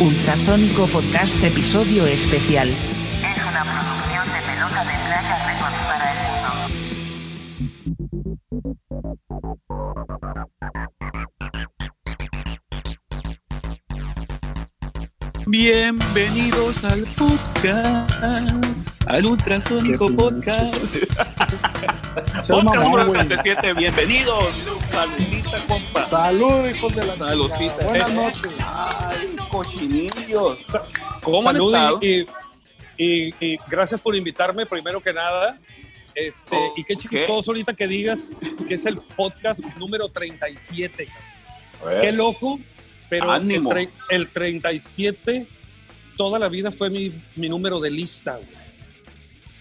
Ultrasónico Podcast Episodio Especial. Es una producción de pelota de playa Records para el mundo. Bienvenidos al podcast, al Ultrasónico Podcast. Podcast número mamón, güey. 37, bienvenidos. Saludita, compa. Salud, hijos de la chingada. Buenas noches. Cochinillos. ¿Cómo Salud han estado? y, y- y gracias por invitarme, primero que nada. Este, Oh, y qué chistoso ahorita que digas que es el podcast número 37. A ver. Qué loco, pero el, el 37 toda la vida fue mi, mi número de lista. güey.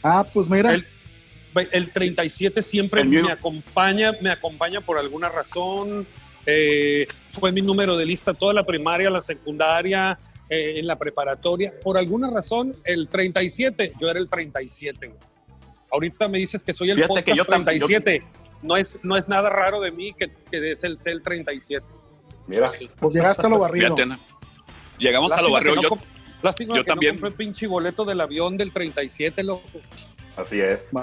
Ah, pues mira. El- El 37 siempre El me acompaña, me acompaña por alguna razón. Eh, fue mi número de lista toda la primaria, la secundaria, eh, en la preparatoria. Por alguna razón, el 37, yo era el 37. güey. Ahorita me dices que soy el Fíjate que yo tam- 37. No es, no es nada raro de mí que, que es el, el 37. Mira, Pues llegaste a lo barrido. fíjate. ¿no? Llegamos a lo que no Yo, lástima yo que no también. compré pinche boleto del avión del 37, loco. Así es.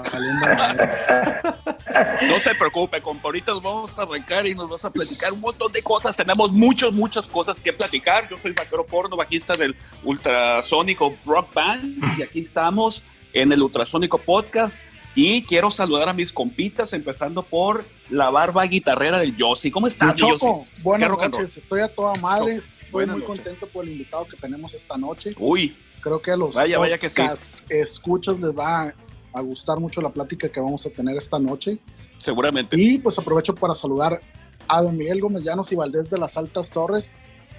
No se preocupe, compa. Ahorita nos vamos a arrancar y nos vas a platicar un montón de cosas. Tenemos muchas, muchas cosas que platicar. Yo soy vaquero porno, bajista del Ultrasónico Rock Band. Y aquí estamos en el Ultrasónico Podcast. Y quiero saludar a mis compitas, empezando por la barba guitarrera del Yossi. ¿Cómo estás, Yossi? buenas noches. Estoy a toda madre. Estoy Buenas muy noches. contento por el invitado que tenemos esta noche. Uy, Creo que a los Vaya, vaya que sí. podcast escuchas les va a gustar mucho la plática que vamos a tener esta noche. seguramente. Y pues aprovecho para saludar a don Miguel Gómez Llanos y Valdés de las Altas Torres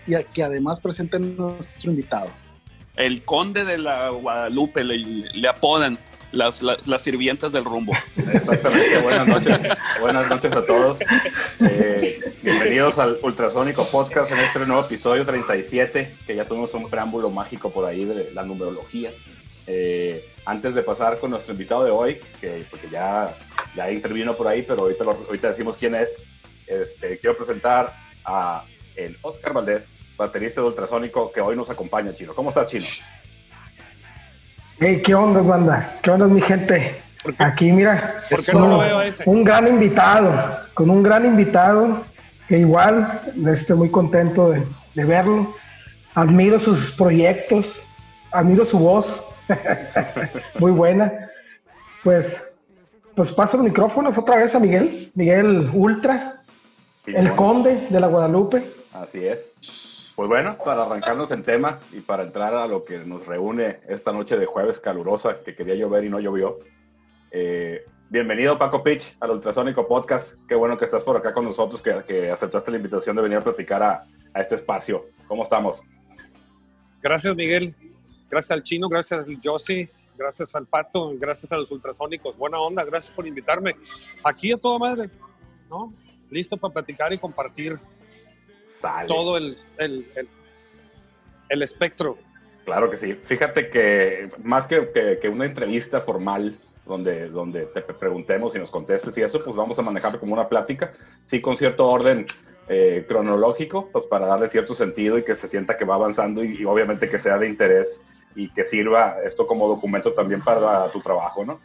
y a que además presenten nuestro invitado. El conde de la Guadalupe le, le apodan las, las, las sirvientas del rumbo. Exactamente. Buenas noches. Buenas noches a todos. Eh, bienvenidos al Ultrasónico Podcast en este nuevo episodio 37, que ya tuvimos un preámbulo mágico por ahí de la numerología. Eh, antes de pasar con nuestro invitado de hoy, que porque ya, ya intervino por ahí, pero ahorita, lo- ahorita decimos quién es, este, quiero presentar a el Oscar Valdés, baterista de Ultrasónico, que hoy nos acompaña, Chino. ¿Cómo está, Chino? Hey, ¿qué onda, banda? ¿Qué onda, mi gente? Aquí, mira, ¿Por qué con no un gran invitado, con un gran invitado, que igual estoy muy contento de, de verlo. Admiro sus proyectos, admiro su voz, muy buena. Pues, pues paso los micrófonos otra vez a Miguel, Miguel Ultra, el conde de la Guadalupe. Así es. Pues bueno, para arrancarnos en tema y para entrar a lo que nos reúne esta noche de jueves calurosa, que quería llover y no llovió. eh, bienvenido Paco Pitch al Ultrasónico Podcast. Qué bueno que estás por acá con nosotros, que, que aceptaste la invitación de venir a platicar a, a este espacio. ¿Cómo estamos? Gracias, Miguel. Gracias al chino, gracias al Josie, gracias al pato, gracias a los ultrasónicos. Buena onda, gracias por invitarme. Aquí a toda madre, ¿no? Listo para platicar y compartir Sale. todo el, el, el, el espectro. Claro que sí. Fíjate que más que, que- que una entrevista formal donde, donde te preguntemos y nos contestes y eso, pues vamos a manejarlo como una plática, sí con cierto orden eh, cronológico, pues para darle cierto sentido y que se sienta que va avanzando y, y obviamente que sea de interés y que sirva esto como documento también para tu trabajo, ¿no?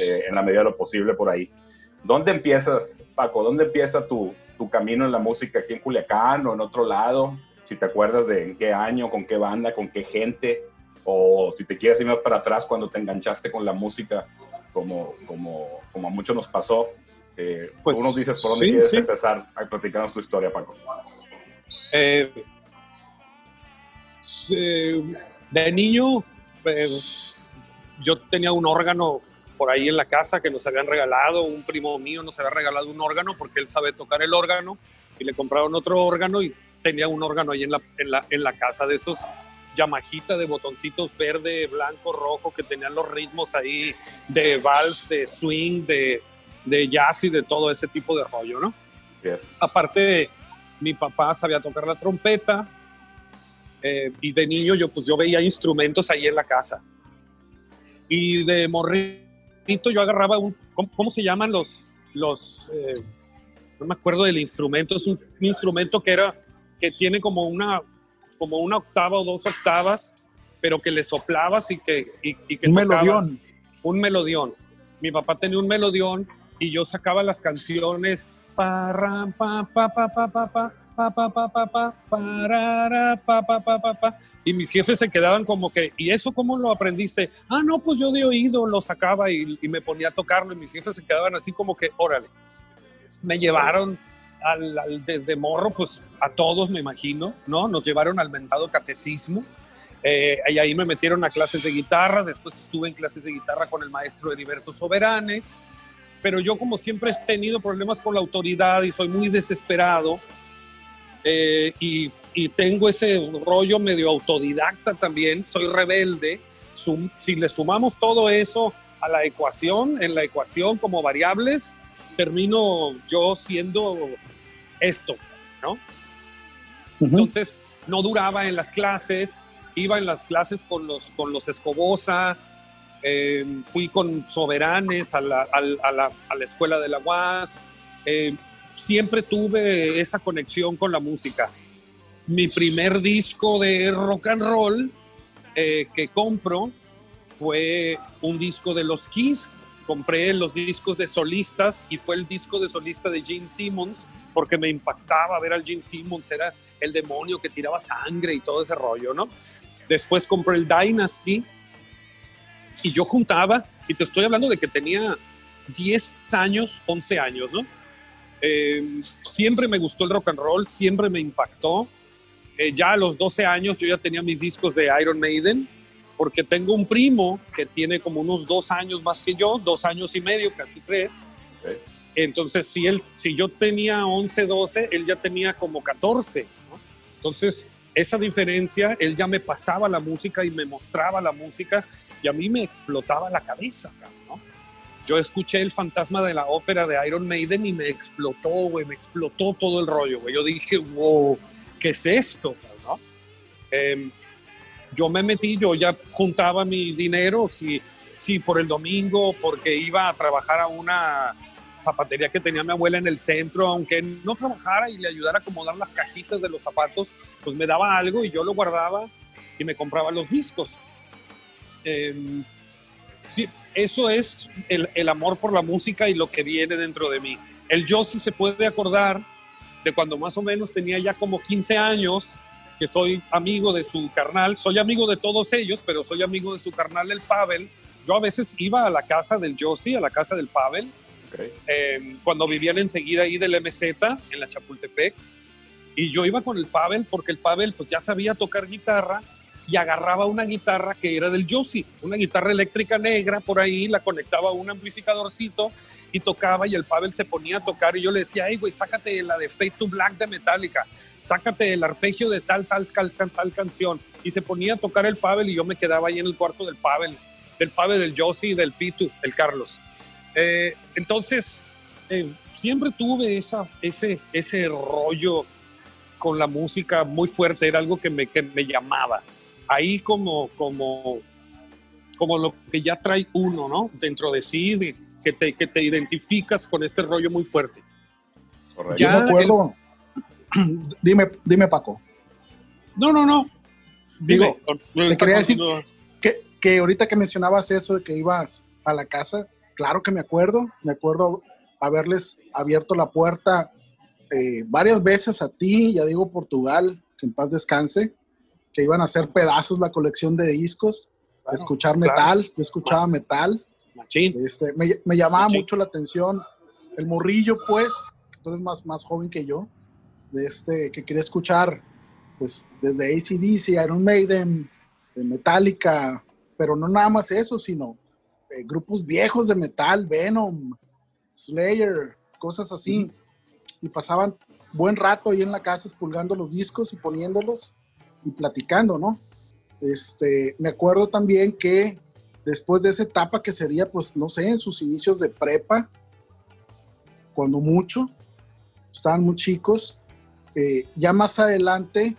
Eh, en la medida de lo posible por ahí. ¿Dónde empiezas, Paco? ¿Dónde empieza tu, tu camino en la música? ¿Aquí en Culiacán o en otro lado? Si te acuerdas de en qué año, con qué banda, con qué gente, o si te quieres ir más para atrás cuando te enganchaste con la música, como, como, como a muchos nos pasó. Eh, Pues, tú nos dices por dónde sí, quieres sí. empezar a platicarnos tu historia, Paco. Eh, eh, de niño, eh, yo tenía un órgano por ahí en la casa que nos habían regalado, un primo mío nos había regalado un órgano porque él sabe tocar el órgano y le compraron otro órgano y tenía un órgano ahí en la, en la, en la casa de esos Yamajita de botoncitos verde, blanco, rojo, que tenían los ritmos ahí de vals, de swing, de, de jazz y de todo ese tipo de rollo, ¿no? Yes. aparte mi papá sabía tocar la trompeta eh, y de niño yo pues yo veía instrumentos ahí en la casa y de morrito yo agarraba un ¿cómo, cómo se llaman los los eh, no me acuerdo del instrumento es un instrumento que era que tiene como una como una octava o dos octavas, pero que le soplabas y que, y, y que Un tocabas melodión. Un melodión. Mi papá tenía un melodión y yo sacaba las canciones pa, pa, pa, pa, pa, pa, pa, pa, pa, pa, pa, pa, parara, pa, pa, pa, pa, pa. Y mis jefes se quedaban como que, ¿y eso cómo lo aprendiste? Ah, no, pues yo de oído lo sacaba y, y me ponía a tocarlo y mis jefes se quedaban así como que, órale. Me llevaron al, al- desde morro, pues a todos me imagino, ¿no? Nos llevaron al mentado catecismo. Eh, y ahí me metieron a clases de guitarra, después estuve en clases de guitarra con el maestro Heriberto Soberanes, pero yo como siempre he tenido problemas con la autoridad y soy muy desesperado eh, y, y tengo ese rollo medio autodidacta también, soy rebelde, Sum- si le sumamos todo eso a la ecuación, en la ecuación como variables, termino yo siendo esto, ¿no? Ujú. Entonces, no duraba en las clases, iba en las clases con los, con los Escobosa, eh, fui con Soberanes a la, a la- a la escuela de la UAS, eh, siempre tuve esa conexión con la música. Mi primer disco de rock and roll eh, que compro fue un disco de los Kiss. Compré los discos de solistas y fue el disco de solista de Gene Simmons porque me impactaba ver al Gene Simmons, era el demonio que tiraba sangre y todo ese rollo, ¿no? Después compré el Dynasty y yo juntaba, y te estoy hablando de que tenía 10 años, 11 años, ¿no? Eh, siempre me gustó el rock and roll, siempre me impactó. Eh, ya a los 12 años yo ya tenía mis discos de Iron Maiden, porque tengo un primo que tiene como unos dos años más que yo, dos años y medio, casi tres. Ok. Entonces, si, él, si yo tenía 11, 12, él ya tenía como 14. ¿no? Entonces, esa diferencia, él ya me pasaba la música y me mostraba la música a mí me explotaba la cabeza. ¿no? Yo escuché el fantasma de la ópera de Iron Maiden y me explotó, güey, me explotó todo el rollo, güey. Yo dije, wow, ¿qué es esto? ¿no? Em, yo me metí, yo ya juntaba mi dinero, si, si por el domingo, porque iba a trabajar a una zapatería que tenía mi abuela en el centro, aunque no trabajara y le ayudara a acomodar las cajitas de los zapatos, pues me daba algo y yo lo guardaba y me compraba los discos. Em, sí, eso es el, el amor por la música y lo que viene dentro de mí. El yo sí se puede acordar de cuando más o menos tenía ya como 15 años, que soy amigo de su carnal, soy amigo de todos ellos, pero soy amigo de su carnal, el Pavel. Yo a veces iba a la casa del Josie, a la casa del Pavel, Ok. eh, cuando vivían enseguida ahí del MZ, en la Chapultepec. Y yo iba con el Pavel porque el Pavel pues ya sabía tocar guitarra y agarraba una guitarra que era del Josie, una guitarra eléctrica negra por ahí, la conectaba a un amplificadorcito y tocaba y el Pavel se ponía a tocar y yo le decía, ay güey, sácate la de Fade to Black de Metallica, sácate el arpegio de tal, tal, tal, tal, canción. Y se ponía a tocar el Pavel y yo me quedaba ahí en el cuarto del Pavel, del Pavel, del Josie y del Pitu, el Carlos. Eh, entonces, eh, siempre tuve esa, ese, ese rollo con la música muy fuerte, era algo que me, que me llamaba. Ahí como, como, como lo que ya trae uno, ¿no? Dentro de sí, de- que, te, que te identificas con este rollo muy fuerte. Correcto. Yo Ya me acuerdo. dime, dime, Paco. No, no, no. Digo, Dime, te quería decir-. Que, que ahorita que mencionabas eso de que ibas a la casa, claro que me acuerdo. Me acuerdo haberles abierto la puerta eh, varias veces a ti, ya digo Portugal, que en paz descanse, que iban a hacer pedazos la colección de discos, escuchar claro. metal, yo escuchaba metal. Machín. Este, me, me llamaba mucho la atención el morrillo, pues, tú eres más, más joven que yo, de este, que quería escuchar, pues, desde ACDC, Iron Maiden, de Metallica, pero no nada más eso, sino eh, grupos viejos de metal, Venom, Slayer, cosas así. Y pasaban buen rato ahí en la casa expulgando los discos y poniéndolos y platicando, ¿no? Este, me acuerdo también que después de esa etapa que sería, pues, no sé, en sus inicios de prepa, cuando mucho, estaban muy chicos. eh, ya más adelante,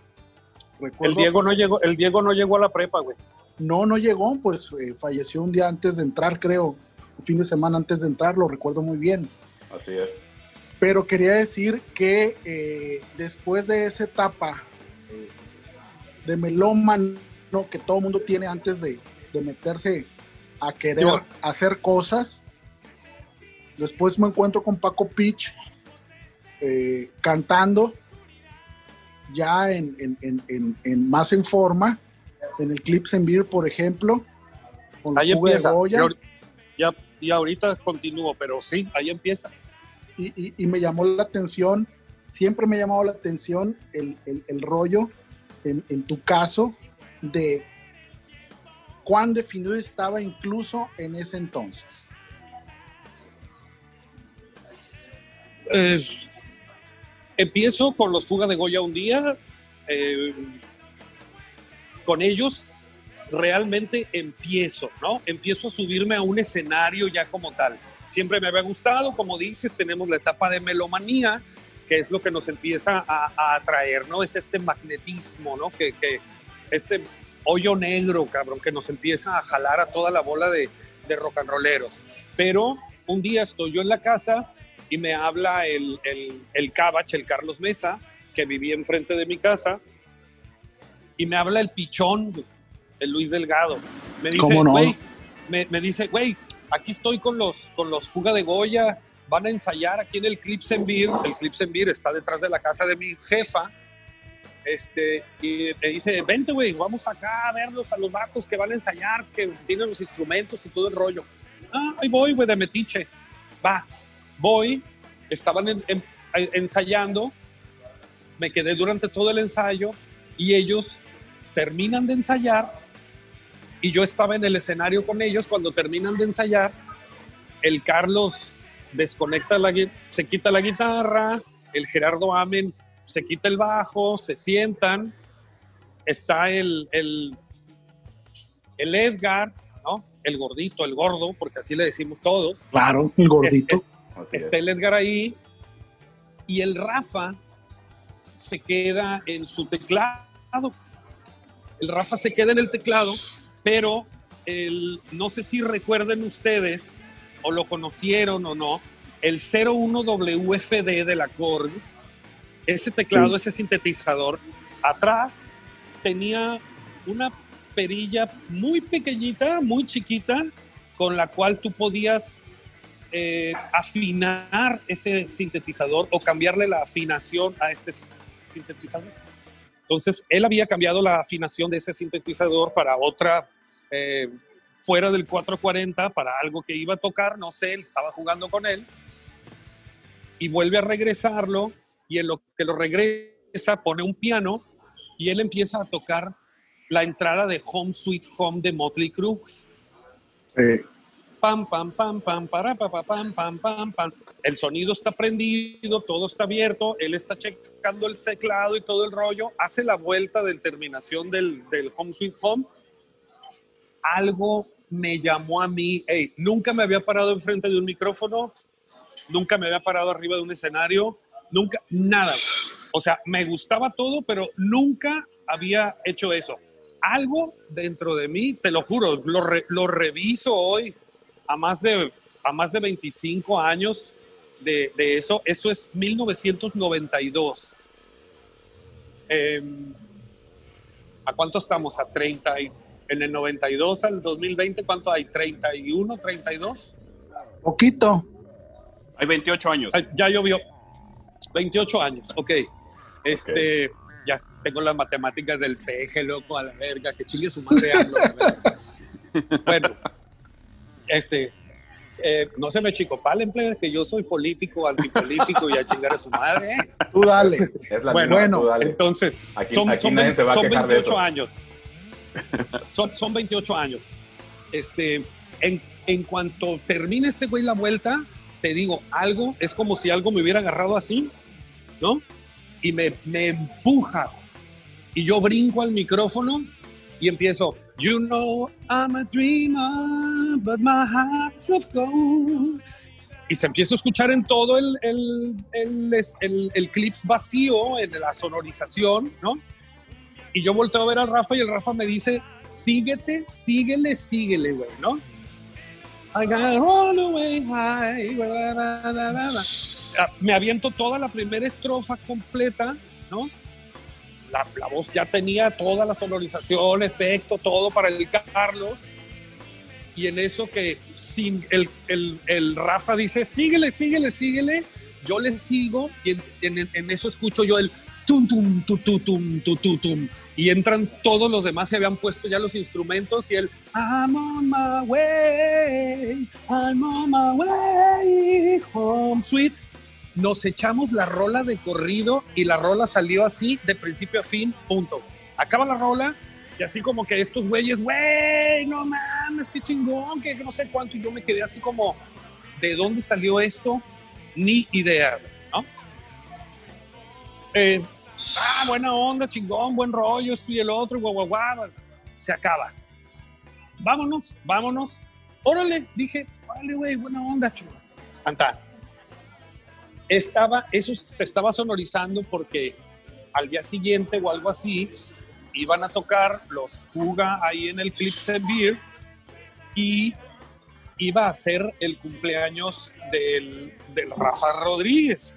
recuerdo, El Diego no llegó, el Diego no llegó a la prepa, güey. no, no llegó, pues eh, falleció un día antes de entrar, creo, un fin de semana antes de entrar, lo recuerdo muy bien. Así es. Pero quería decir que eh, después de esa etapa, de melómano que todo mundo tiene antes de, de meterse a querer bueno. hacer cosas. Después me encuentro con Paco Pitch eh, cantando ya en, en- en- en- más en forma, en el Clips en Beer, por ejemplo, con Ahí empieza. Goya. Y ahor- Ya, y ahorita continúo, pero sí, ahí empieza. y, y- y me llamó la atención, siempre me ha llamado la atención el, el- el rollo, en, en tu caso, de cuán definido estaba incluso en ese entonces. Eh, empiezo con los Fuga de Goya un día. eh, con ellos realmente empiezo, ¿no? Empiezo a subirme a un escenario ya como tal. Siempre me había gustado, como dices, tenemos la etapa de melomanía, que es lo que nos empieza a, a atraer, ¿no? Es este magnetismo, ¿no? Que, que este hoyo negro, cabrón, que nos empieza a jalar a toda la bola de, de rock and rolleros. Pero un día estoy yo en la casa y me habla el, el, el Cabach, el Carlos Mesa, que vivía enfrente de mi casa, y me habla el pichón, el Luis Delgado. Me dice, güey, me, me dice, güey, aquí estoy con los, con los Fuga de Goya, van a ensayar aquí en el Clips. El Clips está detrás de la casa de mi jefa. Este, y me dice, vente, güey, vamos acá a verlos a los vatos que van a ensayar, que tienen los instrumentos y todo el rollo. Ah, ahí voy, güey, de metiche. Va, voy, estaban en- ensayando, me quedé durante todo el ensayo y ellos terminan de ensayar y yo estaba en el escenario con ellos cuando terminan de ensayar, el Carlos desconecta la, se quita la guitarra, el Gerardo Amen se quita el bajo, se sientan, está el, el, el Edgar, ¿no? El gordito, el gordo, porque así le decimos todos. Claro, el gordito. Es- es- Así es. está el Edgar ahí y el Rafa se queda en su teclado. El Rafa se queda en el teclado, pero el, no sé si recuerden ustedes o lo conocieron o no, el 01WFD de la Korg, ese teclado, Sí. ese sintetizador, atrás tenía una perilla muy pequeñita, muy chiquita, con la cual tú podías eh, afinar ese sintetizador o cambiarle la afinación a ese sintetizador. Entonces, él había cambiado la afinación de ese sintetizador para otra, eh, fuera del 440, para algo que iba a tocar, no sé, él estaba jugando con él, y vuelve a regresarlo, y en lo que lo regresa pone un piano, y él empieza a tocar la entrada de Home Sweet Home de Motley Crue Eh, pam, pam, pam, pam, para, pa, pa, pam, pam, pam, pam. El sonido está prendido, todo está abierto, él está checando el teclado y todo el rollo, hace la vuelta de terminación del, del Home Sweet Home. Algo me llamó a mí, hey, nunca me había parado enfrente de un micrófono, nunca me había parado arriba de un escenario, nunca, nada. O sea, me gustaba todo, pero nunca había hecho eso. Algo dentro de mí, te lo juro, lo, re- lo reviso hoy a más de, a más de 25 años de, eso. Eso es 1992. Em, ¿A cuánto estamos? A 30. y- en el 92 al 2020, ¿cuánto hay? ¿31, 32? poquito. Hay 28 años. Ay, ya llovió. 28 años, ok. Este, ya tengo las matemáticas del peje, loco, a la verga, que chingue su madre verga. Bueno, este, eh, no se me chicopalen, plebe, que yo soy político, antipolítico y a chingar a su madre. ¿eh? Tú dale. Es la Bueno, misma, bueno, tú dale. Entonces, Aquí- son, aquí son nadie 20 se va a son quejar de 28 eso. años. Son, son 28 años. Este, en, en cuanto termine este güey la vuelta, te digo, algo, es como si algo me hubiera agarrado así, ¿no? Y me, me empuja. Y yo brinco al micrófono y empiezo, You know I'm a dreamer, but my heart's of gold. Y se empieza a escuchar en todo el, el, el, el, el vacío, en la sonorización, ¿no? Y yo volteo a ver al Rafa y el Rafa me dice, síguete, síguele, síguele, güey, ¿no? I got all the way high, bla, bla, bla, bla, bla. Ah, Me aviento toda la primera estrofa completa, ¿no? la, la voz ya tenía toda la sonorización, efecto, todo para el Carlos. Y en eso que sin el, el, el Rafa dice, síguele, síguele, síguele, yo le sigo y en, en- en eso escucho yo el tum tum tu tu tum tu tu tum. Y entran todos los demás se habían puesto ya los instrumentos y el I'm on my way I'm on my way home sweet nos echamos la rola de corrido y la rola salió así de principio a fin punto. Acaba la rola y así como que estos güeyes güey no mames qué chingón que no sé cuánto y yo me quedé así como de dónde salió esto ni idea ¿no? Eh, ah, buena onda, chingón, buen rollo, esto y el otro, guau, guau, guau. Se acaba. Vámonos, vámonos. Órale, dije, órale, güey, buena onda, chulo. Tanta. Estaba, eso se estaba sonorizando porque al día siguiente o algo así iban a tocar los Fuga ahí en el Clips and Beer y iba a ser el cumpleaños del, del Rafa Rodríguez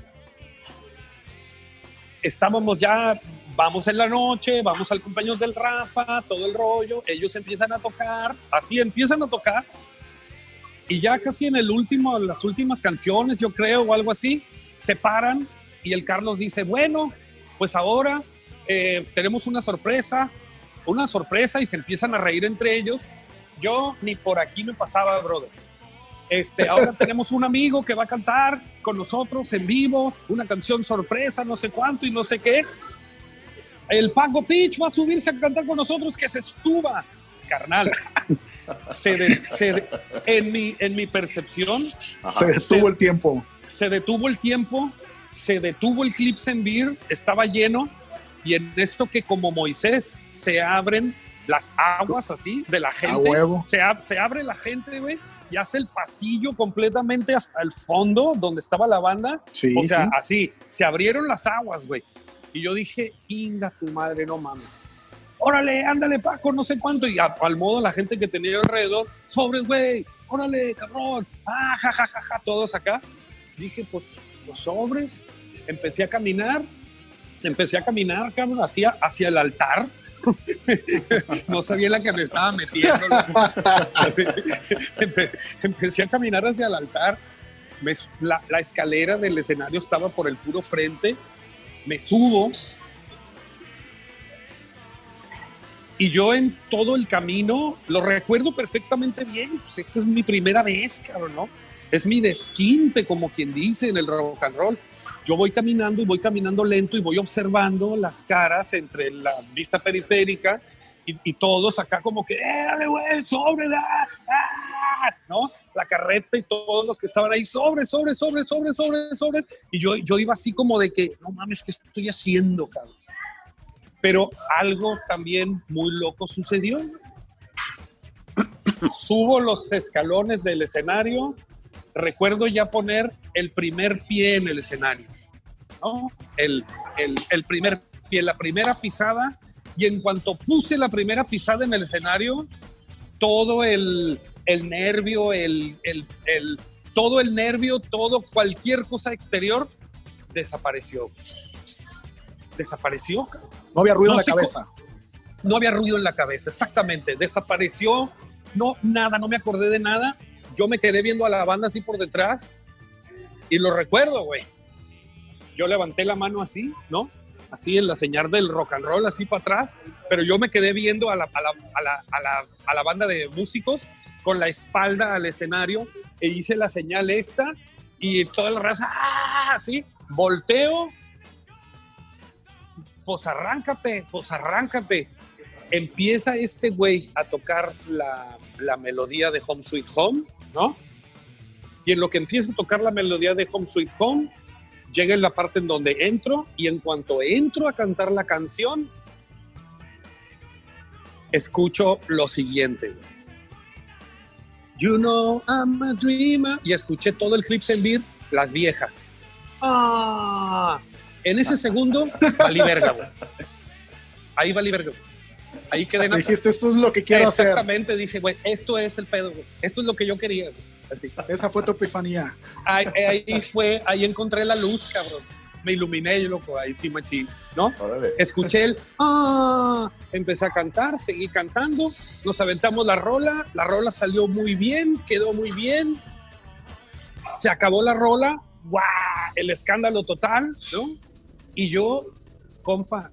estábamos ya, vamos en la noche, vamos al cumpleaños del Rafa, todo el rollo, ellos empiezan a tocar, así empiezan a tocar, y ya casi en el último, las últimas canciones, yo creo, o algo así, se paran y el Carlos dice, bueno, pues ahora eh, tenemos una sorpresa, una sorpresa, y se empiezan a reír entre ellos. Yo ni por aquí me pasaba, brother. Este, ahora tenemos un amigo que va a cantar con nosotros en vivo, una canción sorpresa, no sé cuánto y no sé qué. El Paco Pitch va a subirse a cantar con nosotros, que se suba, carnal. Se de- se de- en, mi, en mi percepción, Se detuvo el tiempo. se detuvo el tiempo, se detuvo el Clips en Beer, estaba lleno, y en esto que como Moisés se abren las aguas así de la gente, huevo. Se, ab- se abre la gente, güey, y hace el pasillo completamente hasta el fondo donde estaba la banda. Sí, o sea, sí. así, se abrieron las aguas, güey. Y yo dije, inga tu madre, no mames. Órale, ándale, Paco, no sé cuánto. Y a- al modo la gente que tenía alrededor, sobres, güey, órale, cabrón. Ah, ja, ja, ja, ja, todos acá. Dije, pues, pues sobres. Empecé a caminar, empecé a caminar, cabrón, hacia, hacia el altar. no sabía la que me estaba metiendo. empecé a caminar hacia el altar. La escalera del escenario estaba por el puro frente. Me subo. Y yo en todo el camino lo recuerdo perfectamente bien. Pues esta es mi primera vez, cabrón, ¿no? Es mi desquinte, como quien dice en el rock and roll. Yo voy caminando y voy caminando lento y voy observando las caras entre la vista periférica y, y todos acá como que, ¡eh, dale, güey, sobre, da, ah", ¿no? La carreta y todos los que estaban ahí, sobre, sobre, sobre, sobre, sobre, sobre. Y yo, yo iba así como de que, no mames, ¿qué estoy haciendo, cabrón? Pero algo también muy loco sucedió. Subo los escalones del escenario, recuerdo ya poner el primer pie en el escenario, ¿no? El, el, el primer pie, la primera pisada, y en cuanto puse la primera pisada en el escenario, todo el, el nervio, el, el, todo el nervio, todo, cualquier cosa exterior, desapareció. Desapareció. No había ruido No, en la cabeza. No había ruido en la cabeza, exactamente. Desapareció, no, nada, no me acordé de nada. Yo me quedé viendo a la banda así por detrás y lo recuerdo, güey. Yo levanté la mano así, ¿no? Así en la señal del rock and roll, así para atrás, pero yo me quedé viendo a la, a la, a la, a la, a la banda de músicos con la espalda al escenario e hice la señal esta y toda la raza, ¡ah! Así, volteo, pues arráncate, pues arráncate. Empieza este güey a tocar la, la melodía de Home Sweet Home, ¿no? Y en lo que empieza a tocar la melodía de Home Sweet Home, llega en la parte en donde entro y en cuanto entro a cantar la canción, escucho lo siguiente. You know I'm a dreamer. Y escuché todo el Clips en Beer, las viejas. Ah, en ese segundo, valí verga, güey. Ahí valí verga. güey. Ahí quedé en Dijiste, esto es lo que quiero hacer. Exactamente, dije, güey, esto es el pedo, güey. Esto es lo que yo quería, güey. Así. Esa fue tu epifanía. Ahí, ahí fue, ahí encontré la luz, cabrón. me iluminé, loco, ahí sí, machín, ¿no? Órale. Escuché el ah, empecé a cantar, seguí cantando, nos aventamos la rola, la rola salió muy bien, quedó muy bien, se acabó la rola, ¡guau! El escándalo total, ¿no? Y yo, compa,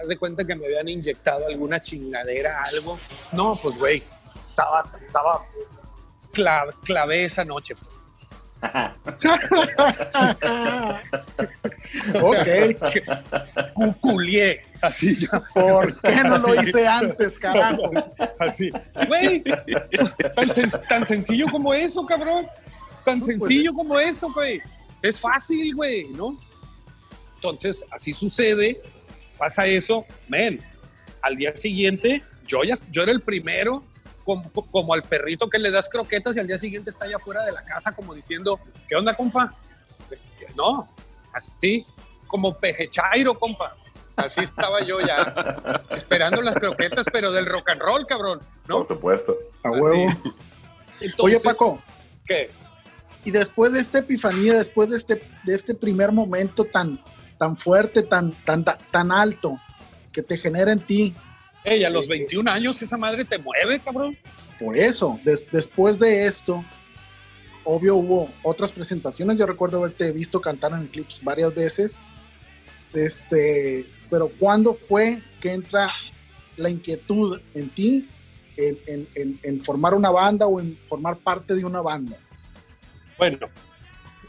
haz de cuenta que me habían inyectado alguna chingadera, algo. No, pues, güey, estaba, estaba clave, esa noche, pues. ok. Cuculié, así ya. ¿Por qué no lo hice antes, carajo? Así. Güey, tan, sen- tan sencillo como eso, cabrón. Tan sencillo como eso, güey. Es fácil, güey, ¿no? Entonces, así sucede, pasa eso, men. Al día siguiente, yo ya yo era el primero, como, como al perrito que le das croquetas y al día siguiente está allá afuera de la casa como diciendo, ¿qué onda, compa? No, así, como pejechairo, compa. Así estaba yo ya, esperando las croquetas, pero del rock and roll, cabrón, ¿no? Por supuesto. A huevo. Entonces, Oye, Paco, ¿Qué? y después de esta epifanía, después de este, de este primer momento tan, tan fuerte, tan, tan, tan, alto, que te genera en ti, Ey, a los 21 años esa madre te mueve, cabrón. por eso, des- después de esto, obvio hubo otras presentaciones, yo recuerdo haberte visto cantar en clips varias veces, este, pero ¿cuándo fue que entra la inquietud en ti en, en- en- en formar una banda o en formar parte de una banda? Bueno,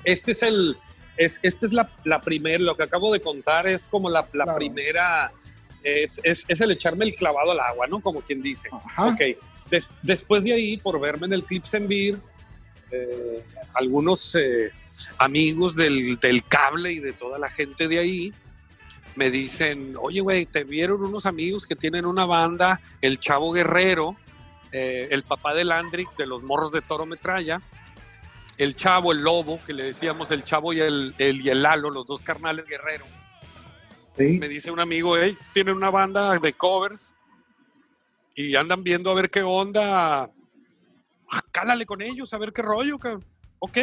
este es el, es, esta es la, la primera, lo que acabo de contar es como la, la Claro. primera, es, es, es el echarme el clavado al agua, ¿no? Como quien dice. Ajá. Ok, Des- después de ahí, por verme en el Clips en Beer, eh, algunos eh, amigos del, del cable y de toda la gente de ahí me dicen, oye, güey, te vieron unos amigos que tienen una banda, el Chavo Guerrero, eh, el papá del Andric, de los morros de Toro Metralla, el Chavo, el Lobo, que le decíamos el Chavo y el, el, y el Lalo, los dos carnales Guerrero Sí. me dice un amigo, hey, tienen una banda de covers y andan viendo a ver qué onda. Ah, Cálale con ellos, a ver qué rollo, cabrón. Ok.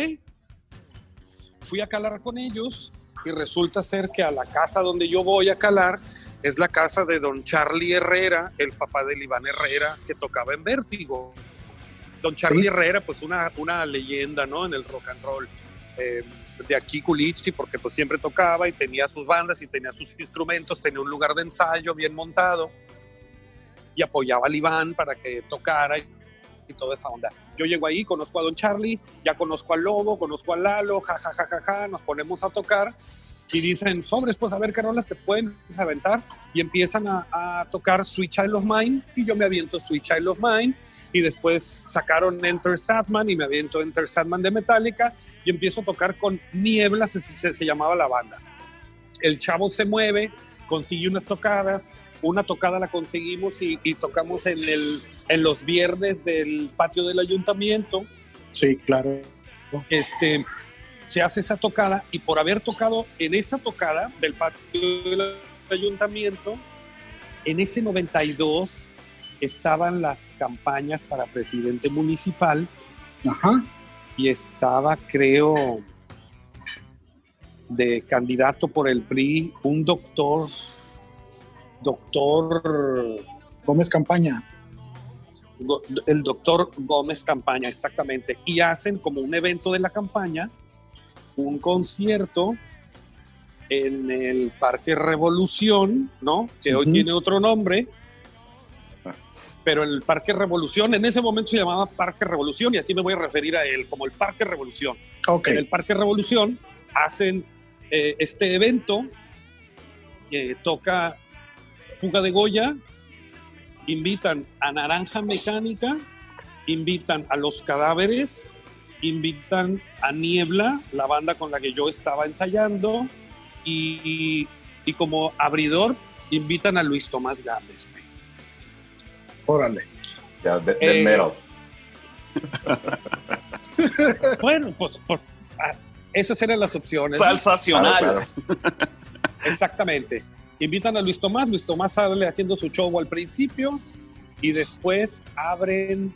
Fui a calar con ellos y resulta ser que a la casa donde yo voy a calar es la casa de don Charlie Herrera, el papá del Iván Herrera, que tocaba en Vértigo. Don Charlie Sí. Herrera, pues una, una leyenda, ¿no? En el rock and roll. Eh, de aquí Culichi, porque pues siempre tocaba y tenía sus bandas y tenía sus instrumentos, tenía un lugar de ensayo bien montado y apoyaba al Iván para que tocara y, toda esa onda. Yo llego ahí, conozco a Don Charlie, ya conozco al Lobo, conozco a Lalo, ja, ja, ja, ja, ja, nos ponemos a tocar y dicen, sobres, pues a ver qué rolas te pueden aventar y empiezan a, a tocar Sweet Child of Mine y yo me aviento Sweet Child of Mine y después sacaron Enter Sadman y me aviento Enter Sadman de Metallica y empiezo a tocar con Niebla, se, se- se llamaba la banda. El chavo se mueve, consigue unas tocadas, una tocada la conseguimos y, y tocamos en, el, en los viernes del patio del ayuntamiento. Sí, claro. Este, se hace esa tocada y por haber tocado en esa tocada del patio del ayuntamiento, en ese 92 estaban las campañas para presidente municipal Ajá. y estaba, creo, de candidato por el PRI, un doctor, doctor, Gómez Campaña. el doctor Gómez Campaña, exactamente, y hacen como un evento de la campaña, un concierto en el Parque Revolución, ¿no? Que hoy tiene otro nombre. Pero el Parque Revolución en ese momento se llamaba Parque Revolución y así me voy a referir a él como el Parque Revolución. En el Parque Revolución hacen eh, este evento, eh, toca Fuga de Goya, invitan a Naranja Mecánica, invitan a Los Cadáveres, invitan a Niebla, la banda con la que yo estaba ensayando, y, y como abridor invitan a Luis Tomás Gámez. Órale. Ya, de, de Eh, metal. Bueno, pues, pues ah, esas eran las opciones. Claro, Exactamente. Invitan a Luis Tomás, Luis Tomás sale haciendo su show al principio y después abren,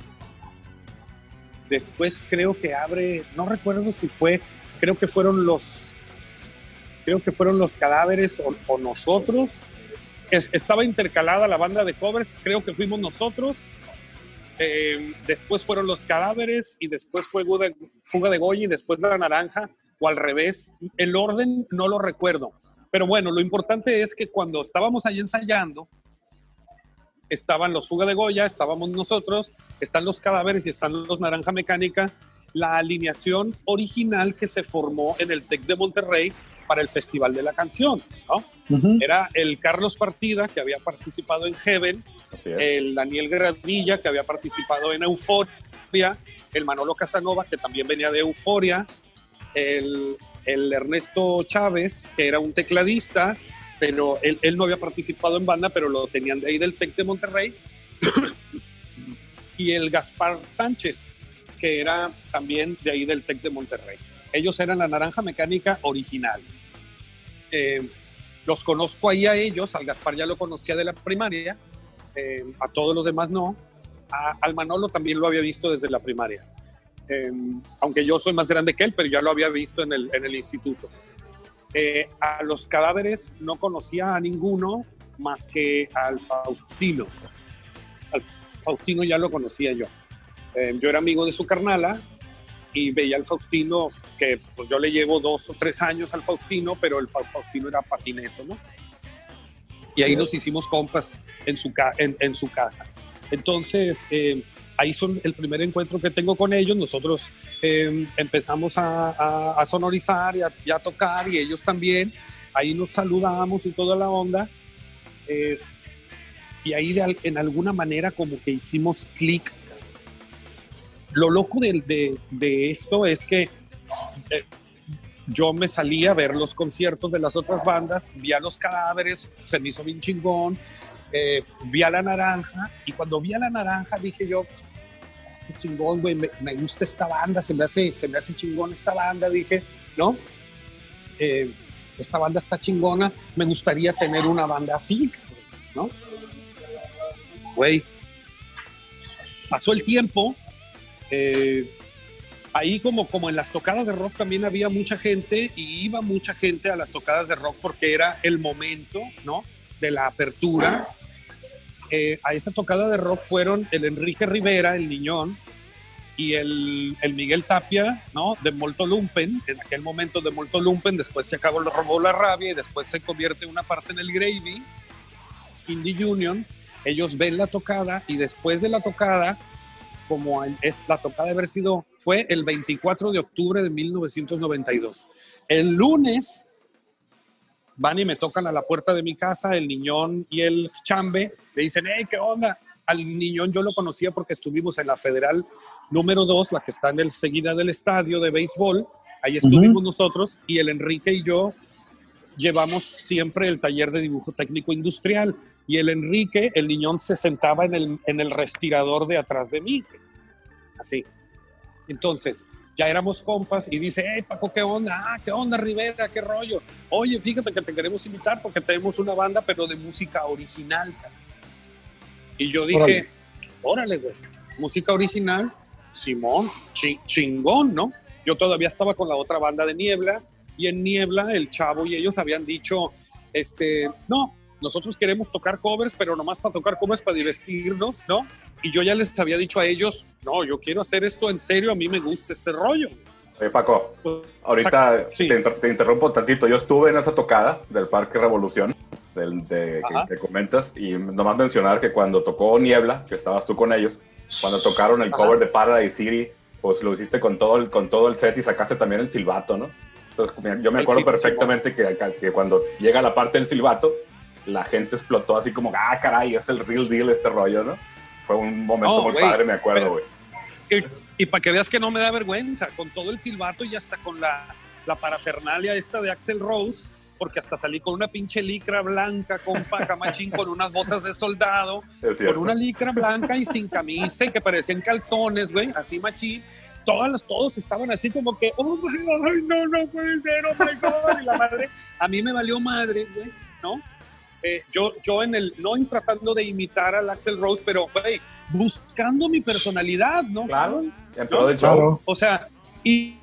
después creo que abre, no recuerdo si fue, creo que fueron los creo que fueron los cadáveres o, o nosotros. Es- estaba intercalada la banda de covers, creo que fuimos nosotros. Eh, después fueron los cadáveres y después fue Fuga de Goya y después la naranja o al revés. El orden no lo recuerdo. Pero bueno, lo importante es que cuando estábamos ahí ensayando, estaban los Fuga de Goya, estábamos nosotros, están los cadáveres y están los Naranja Mecánica, la alineación original que se formó en el TEC de Monterrey para el Festival de la Canción. Era el Carlos Partida, que había participado en Heaven, el Daniel Gradilla, que había participado en Euforia, el Manolo Casanova, que también venía de Euforia, el, el Ernesto Chávez, que era un tecladista, pero él, él no había participado en banda, pero lo tenían de ahí del TEC de Monterrey, y el Gaspar Sánchez, que era también de ahí del TEC de Monterrey. Ellos eran la naranja mecánica original. Eh, los conozco ahí a ellos, al Gaspar ya lo conocía de la primaria, eh, a todos los demás no. A- al Manolo también lo había visto desde la primaria. Eh, aunque yo soy más grande que él, pero ya lo había visto en el, en el instituto. Eh, a los cadáveres no conocía a ninguno más que al Faustino. Al Faustino ya lo conocía yo. Eh, yo era amigo de su carnala y veía al Faustino, que pues, yo le llevo dos o tres años al Faustino, pero el Fa- Faustino era patineto, ¿no? Y ahí nos hicimos compas en su, en, en su casa. Entonces, eh, ahí son el primer encuentro que tengo con ellos. Nosotros eh, empezamos a, a- a sonorizar y a, y a tocar, y ellos también. Ahí nos saludamos y toda la onda. Eh, y ahí de en alguna manera como que hicimos clic. Lo loco de, de- esto es que eh, yo me salí a ver los conciertos de las otras bandas, vi a los cadáveres, se me hizo bien chingón, eh, vi a la naranja y cuando vi a la naranja dije yo, qué chingón, güey, me, me gusta esta banda, se me, hace, se me hace chingón esta banda, dije, ¿no? Eh, esta banda está chingona, me gustaría tener una banda así, ¿no? Güey, pasó el tiempo, eh, ahí como, como en las tocadas de rock también había mucha gente y iba mucha gente a las tocadas de rock porque era el momento, ¿no? De la apertura. Eh, a esa tocada de rock fueron el Enrique Rivera, el Niñón, y el, el Miguel Tapia, ¿no? De Molto Lumpen, en aquel momento de Molto Lumpen, después se acabó, robó la rabia y después se convierte una parte en el Gravy, Indie Union. Ellos ven la tocada y después de la tocada como es la tocada de haber sido, fue el 24 de octubre de 1992. El lunes van y me tocan a la puerta de mi casa, el niñón y el chambe, le dicen, hey, ¿qué onda? Al niñón yo lo conocía porque estuvimos en la Federal número 2, la que está en el seguida del estadio de béisbol, ahí estuvimos nosotros y el Enrique y yo llevamos siempre el taller de dibujo técnico industrial y el Enrique, el niñón se sentaba en el, en el respirador de atrás de mí, así. Entonces, ya éramos compas y dice, hey Paco, ¿qué onda? Ah, ¿qué onda Rivera? ¿Qué rollo? Oye, fíjate que te queremos invitar porque tenemos una banda, pero de música original. cara". Y yo dije, Órale. órale, güey, música original, Simón, chi- chingón, ¿no? Yo todavía estaba con la otra banda de Niebla y en Niebla el chavo y ellos habían dicho, este, no, nosotros queremos tocar covers, pero nomás para tocar covers para divertirnos, ¿no? Y yo ya les había dicho a ellos, no, yo quiero hacer esto en serio, a mí me gusta este rollo. Oye, Paco, Pues, ahorita Sí. te, inter- te interrumpo tantito. Yo estuve en esa tocada del Parque Revolución, del, de, que, que comentas, y nomás mencionar que cuando tocó Niebla, que estabas tú con ellos, cuando tocaron el Ajá. cover de Paradise City, pues lo hiciste con todo, el, con todo el set y sacaste también el silbato, ¿no? Entonces, yo me acuerdo perfectamente que, que cuando llega la parte del silbato, la gente explotó así como, ah, caray, es el real deal este rollo, ¿no? Fue un momento No, muy güey, padre, me acuerdo, güey. Y, para que veas que no me da vergüenza, con todo el silbato y hasta con la, la parafernalia esta de Axel Rose, porque hasta salí con una pinche licra blanca, con pacamachín, con unas botas de soldado, con una licra blanca y sin camisa y que parecían calzones, güey, así machín. Todas las, todos estaban así como que, oh my God, ay, no, no puede ser, oh my God. Y la madre, a mí me valió madre, güey, ¿no? Eh, yo, yo en el, no tratando de imitar al Axel Rose, pero, güey, buscando mi personalidad, ¿no? Claro, en pro del show. O sea, y,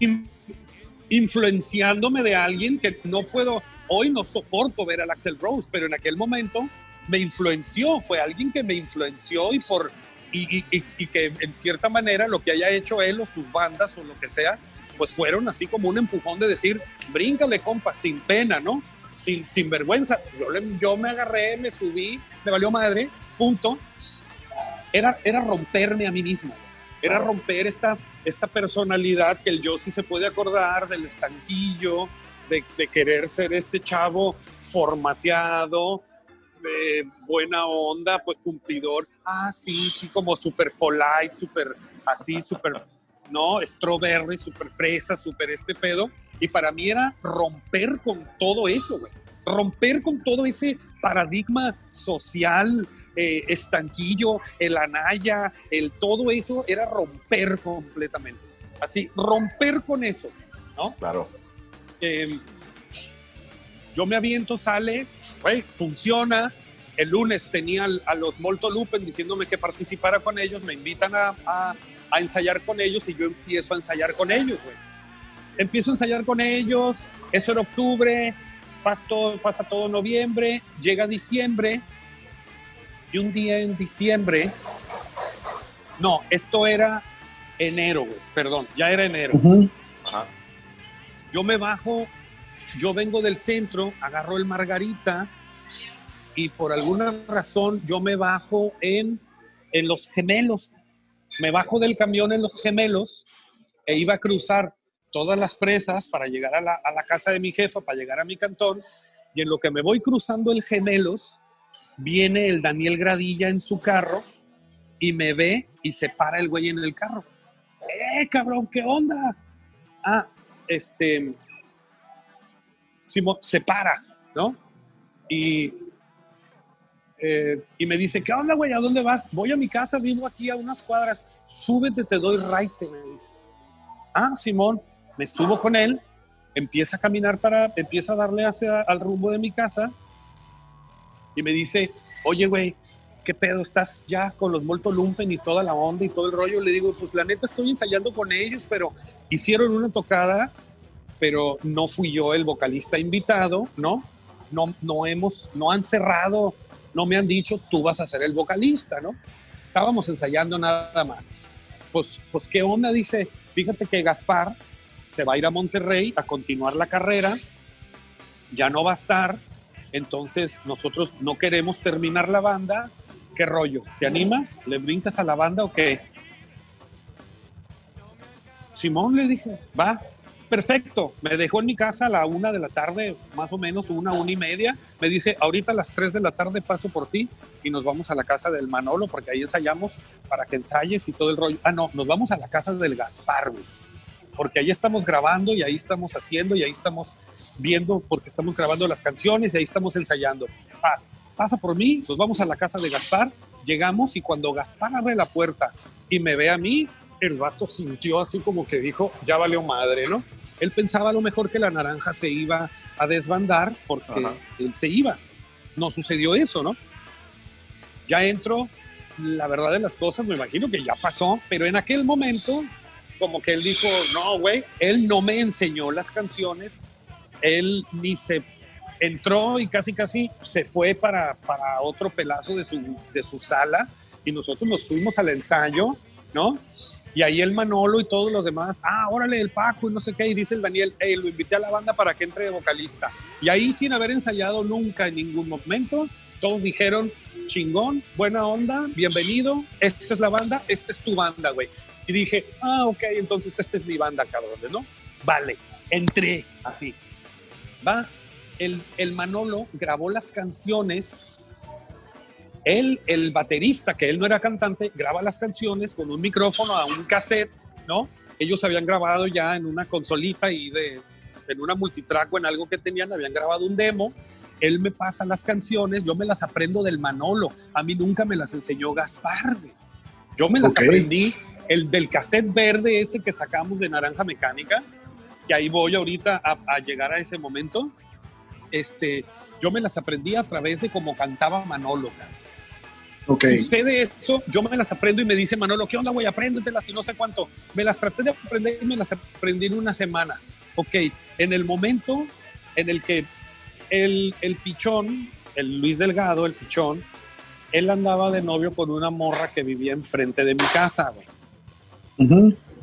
y, influenciándome de alguien que no puedo, hoy no soporto ver al Axel Rose, pero en aquel momento me influenció, fue alguien que me influenció y por y, y- y que en cierta manera lo que haya hecho él o sus bandas o lo que sea, pues fueron así como un empujón de decir, bríncale, compa, sin pena, ¿no? Sin, sin vergüenza. Yo, le- yo me agarré, me subí, me valió madre, punto. Era, era romperme a mí mismo. Era romper esta, esta personalidad que el yo sí se puede acordar del estanquillo, de, de querer ser este chavo formateado, buena onda, pues cumplidor. Ah, sí, sí, como súper polite, súper así, súper, ¿no? Strawberry, súper fresa, súper este pedo. Y para mí era romper con todo eso, güey. Romper con todo ese paradigma social, eh, estanquillo, el anaya, el todo eso, era romper completamente. Así, romper con eso, ¿no? Claro. Eh, yo me aviento, sale, güey, funciona. El lunes tenía a los Molto Lupen diciéndome que participara con ellos, me invitan a, a- a ensayar con ellos y yo empiezo a ensayar con ellos, güey. Empiezo a ensayar con ellos, eso era octubre, pasa todo, pasa todo noviembre, llega diciembre y un día en diciembre, no, esto era enero, güey, perdón, ya era enero. Ajá. Yo me bajo, yo vengo del centro, agarro el Margarita y por alguna razón yo me bajo en, en los gemelos. Me bajo del camión en los gemelos e iba a cruzar todas las presas para llegar a la, a la casa de mi jefa, para llegar a mi cantón. Y en lo que me voy cruzando el gemelos, viene el Daniel Gradilla en su carro y me ve y se para el güey en el carro. ¡Eh, cabrón, qué onda! Ah, este, Simón se para, ¿no? Y, eh, y me dice, ¿qué onda, güey? ¿A dónde vas? Voy a mi casa, vivo aquí a unas cuadras. Súbete, te doy raite, me dice. Ah, Simón, me subo con él, empieza a caminar para, empieza a darle hacia al rumbo de mi casa y me dice, oye, güey, ¿qué pedo? ¿Estás ya con los Molto Lumpen y toda la onda y todo el rollo? Le digo, pues la neta estoy ensayando con ellos, pero hicieron una tocada, pero no fui yo el vocalista invitado, ¿no? No, no hemos, no han cerrado, no me han dicho, tú vas a ser el vocalista, ¿no? Estábamos ensayando nada más. Pues, pues, ¿qué onda? Dice, fíjate que Gaspar se va a ir a Monterrey a continuar la carrera, ya no va a estar, entonces nosotros no queremos terminar la banda. ¿Qué rollo? ¿Te animas? ¿Le brincas a la banda o qué? Simón le dije, va, perfecto. Me dejó en mi casa a la una de la tarde, más o menos, una, una y media. Me dice, ahorita a las tres de la tarde paso por ti y nos vamos a la casa del Manolo porque ahí ensayamos para que ensayes y todo el rollo. Ah, no, nos vamos a la casa del Gaspar, güey. Porque ahí estamos grabando y ahí estamos haciendo y ahí estamos viendo porque estamos grabando las canciones y ahí estamos ensayando. Pasa, pasa por mí, nos vamos a la casa de Gaspar, llegamos y cuando Gaspar abre la puerta y me ve a mí, el vato sintió así como que dijo, ya valió madre, ¿no? Él pensaba a lo mejor que la naranja se iba a desbandar porque Ajá. él se iba. No sucedió eso, ¿no? Ya entro, la verdad de las cosas, me imagino que ya pasó, pero en aquel momento, como que él dijo, no, güey, él no me enseñó las canciones, él ni se entró y casi casi se fue para, para otro pelazo de su, de su sala y nosotros nos fuimos al ensayo, ¿no? Y ahí el Manolo y todos los demás, ah, órale, el Paco y no sé qué, y dice el Daniel, hey, lo invité a la banda para que entre de vocalista. Y ahí sin haber ensayado nunca en ningún momento, todos dijeron, chingón, buena onda, bienvenido, esta es la banda, esta es tu banda, güey. Y dije, ah, ok, entonces esta es mi banda, cabrón, ¿no? Vale, entré así. Va, el, el Manolo grabó las canciones él, el baterista, que él no era cantante, graba las canciones con un micrófono a un cassette, ¿no? Ellos habían grabado ya en una consolita y de, en una multitrack o en algo que tenían, habían grabado un demo. Él me pasa las canciones, yo me las aprendo del Manolo. A mí nunca me las enseñó Gaspar. Yo me las aprendí, el del cassette verde ese que sacamos de Naranja Mecánica, que ahí voy ahorita a, a llegar a ese momento. Este, yo me las aprendí a través de cómo cantaba Manolo. cabrón. Ok. Sucede eso, yo me las aprendo y me dice Manolo, ¿qué onda, güey? Apréndetelas y no sé cuánto. Me las traté de aprender y me las aprendí en una semana. Ok, en el momento en el que el, el pichón, el Luis Delgado, el pichón, él andaba de novio con una morra que vivía enfrente de mi casa, güey.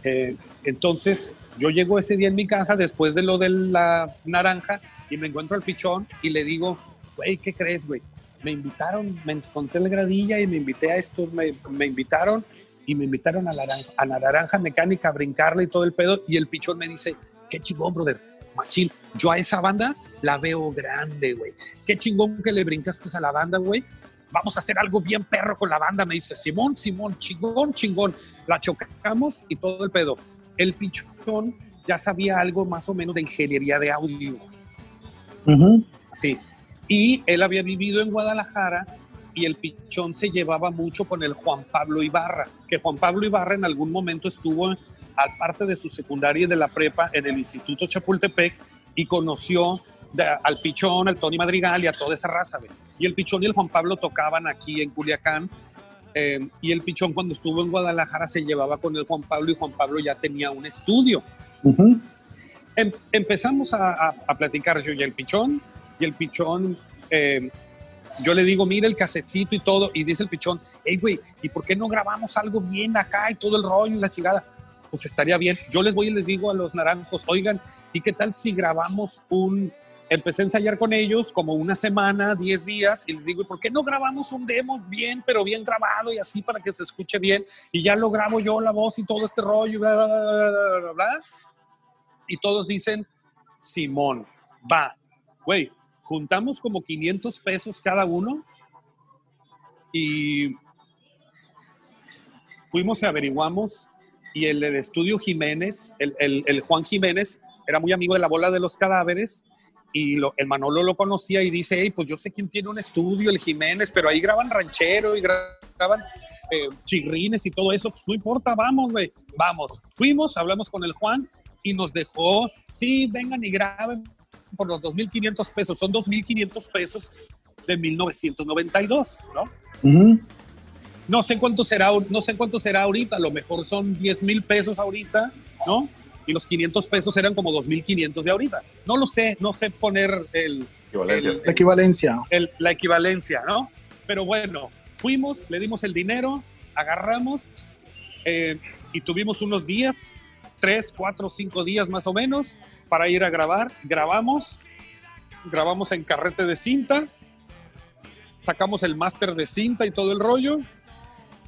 Eh, entonces, yo llego ese día en mi casa después de lo de la naranja y me encuentro al pichón y le digo, güey, ¿qué crees, güey? Me invitaron, me encontré el gradilla y me invité a esto, me, me invitaron y me invitaron a la, a la naranja mecánica a brincarle y todo el pedo. Y el pichón me dice, qué chingón, brother, machín. Yo a esa banda la veo grande, güey. Qué chingón que le brincaste a la banda, güey. Vamos a hacer algo bien perro con la banda, me dice Simón, Simón, chingón, chingón. La chocamos y todo el pedo. El pichón ya sabía algo más o menos de ingeniería de audio. Ujú. Sí. Y él había vivido en Guadalajara y el pichón se llevaba mucho con el Juan Pablo Ibarra, que Juan Pablo Ibarra en algún momento estuvo al parte de su secundaria y de la prepa en el Instituto Chapultepec y conoció de- al pichón, al Tony Madrigal y a toda esa raza. Y el pichón y el Juan Pablo tocaban aquí en Culiacán. eh, y el pichón cuando estuvo en Guadalajara se llevaba con el Juan Pablo y Juan Pablo ya tenía un estudio em- empezamos a, a- a platicar yo y el pichón, y el pichón, eh, yo le digo, mira el casetcito y todo, y dice el pichón, hey, güey, ¿y por qué no grabamos algo bien acá y todo el rollo y la chingada? Pues estaría bien. Yo les voy y les digo a los naranjos, oigan, ¿y qué tal si grabamos un... Empecé a ensayar con ellos como una semana, 10 días, y les digo, ¿y por qué no grabamos un demo bien, pero bien grabado y así para que se escuche bien? Y ya lo grabo yo la voz y todo este rollo, bla, bla, bla, bla, bla, y todos dicen, Simón, va. Güey, juntamos como 500 pesos cada uno y fuimos y averiguamos y el, estudio Jiménez, el, el- Juan Jiménez, era muy amigo de la bola de los cadáveres y el Manolo lo conocía y dice, hey, pues yo sé quién tiene un estudio, el Jiménez, pero ahí graban ranchero y graban eh, chirrines y todo eso, pues no importa, vamos, güey, vamos. Fuimos, hablamos con el Juan y nos dejó, sí, vengan y graben por los 2.500 pesos, son 2.500 pesos de 1992, ¿no? Ujú. No sé cuánto será, no sé cuánto será ahorita, a lo mejor son 10 mil pesos ahorita, ¿no? Y los 500 pesos eran como 2.500 de ahorita. No lo sé, no sé poner el, Equivalencias. La equivalencia. el- la equivalencia, ¿no? Pero bueno, fuimos, le dimos el dinero, agarramos eh, y tuvimos unos días, tres, cuatro, cinco días más o menos, para ir a grabar. Grabamos, grabamos en carrete de cinta, sacamos el máster de cinta y todo el rollo.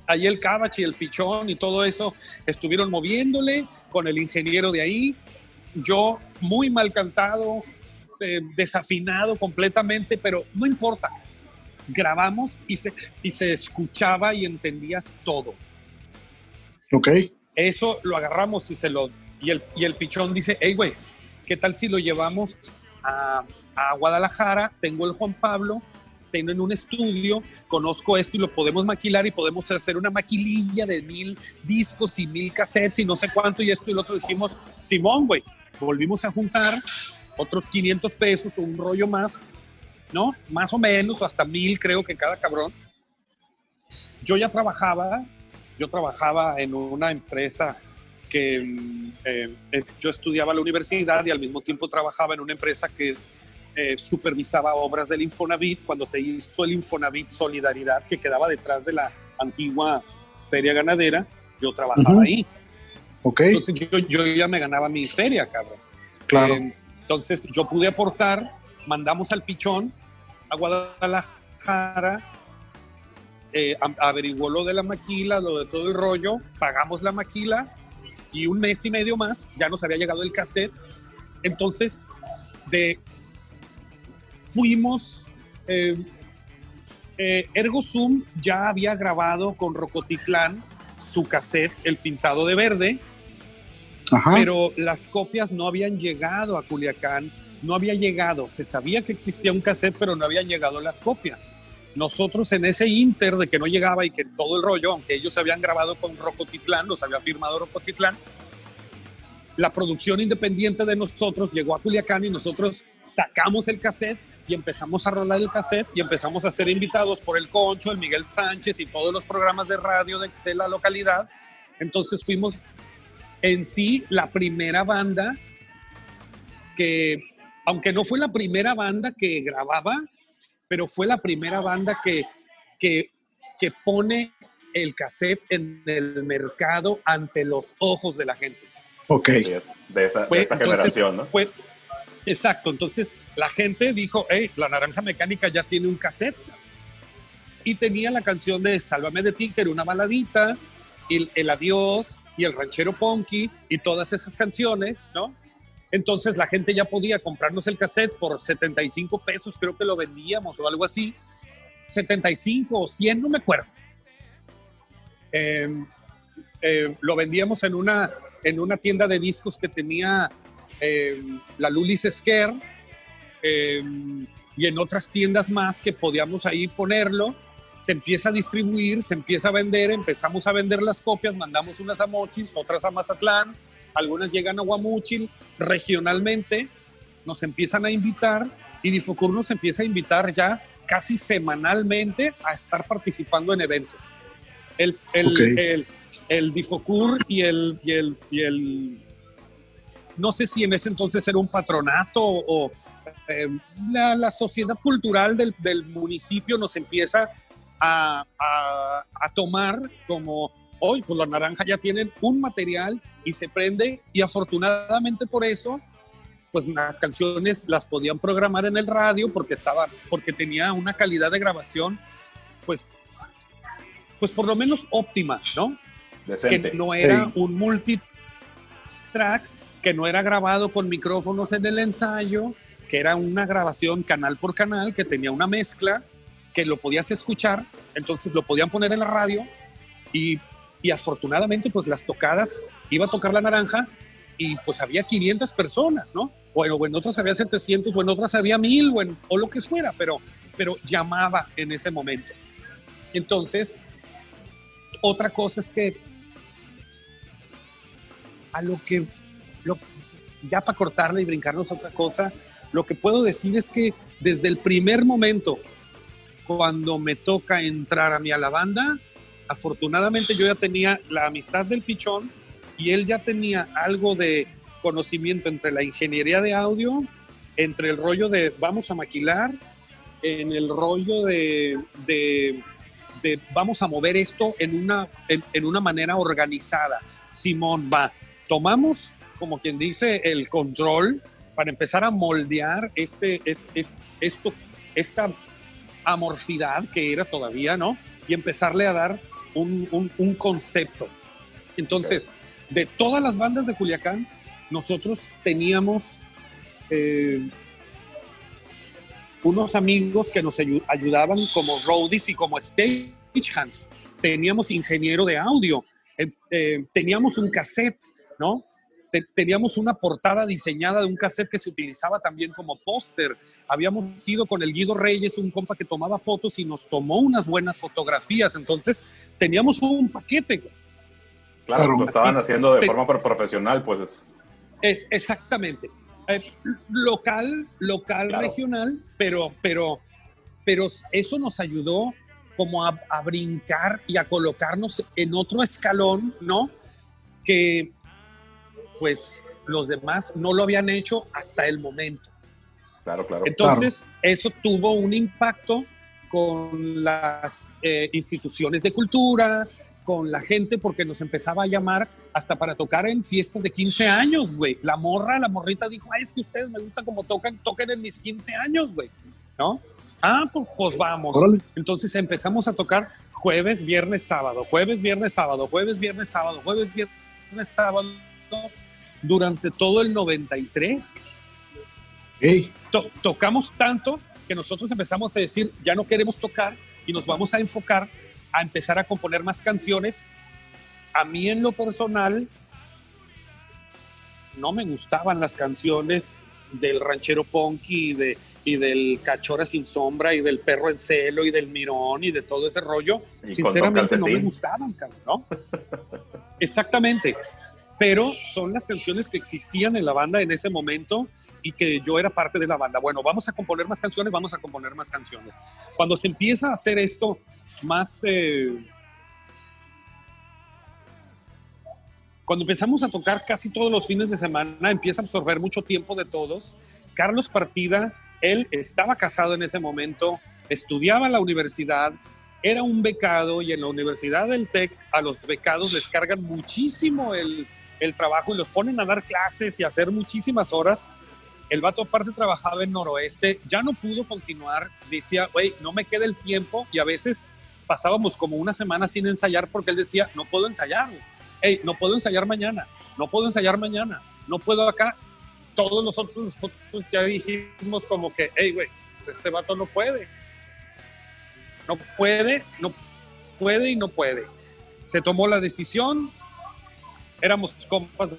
Ahí el Cabach y el Pichón y todo eso estuvieron moviéndole con el ingeniero de ahí. Yo muy mal cantado, eh, desafinado completamente, pero no importa. Grabamos y se, y se escuchaba y entendías todo. Ok. Eso lo agarramos y se lo. Y el, y el pichón dice: Hey, güey, ¿qué tal si lo llevamos a, a Guadalajara? Tengo el Juan Pablo, tengo en un estudio, conozco esto y lo podemos maquilar y podemos hacer una maquililla de mil discos y mil cassettes y no sé cuánto y esto y lo otro. Dijimos: Simón, güey, volvimos a juntar otros 500 pesos o un rollo más, ¿no? Más o menos, hasta mil creo que cada cabrón. Yo ya trabajaba, yo trabajaba en una empresa que mm, eh, yo estudiaba en la universidad y al mismo tiempo trabajaba en una empresa que eh, supervisaba obras del Infonavit cuando se hizo el Infonavit Solidaridad que quedaba detrás de la antigua feria ganadera. Yo trabajaba Ujú. ahí. Ok. Entonces yo, yo ya me ganaba mi feria, cabrón. Claro. Eh, entonces yo pude aportar, mandamos al pichón a Guadalajara, eh, averiguó lo de la maquila, lo de todo el rollo, pagamos la maquila y un mes y medio más ya nos había llegado el cassette. Entonces, de fuimos. eh, eh, Ergo Zoom ya había grabado con Rocotitlán su cassette, El Pintado de Verde, Ajá. pero las copias no habían llegado a Culiacán, no había llegado. Se sabía que existía un cassette, pero no habían llegado las copias. Nosotros en ese inter de que no llegaba y que todo el rollo, aunque ellos habían grabado con Rocotitlán, los había firmado Rocotitlán, la producción independiente de nosotros llegó a Culiacán y nosotros sacamos el cassette y empezamos a rolar el cassette y empezamos a ser invitados por el Concho, el Miguel Sánchez y todos los programas de radio de la localidad. Entonces fuimos en sí la primera banda que, aunque no fue la primera banda que grababa, pero fue la primera banda que, que, que pone el cassette en el mercado ante los ojos de la gente. Ok. Es, de, esa, de Fue, esta entonces, generación, ¿no? Fue, exacto, entonces la gente dijo, hey, la naranja mecánica ya tiene un cassette. Y tenía la canción de Sálvame de ti, que era una baladita, y el, el Adiós, y el Ranchero Ponky, y todas esas canciones, ¿no? Entonces la gente ya podía comprarnos el cassette por 75 pesos, creo que lo vendíamos o algo así. 75 o 100, no me acuerdo. Eh, eh, lo vendíamos en una, en una tienda de discos que tenía eh, la Lulis Esquer y en otras tiendas más que podíamos ahí ponerlo. Se empieza a distribuir, se empieza a vender, empezamos a vender las copias, mandamos unas a Mochis, otras a Mazatlán, algunas llegan a Guamúchil, regionalmente nos empiezan a invitar y Difocur nos empieza a invitar ya casi semanalmente a estar participando en eventos. El, el, el, el Difocur y el, y, el, y el- no sé si en ese entonces era un patronato o, o, eh, la, la sociedad cultural del, del municipio nos empieza a, a- a tomar como, hoy pues la naranja ya tienen un material y se prende y afortunadamente por eso pues las canciones las podían programar en el radio porque estaba porque tenía una calidad de grabación pues pues por lo menos óptima, ¿no? Decente. que no era Sí. un multitrack, que no era grabado con micrófonos en el ensayo, que era una grabación canal por canal, que tenía una mezcla, que lo podías escuchar, entonces lo podían poner en la radio y, y afortunadamente pues las tocadas, iba a tocar la naranja y pues había 500 personas, ¿no? Bueno, o en otras había 700, o en otras había 1000, o, o lo que fuera, pero, pero llamaba en ese momento. Entonces, otra cosa es que a lo que, lo- ya para cortarle y brincarnos otra cosa, lo que puedo decir es que desde el primer momento, cuando me toca entrar a mí a afortunadamente yo ya tenía la amistad del pichón y él ya tenía algo de conocimiento entre la ingeniería de audio, entre el rollo de vamos a maquilar, en el rollo de, de- de vamos a mover esto en una, en, en una manera organizada. Simón va, tomamos, como quien dice, el control para empezar a moldear este, es- es- esto, esta amorfidad que era todavía, ¿no? Y empezarle a dar un, un- concepto. Entonces, de todas las bandas de Culiacán, nosotros teníamos eh, unos amigos que nos ayu- ayudaban como roadies y como stagehands. Teníamos ingeniero de audio, eh, eh, teníamos un cassette, ¿no? Te- teníamos una portada diseñada de un cassette que se utilizaba también como póster. Habíamos ido con el Guido Reyes, un compa que tomaba fotos y nos tomó unas buenas fotografías. Entonces, teníamos un paquete. Claro, lo estaban haciendo de Te- forma pro- profesional, pues es- exactamente. Eh, local, local, Claro. regional, pero, pero, pero eso nos ayudó como a, a brincar y a colocarnos en otro escalón, ¿no? Que pues los demás no lo habían hecho hasta el momento. claro, claro. Entonces, eso tuvo un impacto con las eh, instituciones de cultura, con la gente, porque nos empezaba a llamar hasta para tocar en fiestas de 15 años, güey. La morra, la morrita dijo, ay, es que ustedes me gusta como tocan, toquen en mis 15 años, güey, ¿no? Ah, pues, pues vamos. Órale. Entonces empezamos a tocar jueves, viernes, sábado, jueves, viernes, sábado, jueves, viernes, sábado, jueves, viernes, sábado, durante todo el 93 Ey, to- tocamos tanto que nosotros empezamos a decir, ya no queremos tocar y nos vamos a enfocar a empezar a componer más canciones. A mí en lo personal no me gustaban las canciones del ranchero punky y, de, y del cachora sin sombra y del perro en celo y del mirón y de todo ese rollo. Sinceramente no me gustaban, cabrón, ¿no? Exactamente. Pero son las canciones que existían en la banda en ese momento y que yo era parte de la banda. Bueno, vamos a componer más canciones, vamos a componer más canciones. Cuando se empieza a hacer esto más, eh, Cuando empezamos a tocar casi todos los fines de semana, empieza a absorber mucho tiempo de todos. Carlos Partida, él estaba casado en ese momento, estudiaba en la universidad, era un becado y en la Universidad del TEC a los becados les cargan muchísimo el, el trabajo y los ponen a dar clases y a hacer muchísimas horas. El vato aparte trabajaba en Noroeste, ya no pudo continuar, decía, güey, no me queda el tiempo y a veces pasábamos como una semana sin ensayar porque él decía, no puedo ensayar, hey, no puedo ensayar mañana, no puedo ensayar mañana, no puedo acá. Todos nosotros, nosotros ya dijimos como que, hey, güey, pues este vato no puede. No puede, no puede y no puede. Se tomó la decisión, éramos compas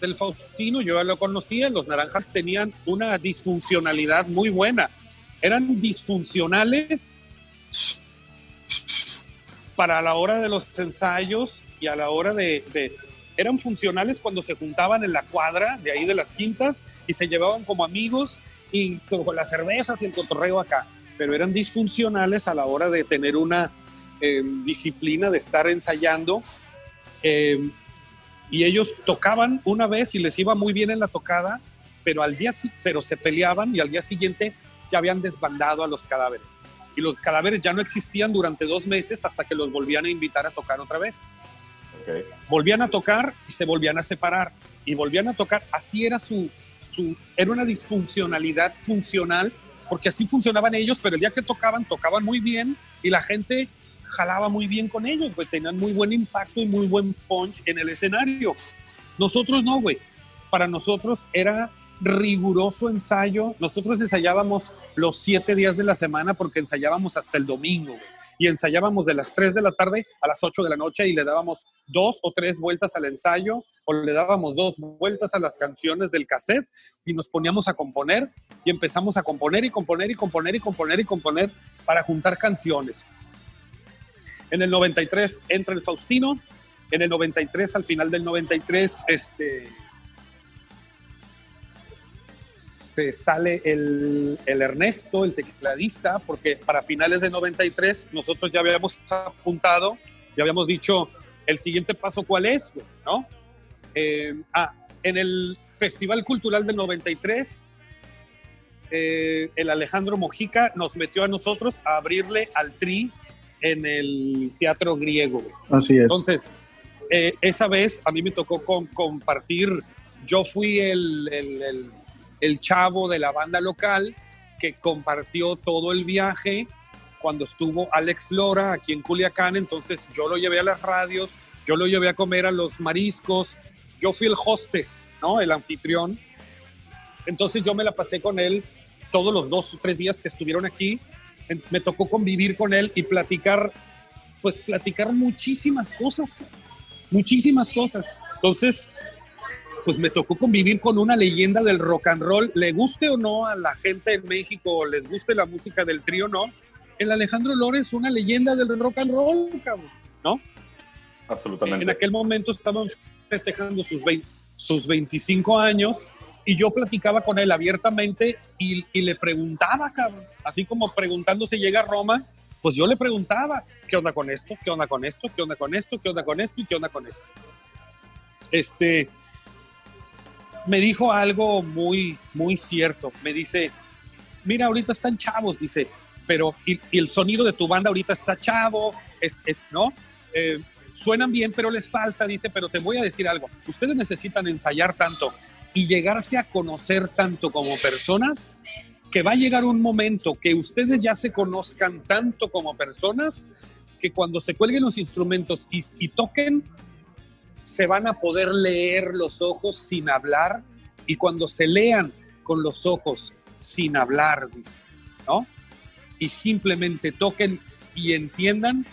del Faustino, yo ya lo conocía, los naranjas tenían una disfuncionalidad muy buena. Eran disfuncionales para la hora de los ensayos y a la hora de, de, Eran funcionales cuando se juntaban en la cuadra de ahí de las quintas y se llevaban como amigos y con las cervezas y el cotorreo acá, pero eran disfuncionales a la hora de tener una eh, disciplina de estar ensayando. Eh, y ellos tocaban una vez y les iba muy bien en la tocada, pero al día pero se peleaban y al día siguiente ya habían desbandado a los cadáveres. Y los cadáveres ya no existían durante dos meses hasta que los volvían a invitar a tocar otra vez. Volvían a tocar y se volvían a separar. Y volvían a tocar. Así era su, su... Era una disfuncionalidad funcional, porque así funcionaban ellos, pero el día que tocaban, tocaban muy bien y la gente jalaba muy bien con ellos, pues tenían muy buen impacto y muy buen punch en el escenario. Nosotros no, güey. Para nosotros era riguroso ensayo. Nosotros ensayábamos los siete días de la semana porque ensayábamos hasta el domingo. güey. Y ensayábamos de las 3 de la tarde a las 8 de la noche y le dábamos dos o tres vueltas al ensayo o le dábamos dos vueltas a las canciones del cassette y nos poníamos a componer y empezamos a componer y componer y componer y componer y componer para juntar canciones. En el 93 entra el Faustino. En el 93, al final del 93, este, se sale el, el Ernesto, el tecladista, porque para finales de 93 nosotros ya habíamos apuntado, ya habíamos dicho el siguiente paso cuál es, ¿no? Eh, ah, en el Festival Cultural del 93, eh, el Alejandro Mojica nos metió a nosotros a abrirle al Tri en el teatro griego. Así es. Entonces, eh, esa vez a mí me tocó con- compartir, yo fui el, el- el- el chavo de la banda local que compartió todo el viaje cuando estuvo Alex Lora aquí en Culiacán, entonces yo lo llevé a las radios, yo lo llevé a comer a los mariscos, yo fui el hostess, ¿no? El anfitrión. Entonces yo me la pasé con él todos los dos o tres días que estuvieron aquí. Me tocó convivir con él y platicar, pues platicar muchísimas cosas, muchísimas cosas. Entonces, pues me tocó convivir con una leyenda del rock and roll, le guste o no a la gente en México, les guste la música del trío, ¿no? El Alejandro Lores es una leyenda del rock and roll, cabrón, ¿no? Absolutamente. En aquel momento estaban festejando sus, 20 sus 25 años y yo platicaba con él abiertamente y, y le preguntaba, cabrón, así como preguntando si llega a Roma, pues yo le preguntaba, ¿qué onda con esto? ¿Qué onda con esto? ¿Qué onda con esto? ¿Qué onda con esto? ¿Y qué onda con esto? Este, me dijo algo muy, muy cierto. Me dice, mira, ahorita están chavos, dice, pero y, y el sonido de tu banda ahorita está chavo, es, es ¿no? Eh, suenan bien, pero les falta, dice, pero te voy a decir algo, ustedes necesitan ensayar tanto y llegarse a conocer tanto como personas, que va a llegar un momento que ustedes ya se conozcan tanto como personas, que cuando se cuelguen los instrumentos y, toquen, se van a poder leer los ojos sin hablar y cuando se lean con los ojos sin hablar, ¿no? Y simplemente toquen y entiendan,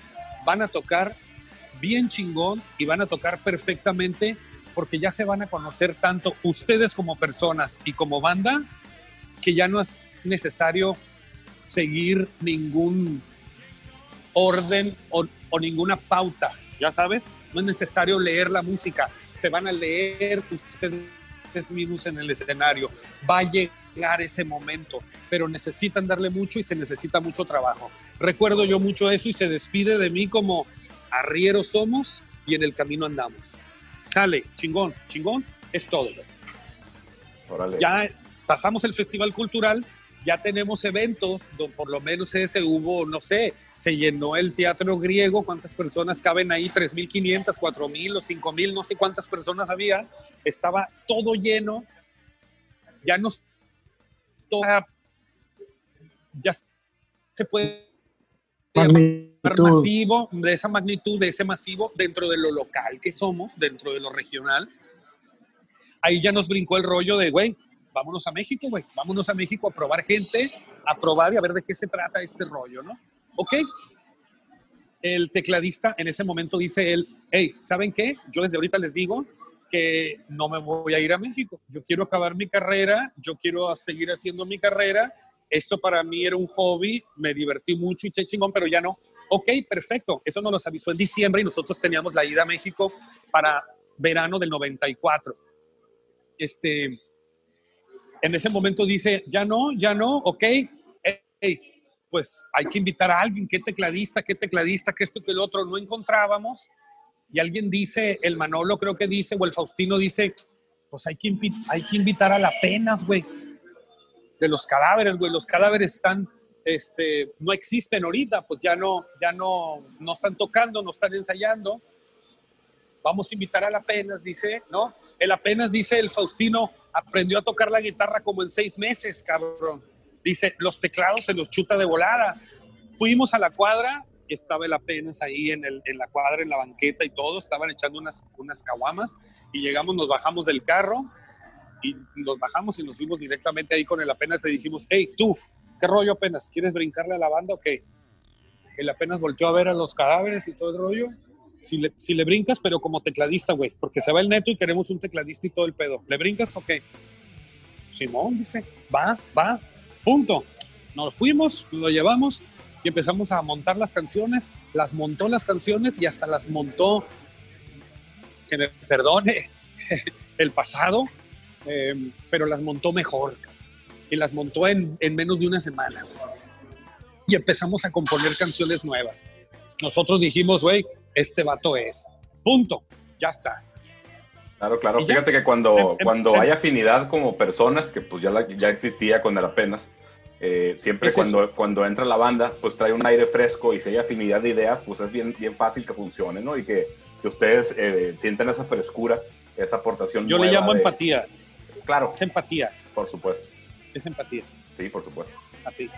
van a tocar bien chingón y van a tocar perfectamente porque ya se van a conocer tanto ustedes como personas y como banda que ya no es necesario seguir ningún orden o, o ninguna pauta, ya sabes, no es necesario leer la música, se van a leer ustedes mismos en el escenario, va a llegar ese momento, pero necesitan darle mucho y se necesita mucho trabajo. Recuerdo yo mucho eso y se despide de mí como arrieros somos y en el camino andamos. Sale, chingón, chingón, es todo. Órale. Ya pasamos el festival cultural, ya tenemos eventos, do- por lo menos ese hubo, no sé, se llenó el teatro griego, ¿cuántas personas caben ahí? 3.500, 4.000 o 5.000, no sé cuántas personas había, estaba todo lleno, ya nos ya se puede Magnitud. masivo, de esa magnitud, de ese masivo, dentro de lo local que somos, dentro de lo regional. Ahí ya nos brincó el rollo de, güey, vámonos a México, güey, vámonos a México a probar gente, a probar y a ver de qué se trata este rollo, ¿no? Ok. El tecladista en ese momento dice él, hey, ¿saben qué? Yo desde ahorita les digo que no me voy a ir a México. Yo quiero acabar mi carrera, yo quiero seguir haciendo mi carrera. Esto para mí era un hobby, me divertí mucho y che chingón, pero ya no. Ok, perfecto. Eso nos los avisó en diciembre y nosotros teníamos la ida a México para verano del 94. Este, en ese momento dice, ya no, ya no, ok, hey, pues hay que invitar a alguien, qué tecladista, qué tecladista, que esto, que el otro, no encontrábamos. Y alguien dice, el Manolo creo que dice, o el Faustino dice, pues hay que, hay que invitar a la penas, güey, de los cadáveres, güey, los cadáveres están, este, no existen ahorita, pues ya no, ya no, no están tocando, no están ensayando. Vamos a invitar a la penas, dice, ¿no? El apenas dice el Faustino, aprendió a tocar la guitarra como en seis meses, cabrón. Dice, los teclados se los chuta de volada. Fuimos a la cuadra, estaba el apenas ahí en, el, en la cuadra, en la banqueta y todo, estaban echando unas, unas caguamas y llegamos, nos bajamos del carro y nos bajamos y nos fuimos directamente ahí con el apenas, le dijimos, hey, tú, ¿qué rollo apenas? ¿Quieres brincarle a la banda o qué? El apenas volteó a ver a los cadáveres y todo el rollo. Si le, si le brincas, pero como tecladista, güey, porque se va el neto y queremos un tecladista y todo el pedo. ¿Le brincas o qué? Simón dice, va, va, punto. Nos fuimos, lo llevamos y empezamos a montar las canciones. Las montó las canciones y hasta las montó, que me perdone el pasado, eh, pero las montó mejor. Y las montó en, en menos de una semana. Y empezamos a componer canciones nuevas. Nosotros dijimos, güey, este vato es. Punto. Ya está. Claro, claro. Y ya. Fíjate que cuando, Em, em, cuando em. hay afinidad como personas, que pues ya, la- ya existía con el apenas, eh, siempre Es cuando, cuando entra la banda, pues trae un aire fresco y si hay afinidad de ideas, pues es bien, bien fácil que funcione, ¿no? Y que, que ustedes eh, sientan esa frescura, esa aportación. Yo le nueva llamo de- empatía. Claro, Es empatía. por supuesto. Es empatía. Sí, por supuesto. Así.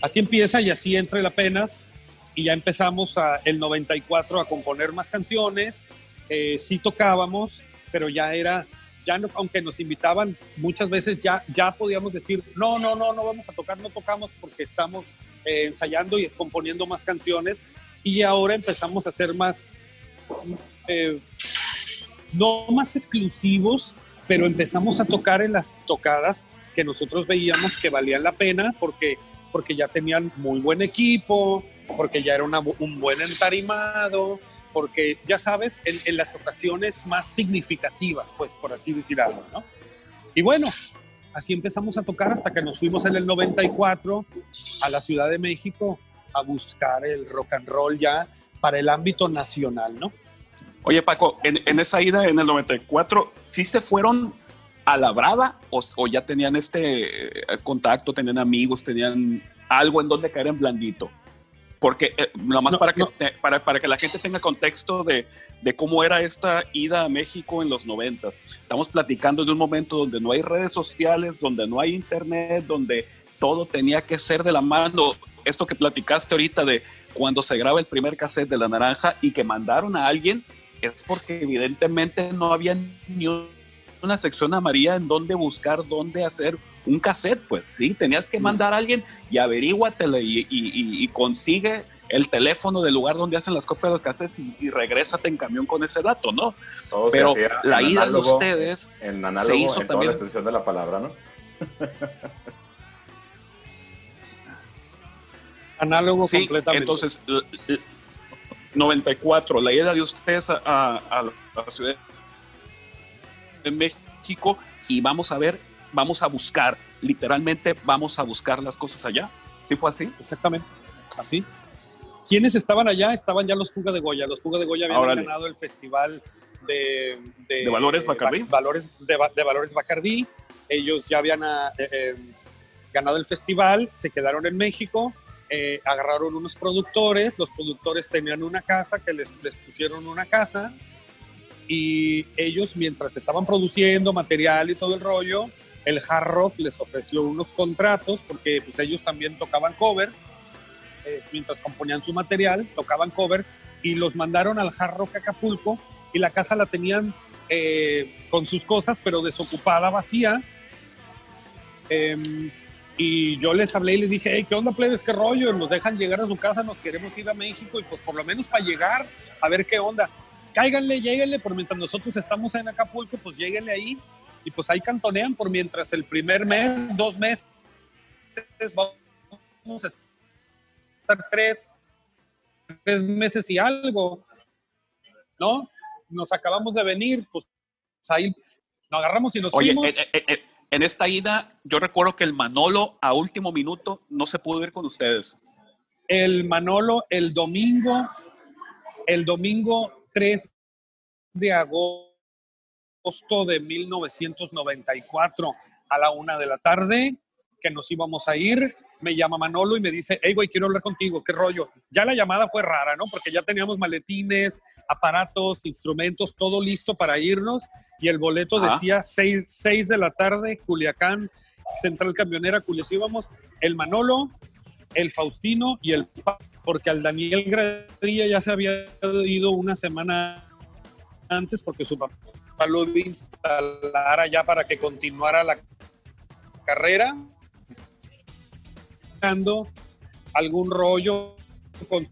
Así empieza y así entra el apenas. Y ya empezamos a, el 94 a componer más canciones. Eh, sí tocábamos, pero ya era, ya no, aunque nos invitaban muchas veces, ya, ya podíamos decir, no, no, no, no vamos a tocar, no tocamos porque estamos eh, ensayando y componiendo más canciones. Y ahora empezamos a ser más, eh, no más exclusivos, pero empezamos a tocar en las tocadas que nosotros veíamos que valían la pena porque, porque ya tenían muy buen equipo, porque ya era un buen entarimado, porque ya sabes, en, en las ocasiones más significativas, pues por así decir algo, ¿no? Y bueno, así empezamos a tocar hasta que nos fuimos en el 94 a la Ciudad de México a buscar el rock and roll ya para el ámbito nacional, ¿no? Oye, Paco, en, en esa ida en el 94, ¿sí se fueron a la brava o, o ya tenían este eh, contacto, tenían amigos, tenían algo en donde caer en blandito? Porque, eh, nada más No, para, que no. te- para, para que la gente tenga contexto de, de cómo era esta ida a México en los 90. Estamos platicando de un momento donde no hay redes sociales, donde no hay internet, donde todo tenía que ser de la mano. Esto que platicaste ahorita de cuando se graba el primer cassette de La Naranja y que mandaron a alguien, es porque evidentemente no había ni una sección amarilla en donde buscar, dónde hacer un cassette. Pues sí, tenías que mandar a alguien y averíguatele y, y- y- y consigue el teléfono del lugar donde hacen las copias de los cassettes y, y regrésate en camión con ese dato, ¿no? Todo se Pero hacía la ida de ustedes En análogo, hizo en toda también- la extensión de la palabra, ¿no? Análogo Sí, completamente. entonces, 94, la idea de ustedes a, a- a la ciudad de México, y vamos a ver, vamos a buscar, literalmente vamos a buscar las cosas allá. ¿Sí fue así? Exactamente, así. ¿Quiénes estaban allá? Estaban ya los Fuga de Goya. Los Fuga de Goya habían Órale. ganado el festival de, ¿De Valores Bacardí? Va- valores, de, Va- de Valores Bacardí. Ellos ya habían eh, eh, ganado el festival, se quedaron en México, eh, agarraron unos productores, los productores tenían una casa que les, les pusieron una casa y ellos mientras estaban produciendo material y todo el rollo, el Hard Rock les ofreció unos contratos porque pues ellos también tocaban covers, eh, mientras componían su material, tocaban covers y los mandaron al Hard Rock Acapulco y la casa la tenían eh, con sus cosas pero desocupada, vacía. Em, y yo les hablé y les dije, hey, ¿qué onda, plebes? ¿Qué rollo? Nos dejan llegar a su casa, nos queremos ir a México y pues por lo menos para llegar a ver qué onda. Cáiganle, lléguenle, por mientras nosotros estamos en Acapulco, pues lléguenle ahí y pues ahí cantonean por mientras el primer mes, dos meses, vamos a estar tres, tres meses y algo, ¿no? Nos acabamos de venir, pues ahí nos agarramos y nos Oye, fuimos. en, en- en- en esta ida, yo recuerdo que el Manolo a último minuto no se pudo ir con ustedes. el Manolo el domingo, el domingo 3 de agosto de 1994 a la una de la tarde, que nos íbamos a ir. Me llama Manolo y me dice, hey, güey, quiero hablar contigo, ¿qué rollo? Ya la llamada fue rara, ¿no? Porque ya teníamos maletines, aparatos, instrumentos, todo listo para irnos y el boleto Ajá. decía 6, de la tarde, Culiacán, Central Camionera, Culiacán. Íbamos el Manolo, el Faustino y el porque al Daniel Gradilla ya se había ido una semana antes porque su papá lo instalar allá para que continuara la carrera buscando algún rollo con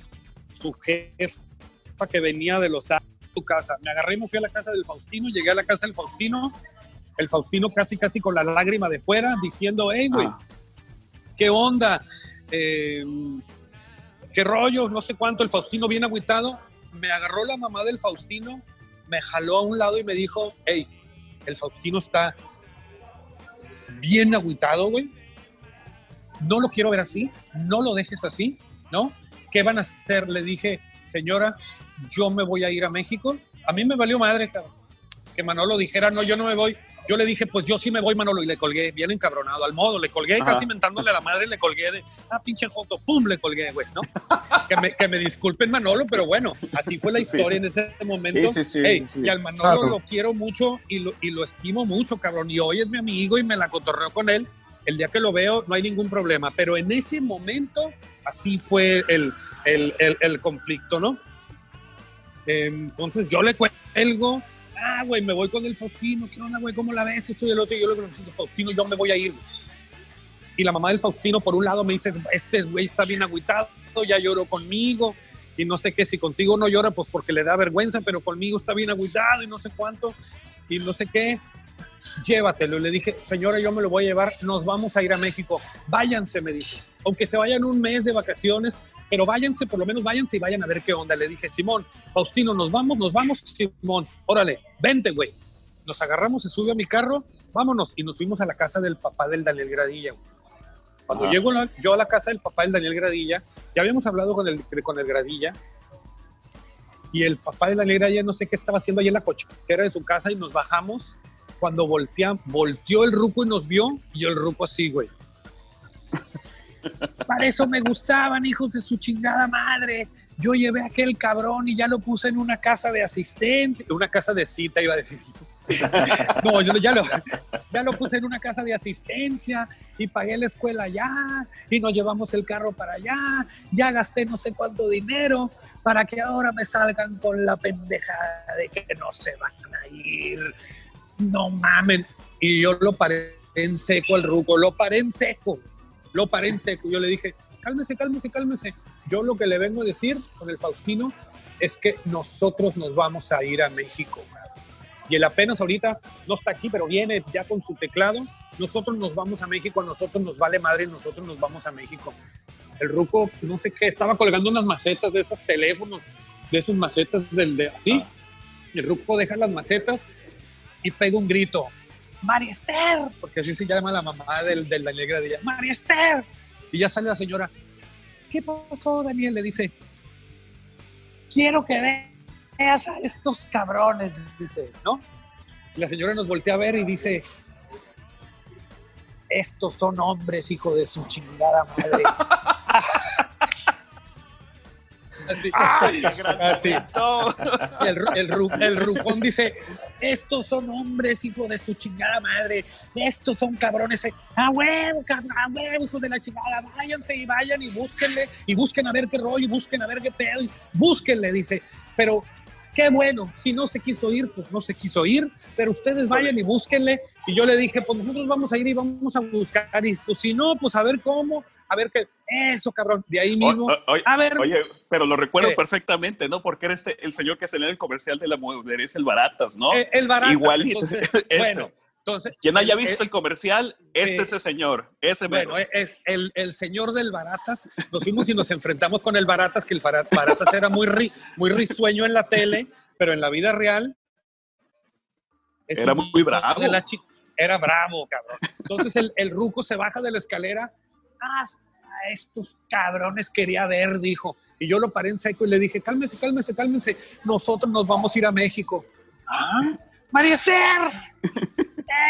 su jefa que venía de los a tu casa. Me agarré y me fui a la casa del Faustino, llegué a la casa del Faustino, el Faustino casi casi con la lágrima de fuera diciendo, hey, güey, Ah. ¿qué onda? Eh, ¿Qué rollo? No sé cuánto, el Faustino bien agüitado. Me agarró la mamá del Faustino, me jaló a un lado y me dijo, hey, el Faustino está bien agüitado, güey. No lo quiero ver así, no lo dejes así, ¿no? ¿Qué van a hacer? Le dije, señora, yo me voy a ir a México. A mí me valió madre, cabrón. Que Manolo dijera, no, yo no me voy. Yo le dije, pues yo sí me voy, Manolo, y le colgué, bien encabronado, al modo, le colgué Ajá. casi mentándole a la madre, le colgué de, ah, pinche joto, pum, le colgué, güey, ¿no? que, me, que me disculpen, Manolo, pero bueno, así fue la historia sí. en ese momento. Sí, sí, sí, Ey, sí. Y al Manolo Claro. lo quiero mucho y lo, y lo estimo mucho, cabrón. Y hoy es mi amigo y me la cotorreo con él. El día que lo veo no hay ningún problema, pero en ese momento así fue el, el, el, conflicto, ¿no? Entonces yo le cuelgo, ah, güey, me voy con el Faustino, ¿qué onda, güey? ¿Cómo la ves? Esto y el otro, y yo le digo, Faustino, yo me voy a ir. Y la mamá del Faustino, por un lado, me dice, este güey está bien agüitado, ya lloró conmigo, y no sé qué, si contigo no llora, pues porque le da vergüenza, pero conmigo está bien agüitado y no sé cuánto, y no sé qué. Llévatelo. Le dije, señora, yo me lo voy a llevar, nos vamos a ir a México. Váyanse, me dice. Aunque se vayan un mes de vacaciones, pero váyanse, por lo menos váyanse y vayan a ver qué onda. Le dije, Simón, Faustino, nos vamos, nos vamos, Simón, órale, vente, güey. Nos agarramos, se sube a mi carro, vámonos. Y nos fuimos a la casa del papá del Daniel Gradilla. güey. Cuando Ajá. llego la- yo a la casa del papá del Daniel Gradilla, ya habíamos hablado con el, con el Gradilla, y el papá del Daniel Gradilla no sé qué estaba haciendo ahí en la cochera de su casa y nos bajamos. Cuando voltea, volteó el ruco y nos vio, y el ruco así, güey. Para eso me gustaban, hijos de su chingada madre. Yo llevé a aquel cabrón y ya lo puse en una casa de asistencia, una casa de cita, iba a decir. No, yo ya lo, ya lo puse en una casa de asistencia y pagué la escuela allá y nos llevamos el carro para allá. Ya gasté no sé cuánto dinero para que ahora me salgan con la pendejada de que no se van a ir. No mamen. Y yo lo paré en seco al ruco, lo paré en seco, lo paré en seco. Yo le dije, cálmese, cálmese, cálmese. Yo lo que le vengo a decir con el Faustino es que nosotros nos vamos a ir a México. Y él apenas ahorita no está aquí, pero viene ya con su teclado. Nosotros nos vamos a México, a nosotros nos vale madre, nosotros nos vamos a México. El ruco, no sé qué, estaba colgando unas macetas de esos teléfonos, de esas macetas del de así. El ruco deja las macetas y pega un grito. María Esther, porque así se llama la mamá del, del Daniel Gradilla. María Esther. Y ya sale la señora. ¿Qué pasó, Daniel? Le dice, quiero que veas a estos cabrones, dice, ¿no? Y la señora nos voltea a ver y dice, estos son hombres, hijo de su chingada madre. Así, ¡Ay, así. El, el, ru- el rucón dice, estos son hombres, hijo de su chingada madre, estos son cabrones, eh, a huevo, cabrón, a huevo, hijos de la chingada, váyanse y vayan y búsquenle, y busquen a ver qué rollo, y busquen a ver qué pedo, y búsquenle, dice, pero qué bueno, si no se quiso ir, pues no se quiso ir, pero ustedes vayan y búsquenle, y yo le dije, pues nosotros vamos a ir y vamos a buscar, y pues si no, pues a ver cómo, a ver qué, eso cabrón, de ahí mismo, O- o- a ver, Oye, pero lo recuerdo ¿Qué? perfectamente, ¿no? Porque era este, el señor que salía en el comercial de la modereza el Baratas, ¿no? eh, el barato, Igualito. entonces, bueno, entonces, Quien haya eh, visto el comercial, este eh, es ese señor, ese Bueno, mero. es el, el señor del Baratas, nos fuimos y nos enfrentamos con el Baratas, que el Bara- Baratas era muy, ri- muy risueño en la tele, pero en la vida real... es Era muy bravo. era bravo, cabrón. Entonces el, el ruco se baja de la escalera. Ah, a estos cabrones quería ver, dijo. Y yo lo paré en seco y le dije, cálmese, cálmese, cálmese. Nosotros nos vamos a ir a México. ¿Ah? María Esther,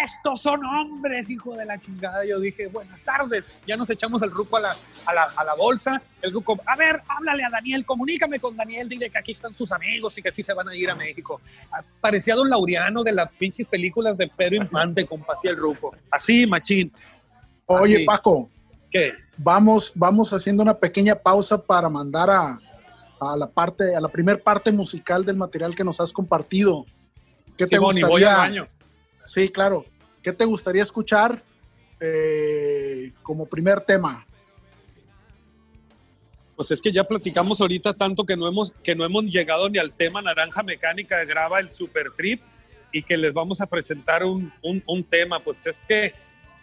estos son hombres, hijo de la chingada. Yo dije, buenas tardes. Ya nos echamos el ruco a la, a la, a la bolsa. El ruco, a ver, háblale a Daniel, comunícame con Daniel, dile que aquí están sus amigos y que sí se van a ir a México. Parecía don Laureano de las pinches películas de Pedro Infante, compa, así el ruco. Así, machín. Oye, Así. Paco, ¿Qué? vamos, vamos haciendo una pequeña pausa para mandar a, a la parte, a la primer parte musical del material que nos has compartido. ¿Qué te Simón, y gustaría? voy al baño. Sí, claro. ¿Qué te gustaría escuchar eh, como primer tema? Pues es que ya platicamos ahorita tanto que no hemos, que no hemos llegado ni al tema Naranja Mecánica graba el Super Trip y que les vamos a presentar un, un- un tema. Pues es que,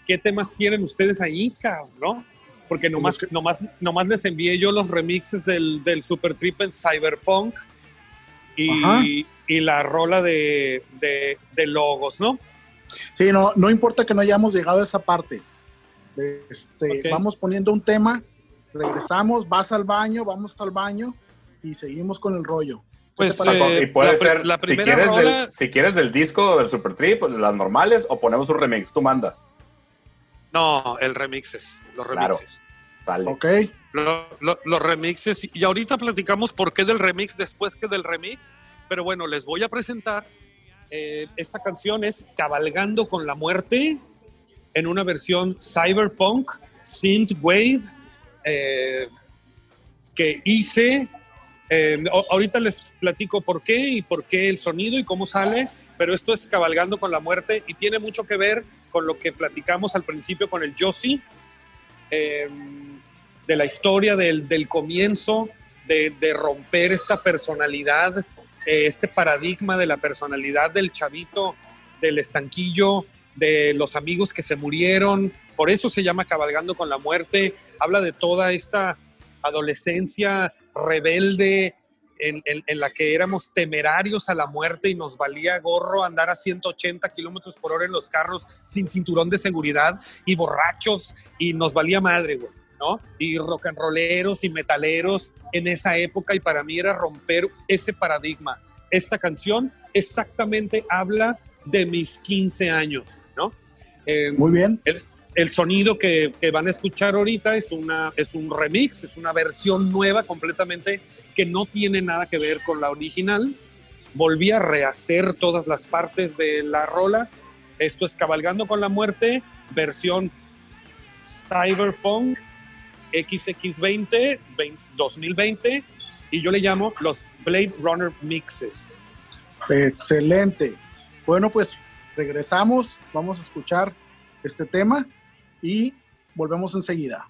¿qué temas tienen ustedes ahí, cabrón? ¿No? Porque nomás, que- nomás, nomás les envié yo los remixes del, del Super Trip en Cyberpunk y, y la rola de, de, de logos, ¿no? Sí, no, no importa que no hayamos llegado a esa parte. Este. Vamos poniendo un tema, regresamos, vas al baño, vamos al baño y seguimos con el rollo. ¿Qué Pues, eh, y puede la ser, la si, primera quieres rola- del, si quieres del disco del Super Trip, las normales, o ponemos un remix, tú mandas. No, el remixes, los Claro. remixes. Sale. ok, Lo- lo- los remixes, y ahorita platicamos por qué del remix después que del remix, pero bueno, les voy a presentar. eh, esta canción es Cabalgando con la Muerte en una versión cyberpunk, synthwave, eh, que hice. eh, ahorita les platico por qué y por qué el sonido y cómo sale, pero esto es Cabalgando con la Muerte y tiene mucho que ver con lo que platicamos al principio con el Josie. eh, de la historia del, del comienzo, de, de romper esta personalidad, este paradigma de la personalidad del chavito, del estanquillo, de los amigos que se murieron. Por eso se llama Cabalgando con la Muerte. Habla de toda esta adolescencia rebelde en, la que éramos temerarios a la muerte y nos valía gorro andar a 180 kilómetros por hora en los carros sin cinturón de seguridad y borrachos y nos valía madre, güey. ¿No? Y rock and rolleros y metaleros en esa época y para mí era romper ese paradigma. Esta canción exactamente habla de mis 15 años, ¿no? Eh, muy bien. el, el sonido que, que van a escuchar ahorita es, una, es un remix, es una versión nueva completamente que no tiene nada que ver con la original. Volví a rehacer todas las partes de la rola. Esto es Cabalgando con la Muerte, versión Cyberpunk XX20 20 2020 y yo le llamo los Blade Runner Mixes. Excelente. Bueno, pues regresamos, vamos a escuchar este tema y volvemos enseguida.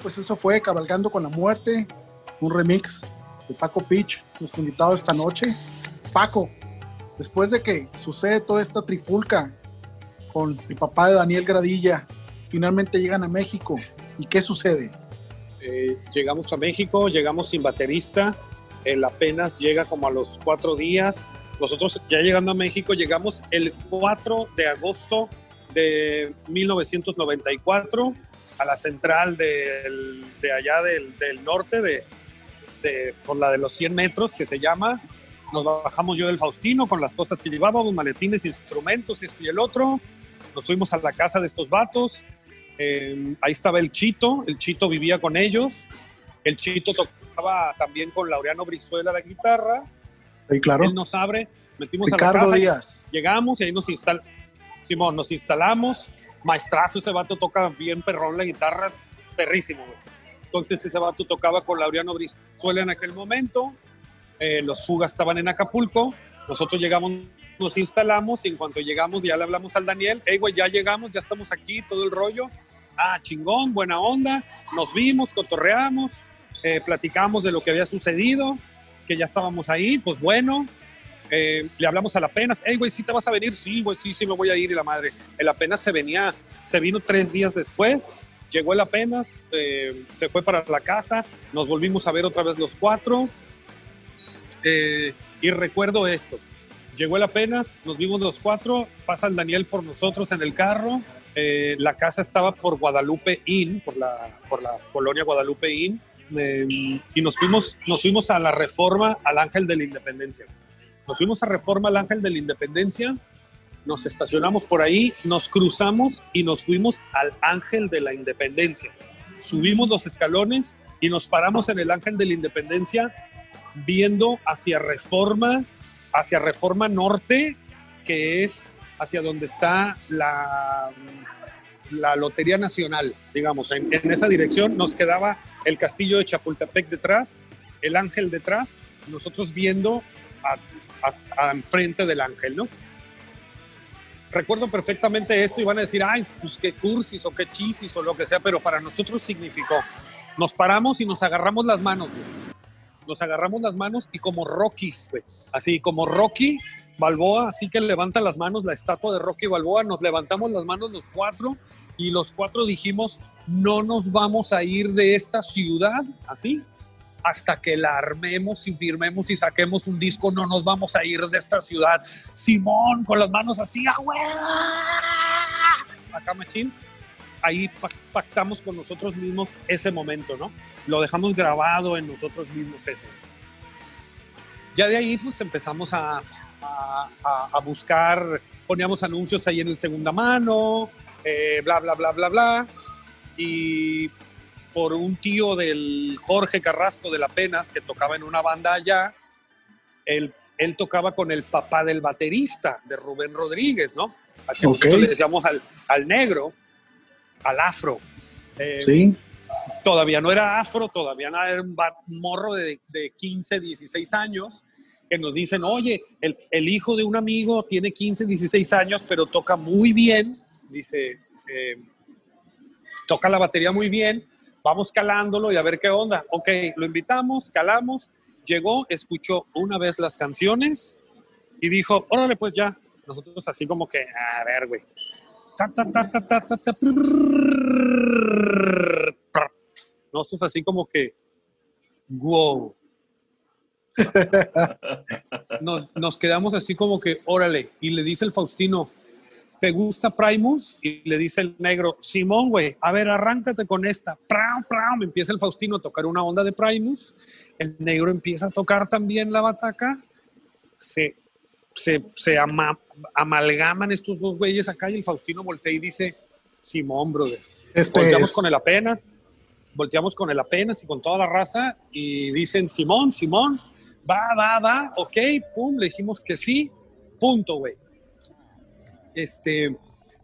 Pues eso fue Cabalgando con la Muerte, un remix de Paco Pitch, nuestro invitado esta noche. Paco, después de que sucede toda esta trifulca con el papá de Daniel Gradilla, finalmente llegan a México. ¿Y qué sucede? Eh, llegamos a México, llegamos sin baterista, él apenas llega como a los cuatro días. Nosotros ya llegando a México llegamos el 4 de agosto de 1994 a la central del- de allá del, del norte, de, de- por la de los 100 metros que se llama. Nos bajamos yo del Faustino con las cosas que llevábamos, maletines, instrumentos, esto y el otro. Nos fuimos a la casa de estos vatos. Eh, ahí estaba el Chito, el Chito vivía con ellos. El Chito tocaba también con Laureano Brizuela la guitarra. Sí, claro. Él nos abre, metimos a la casa. Díaz. Llegamos y ahí nos instal Simón, nos instalamos. Maestrazo, ese vato toca bien perrón la guitarra, perrísimo. Entonces ese vato tocaba con Laureano Brizuela en aquel momento. Eh, los Fugas estaban en Acapulco. Nosotros llegamos, nos instalamos y en cuanto llegamos ya le hablamos al Daniel. Hey, güey, ya llegamos, ya estamos aquí, todo el rollo. Ah, chingón, buena onda. Nos vimos, cotorreamos, eh, platicamos de lo que había sucedido, que ya estábamos ahí, pues bueno. Eh, le hablamos a la Penas, hey, güey, ¿sí te vas a venir? Sí, güey, sí, sí me voy a ir y la madre. El apenas se venía, se vino tres días después, llegó el apenas, eh, se fue para la casa, nos volvimos a ver otra vez los cuatro. Eh, y recuerdo esto, llegó el apenas, nos vimos los cuatro, pasa el Daniel por nosotros en el carro, eh, la casa estaba por Guadalupe Inn, por la, por la colonia Guadalupe Inn, eh, y nos fuimos, nos fuimos a la reforma al Ángel de la Independencia. Nos fuimos a Reforma al Ángel de la Independencia, nos estacionamos por ahí, nos cruzamos y nos fuimos al Ángel de la Independencia. Subimos los escalones y nos paramos en el Ángel de la Independencia viendo hacia Reforma, hacia Reforma Norte, que es hacia donde está la, la Lotería Nacional, digamos, en, en esa dirección nos quedaba el castillo de Chapultepec detrás, el ángel detrás, nosotros viendo a, a- enfrente del ángel, ¿no? Recuerdo perfectamente esto y van a decir, ay, pues qué cursis o qué chisis o lo que sea, pero para nosotros significó. Nos paramos y nos agarramos las manos, güey. Nos agarramos las manos y como Rockies, güey. Así como Rocky Balboa, así que levanta las manos, la estatua de Rocky Balboa, nos levantamos las manos los cuatro y los cuatro dijimos, no nos vamos a ir de esta ciudad, así, hasta que la armemos y firmemos y saquemos un disco, no nos vamos a ir de esta ciudad. Simón, con las manos así, ¡ah! Acá, machín. Ahí pac- pactamos con nosotros mismos ese momento, ¿no? Lo dejamos grabado en nosotros mismos eso. Ya de ahí, pues empezamos a- a- a buscar, poníamos anuncios ahí en el segunda mano, eh, bla, bla, bla, bla, bla. Y por un tío del Jorge Carrasco de la Penas, que tocaba en una banda allá, él, él tocaba con el papá del baterista, de Rubén Rodríguez, ¿no? Al que nosotros le decíamos al, al negro, al afro. Eh, Sí. Todavía no era afro, todavía no era un morro de, de 15, 16 años, que nos dicen, oye, el, el hijo de un amigo tiene 15, 16 años, pero toca muy bien, dice, eh, toca la batería muy bien, vamos calándolo y a ver qué onda. Ok, lo invitamos, calamos, llegó, escuchó una vez las canciones y dijo, órale, pues ya. Nosotros así como que, a ver, güey. Nosotros así como que, wow. Nos, nos quedamos así como que, órale. Y le dice el Faustino, ¿te gusta Primus? Y le dice el negro, Simón, güey, a ver, arráncate con esta. Prau. Me empieza el Faustino a tocar una onda de Primus. El negro empieza a tocar también la bataca. Se, se, se ama- amalgaman estos dos güeyes acá y el Faustino voltea y dice, Simón, brother. Este Volteamos es, con el apenas, volteamos con el apenas y con toda la raza y dicen, Simón, Simón, va, va, va, ok, pum, le dijimos que sí, punto, güey. Este,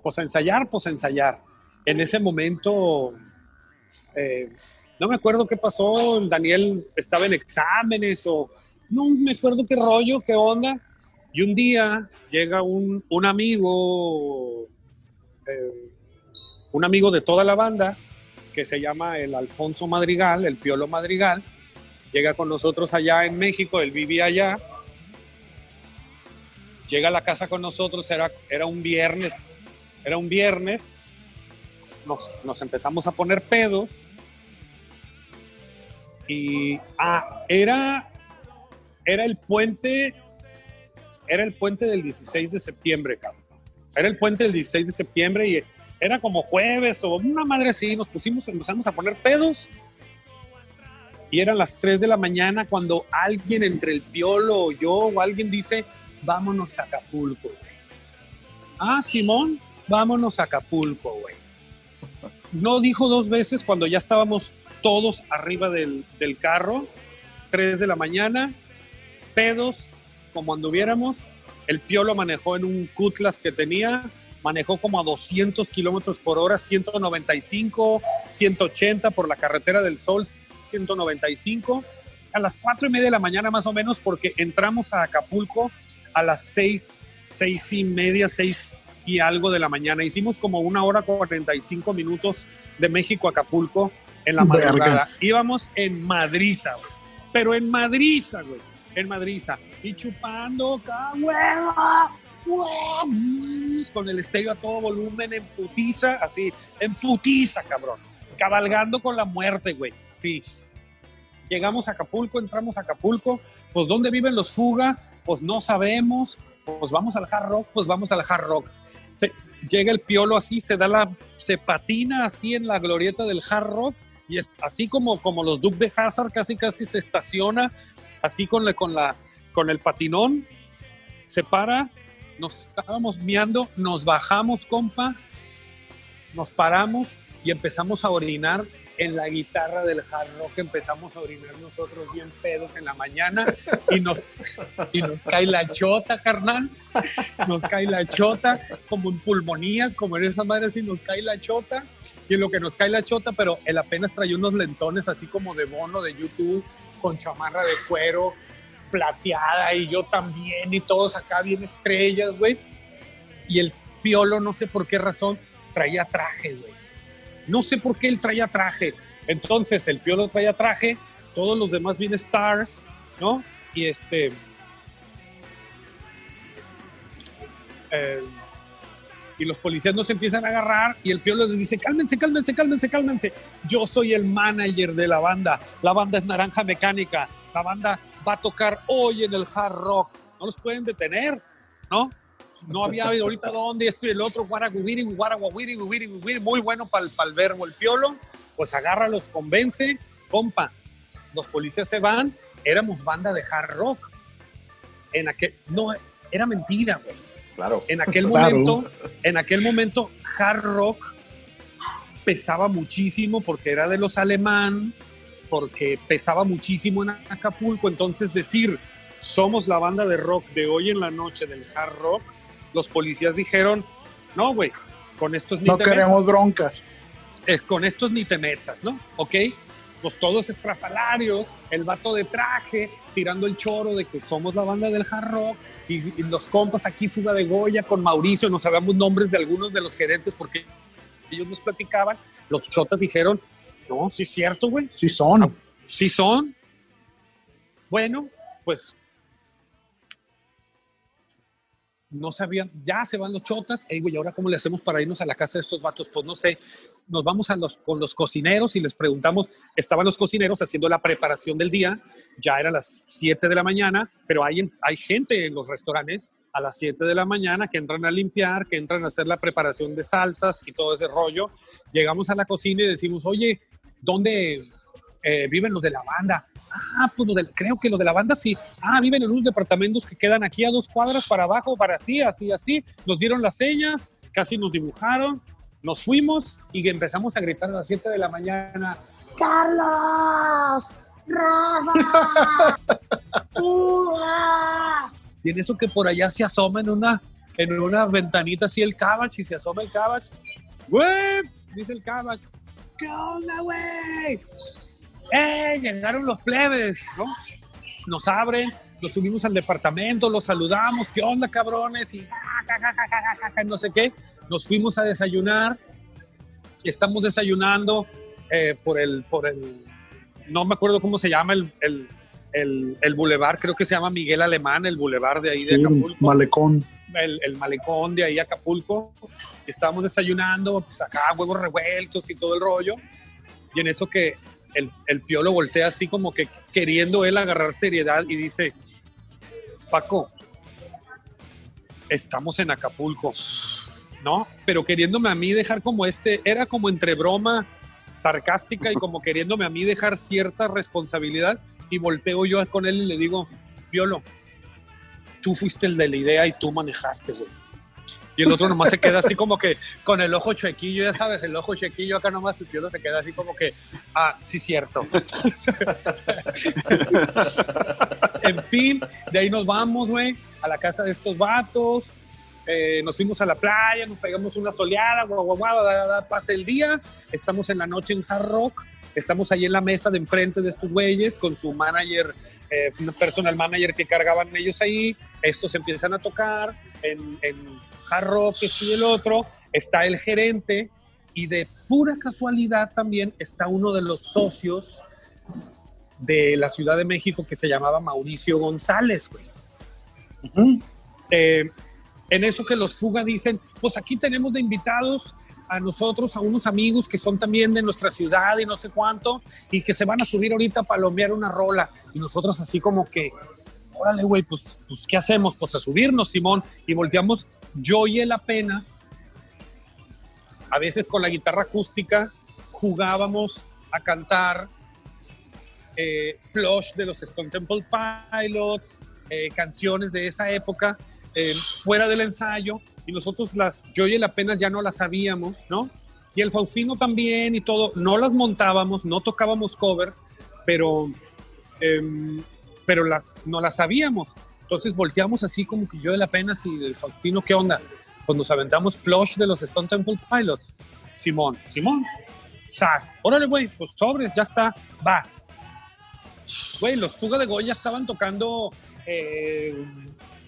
pues a ensayar, pues a ensayar. En ese momento, eh, no me acuerdo qué pasó, el Daniel estaba en exámenes o no me acuerdo qué rollo, qué onda. Y un día llega un, un amigo, eh, un amigo de toda la banda, que se llama el Alfonso Madrigal, el Piolo Madrigal. Llega con nosotros allá en México, él vivía allá. Llega a la casa con nosotros, era, era un viernes, era un viernes. Nos, empezamos a poner pedos. Y ah, era, era el puente, era el puente del 16 de septiembre, cabrón. Era el puente del 16 de septiembre y era como jueves o una madre así, nos pusimos, empezamos a poner pedos. Y eran las 3 de la mañana cuando alguien entre el piolo o yo o alguien dice, vámonos a Acapulco, güey. Ah, Simón, vámonos a Acapulco, güey. No dijo dos veces cuando ya estábamos todos arriba del, del carro, 3 de la mañana, pedos, como anduviéramos. El piolo manejó en un Cutlass que tenía, manejó como a 200 kilómetros por hora, 195, 180 por la carretera del Sol, 195. A las 4 y media de la mañana más o menos, porque entramos a Acapulco a las 6, 6 y media, 6 y algo de la mañana. Hicimos como una hora 45 minutos de México a Acapulco en la madrugada. Íbamos en Madriza, güey. Pero en Madriza, güey. En Madriza. Y chupando, huevo, con el estéreo a todo volumen, en putiza, así, en putiza, cabrón. Cabalgando con la muerte, güey. Sí. Llegamos a Acapulco, entramos a Acapulco. Pues, ¿dónde viven los Fuga? Pues no sabemos. Pues vamos al Hard Rock, pues vamos al Hard Rock. Se, llega el piolo así, se da la, se patina así en la glorieta del Hard Rock y es así como, como los Duke de Hazard, casi casi se estaciona, así con, la, con, la, con el patinón, se para, nos estábamos miando, nos bajamos, compa, nos paramos y empezamos a orinar en la guitarra del hard rock, empezamos a orinar nosotros bien pedos en la mañana y nos, y nos cae la chota, carnal, nos cae la chota, como en pulmonías, como en esa madre así, nos cae la chota, y en lo que nos cae la chota, pero él apenas traía unos lentones así como de bono de YouTube, con chamarra de cuero, plateada, y yo también, y todos acá bien estrellas, güey. Y el piolo, no sé por qué razón, traía traje, güey. No sé por qué él traía traje. Entonces, el piolo traía traje, todos los demás bien stars, ¿no? Y este. eh, y los policías nos empiezan a agarrar y el piolo les dice, cálmense, cálmense, cálmense, cálmense. Yo soy el manager de la banda. La banda es Naranja Mecánica. La banda va a tocar hoy en el hard rock. No los pueden detener, ¿no? No había habido ahorita dónde, esto y el otro, guaraguiri, guaraguiri, guiri, guiri, muy bueno para el verbo el piolo. Pues agarra, los convence, compa. Los policías se van, éramos banda de hard rock. En aquel, no, era mentira, güey Claro. en aquel Claro. momento, en aquel momento, hard rock pesaba muchísimo porque era de los alemán, porque pesaba muchísimo en Acapulco. Entonces, decir, somos la banda de rock de hoy en la noche del hard rock, los policías dijeron, no, güey, con estos ni No te queremos metas. broncas. Eh, con estos ni te metas, ¿no? ¿Ok? Pues todos estrafalarios, el vato de traje, tirando el choro de que somos la banda del hard rock, y, y los compas aquí, Fuga de Goya, con Mauricio, no sabíamos nombres de algunos de los gerentes porque ellos nos platicaban, los chotas dijeron, no, sí es cierto, güey, Sí son. sí son. Bueno, pues no sabían, ya se van los chotas, Ey, güey, ahora cómo le hacemos para irnos a la casa de estos vatos, pues no sé, nos vamos a los, con los cocineros y les preguntamos, estaban los cocineros haciendo la preparación del día, ya eran las 7 de la mañana, pero hay, hay gente en los restaurantes a las 7 de la mañana que entran a limpiar, que entran a hacer la preparación de salsas y todo ese rollo. Llegamos a la cocina y decimos, oye, ¿dónde eh, viven los de la banda? Ah, pues los de- creo que los de la banda sí. Ah, viven en unos departamentos que quedan aquí a dos cuadras para abajo, para así, así, así. Nos dieron las señas, casi nos dibujaron, nos fuimos y empezamos a gritar a las 7 de la mañana. ¡Carlos! ¡Rafa! ¡Fuga! Y en eso que por allá se asoma en una, en una ventanita así el Cabach y se asoma el Cabach. ¡Güey! Dice el Cabach. ¿Qué onda, güey? ¡Eh! Llegaron los plebes, ¿no? Nos abren, nos subimos al departamento, los saludamos. ¿Qué onda, cabrones? Y no sé qué. Nos fuimos a desayunar. Estamos desayunando eh, por el, por el, no me acuerdo cómo se llama el, el, el, el bulevar, creo que se llama Miguel Alemán, el bulevar de ahí de Sí, Acapulco malecón. el, el malecón de ahí Acapulco. Estábamos desayunando, pues acá huevos revueltos y todo el rollo. Y en eso que el, el piolo voltea así como que queriendo él agarrar seriedad y dice, Paco, estamos en Acapulco, ¿no? Pero queriéndome a mí dejar como este, era como entre broma sarcástica y como queriéndome a mí dejar cierta responsabilidad y volteo yo con él y le digo, Piolo, tú fuiste el de la idea y tú manejaste, güey. Y el otro nomás se queda así como que con el ojo chequillo, ya sabes, el ojo chequillo acá nomás el piolo se queda así como que, ah, sí, cierto. en fin, de ahí nos vamos, güey, a la casa de estos vatos. eh, nos fuimos a la playa, nos pegamos una soleada, guau, guau, guau, pasa el día. Estamos en la noche en Hard Rock. Estamos ahí en la mesa de enfrente de estos güeyes con su manager, eh, personal manager que cargaban ellos ahí. Estos empiezan a tocar en, en Hard Rock, y el otro. Está el gerente y de pura casualidad también está uno de los socios de la Ciudad de México que se llamaba Mauricio González, güey. Ujú. Eh, en eso que los Fuga dicen, pues aquí tenemos de invitados a nosotros, a unos amigos que son también de nuestra ciudad y no sé cuánto, y que se van a subir ahorita a palomear una rola. Y nosotros así como que, órale, güey, pues, pues, ¿qué hacemos? Pues a subirnos, Simón. Y volteamos, yo y él apenas, a veces con la guitarra acústica, jugábamos a cantar eh, Plush de los Stone Temple Pilots, eh, canciones de esa época, eh, fuera del ensayo, y nosotros las, yo y él apenas ya no las sabíamos, ¿no? Y el Faustino también y todo, no las montábamos, no tocábamos covers, pero, em, pero las, no las sabíamos. Entonces volteamos así como que yo de la pena y el Faustino, ¿qué onda? Pues nos aventamos Plush de los Stone Temple Pilots. Simón, Simón, Sas, órale, güey, pues sobres, ya está, va. Güey, los Fuga de Goya estaban tocando eh,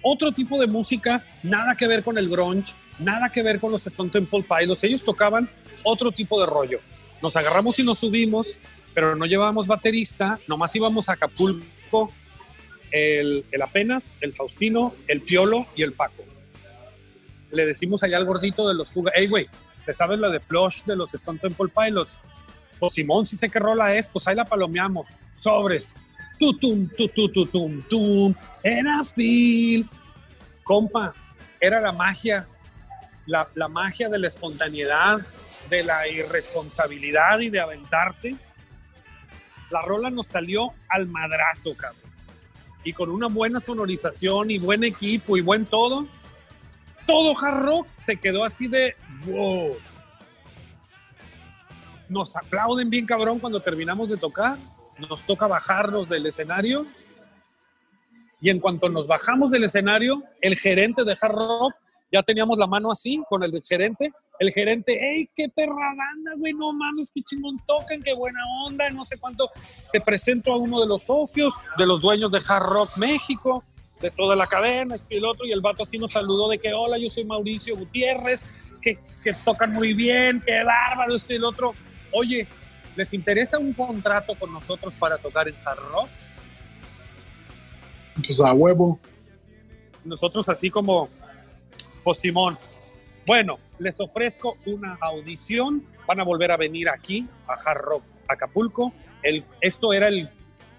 otro tipo de música, nada que ver con el grunge, nada que ver con los Stone Temple Pilots. Ellos tocaban otro tipo de rollo. Nos agarramos y nos subimos, pero no llevábamos baterista, nomás íbamos a Acapulco, el, el apenas, el Faustino, el Piolo y el Paco. Le decimos allá al gordito de los Fuga, hey, güey, ¿te sabes la de Plush de los Stone Temple Pilots? Pues Simón, si sé qué rola es, pues ahí la palomeamos. Sobres. Tutum, tutum, tutum, tum. Era feel. Compa, era la magia. La, la magia de la espontaneidad, de la irresponsabilidad y de aventarte. La rola nos salió al madrazo, cabrón. Y con una buena sonorización y buen equipo y buen todo, todo hard rock se quedó así de wow. Nos aplauden bien cabrón cuando terminamos de tocar. Nos toca bajarnos del escenario. Y en cuanto nos bajamos del escenario, el gerente de hard rock, ya teníamos la mano así con el gerente. El gerente, hey, qué perra banda, güey, no mames, qué chingón tocan, qué buena onda, no sé cuánto. Te presento a uno de los socios, de los dueños de Hard Rock México, de toda la cadena, este y el otro, y el vato así nos saludó de que, hola, yo soy Mauricio Gutiérrez, que, que tocan muy bien, qué bárbaro, este y el otro. Oye, ¿les interesa un contrato con nosotros para tocar en Hard Rock? Pues a huevo. nosotros así como, pues Simón, bueno, les ofrezco una audición, van a volver a venir aquí a Hard Rock Acapulco, el, esto era el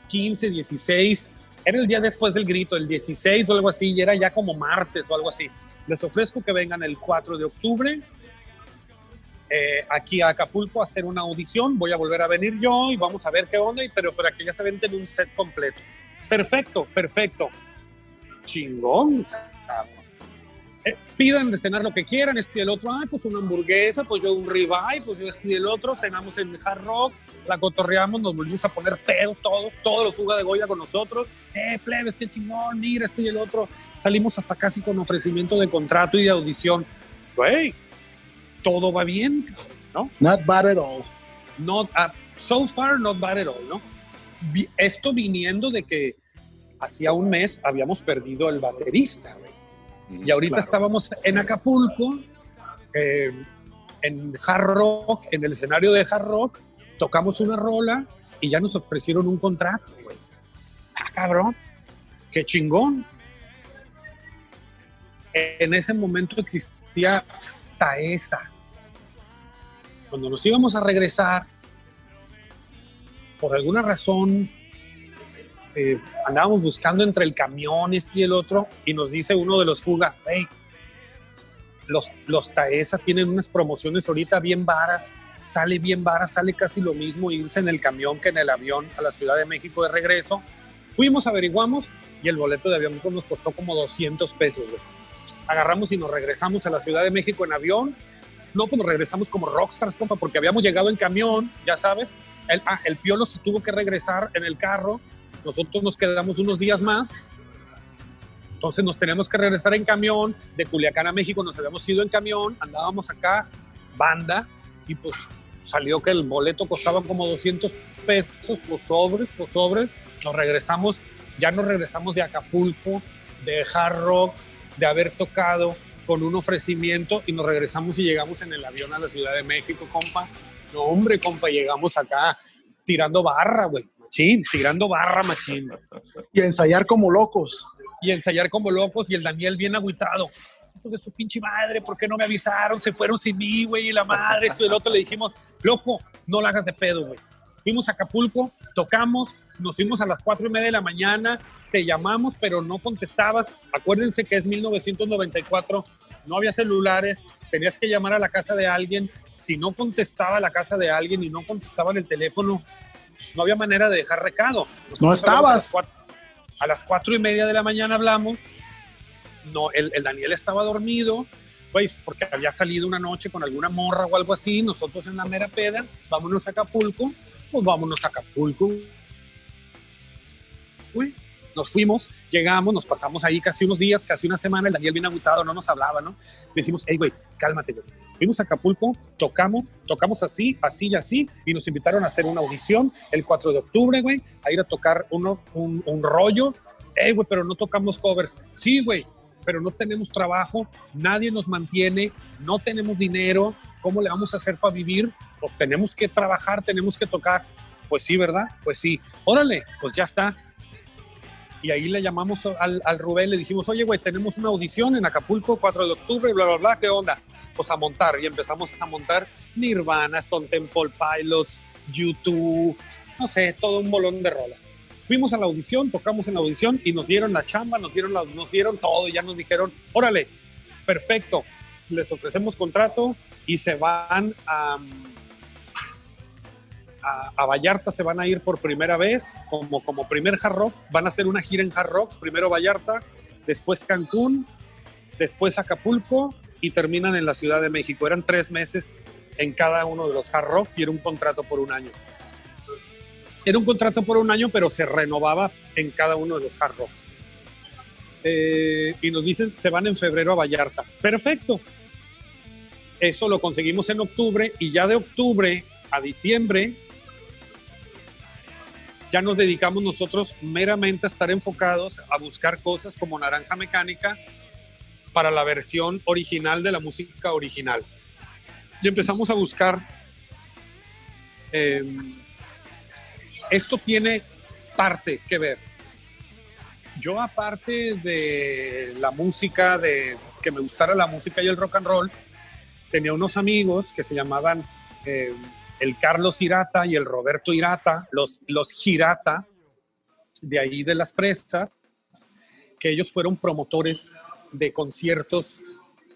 15, 16, era el día después del grito, el 16 o algo así, y era ya como martes o algo así. Les ofrezco que vengan el 4 de octubre eh, aquí a Acapulco a hacer una audición, voy a volver a venir yo y vamos a ver qué onda, y- pero para que ya se venten un set completo. Perfecto, perfecto. Chingón. Eh, pidan de cenar lo que quieran, este y el otro, ah, pues una hamburguesa, pues yo un ribeye, pues yo este y el otro, cenamos en Hard Rock, la cotorreamos, nos volvimos a poner pedos todos, todos los fuga de Goya con nosotros, eh, plebes, qué chingón, mira, este y el otro, salimos hasta casi con ofrecimiento de contrato y de audición, güey, todo va bien, ¿no? Not bad at all. Not, ah, so far, not bad at all, ¿no? Esto viniendo de que hacía un mes habíamos perdido el baterista, güey. Y ahorita Claro. estábamos en Acapulco, eh, en Hard Rock, en el escenario de Hard Rock, tocamos una rola y ya nos ofrecieron un contrato, güey. Ah, cabrón, qué chingón. En ese momento existía Taesa. Cuando nos íbamos a regresar, por alguna razón, eh, andábamos buscando entre el camión este y el otro y nos dice uno de los fuga, hey, los, los Taesa tienen unas promociones ahorita bien varas, sale bien varas, sale casi lo mismo irse en el camión que en el avión a la Ciudad de México de regreso. Fuimos, averiguamos y el boleto de avión nos costó como 200 pesos. Agarramos y nos regresamos a la Ciudad de México en avión. No, pues nos regresamos como rockstars, compa, porque habíamos llegado en camión, ya sabes. El, ah, el Piolo se tuvo que regresar en el carro. Nosotros nos quedamos unos días más. Entonces nos teníamos que regresar en camión. De Culiacán a México nos habíamos ido en camión. Andábamos acá, banda, y pues salió que el boleto costaba como 200 pesos, pues sobres, pues sobres. Nos regresamos, ya nos regresamos de Acapulco, de Hard Rock, de haber tocado con un ofrecimiento y nos regresamos y llegamos en el avión a la Ciudad de México, compa. No, hombre, compa, llegamos acá tirando barra, güey. Machín, tirando barra, machín. Y ensayar como locos. Y ensayar como locos y el Daniel bien agüitado. De su pinche madre, ¿por qué no me avisaron? Se fueron sin mí, güey, y la madre, esto y el otro. Le dijimos, loco, no la hagas de pedo, güey. Fuimos a Acapulco, tocamos, nos fuimos a las cuatro y media de la mañana, te llamamos, pero no contestabas. Acuérdense que es 1994, no había celulares, tenías que llamar a la casa de alguien. Si no contestaba la casa de alguien y no contestaban el teléfono, no había manera de dejar recado. No Nosotros hablamos estabas. A las, cuatro, a las cuatro y media de la mañana hablamos. No, el, el Daniel estaba dormido, pues porque había salido una noche con alguna morra o algo así. Nosotros en la mera peda, vámonos a Acapulco, pues vámonos a Acapulco. Uy, nos fuimos, llegamos, nos pasamos ahí casi unos días, casi una semana. El Daniel bien agüitado, no nos hablaba, ¿no? Le decimos, hey, güey, cálmate, güey. Fuimos a Acapulco, tocamos, tocamos así, así y así, y nos invitaron a hacer una audición el 4 de octubre, güey, a ir a tocar uno, un, un rollo. Hey, güey, pero no tocamos covers. Sí, güey, pero no tenemos trabajo, nadie nos mantiene, no tenemos dinero, ¿cómo le vamos a hacer para vivir? Pues tenemos que trabajar, tenemos que tocar. Pues sí, ¿verdad? Pues sí. Órale, pues ya está. Y ahí le llamamos al, al Rubén, le dijimos, oye, güey, tenemos una audición en Acapulco, 4 de octubre, bla, bla, bla, ¿qué onda? Pues a montar. Y empezamos a montar Nirvana, Stone Temple Pilots, YouTube, no sé, todo un bolón de rolas. Fuimos a la audición, tocamos en la audición y nos dieron la chamba, nos dieron, la- nos dieron todo y ya nos dijeron, órale, perfecto, les ofrecemos contrato y se van a, a, Vallarta, se van a ir por primera vez como, como primer hard rock, van a hacer una gira en hard rocks, primero Vallarta, después Cancún, después Acapulco y terminan en la Ciudad de México. Eran tres meses en cada uno de los hard rocks y era un contrato por un año. Era un contrato por un año, pero se renovaba en cada uno de los hard rocks. Eh, y nos dicen, se van en febrero a Vallarta. Perfecto. Eso lo conseguimos en octubre y ya de octubre a diciembre ya nos dedicamos nosotros meramente a estar enfocados a buscar cosas como Naranja Mecánica para la versión original de la música original. Y empezamos a buscar... eh, esto tiene parte que ver. Yo aparte de la música, de que me gustara la música y el rock and roll, tenía unos amigos que se llamaban eh, el Carlos Irata y el Roberto Irata, los, los Girata, de ahí de las presas, que ellos fueron promotores de conciertos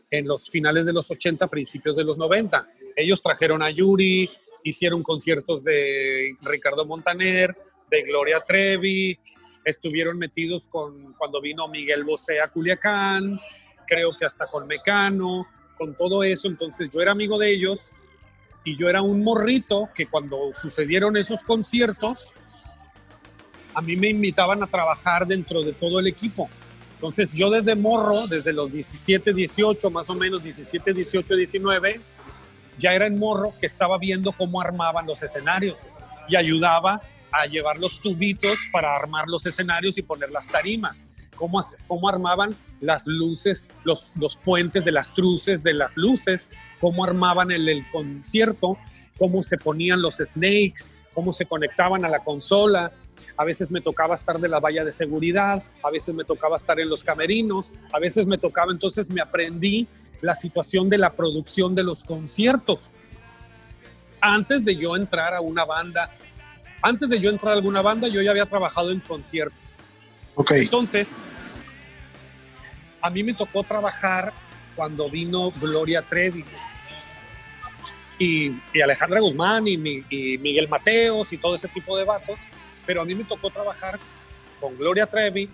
en los finales de los 80, principios de los 90. Ellos trajeron a Yuri, hicieron conciertos de Ricardo Montaner, de Gloria Trevi, estuvieron metidos con cuando vino Miguel Bosé a Culiacán, creo que hasta con Mecano, con todo eso. Entonces yo era amigo de ellos y yo era un morrito que cuando sucedieron esos conciertos, a mí me invitaban a trabajar dentro de todo el equipo. Entonces yo desde morro, desde los 17, 18, más o menos 17, 18, 19, ya era en morro que estaba viendo cómo armaban los escenarios y ayudaba a llevar los tubitos para armar los escenarios y poner las tarimas, cómo, cómo armaban las luces, los, los puentes de las truces de las luces, cómo armaban el, el concierto cómo se ponían los snakes, cómo se conectaban a la consola. A veces me tocaba estar de la valla de seguridad, a veces me tocaba estar en los camerinos, a veces me tocaba, entonces me aprendí la situación de la producción de los conciertos. Antes de yo entrar a una banda, antes de yo entrar a alguna banda, yo ya había trabajado en conciertos. Entonces, a mí me tocó trabajar cuando vino Gloria Trevi y, Alejandra Guzmán y, y Miguel Mateos y todo ese tipo de vatos, pero a mí me tocó trabajar con Gloria Trevi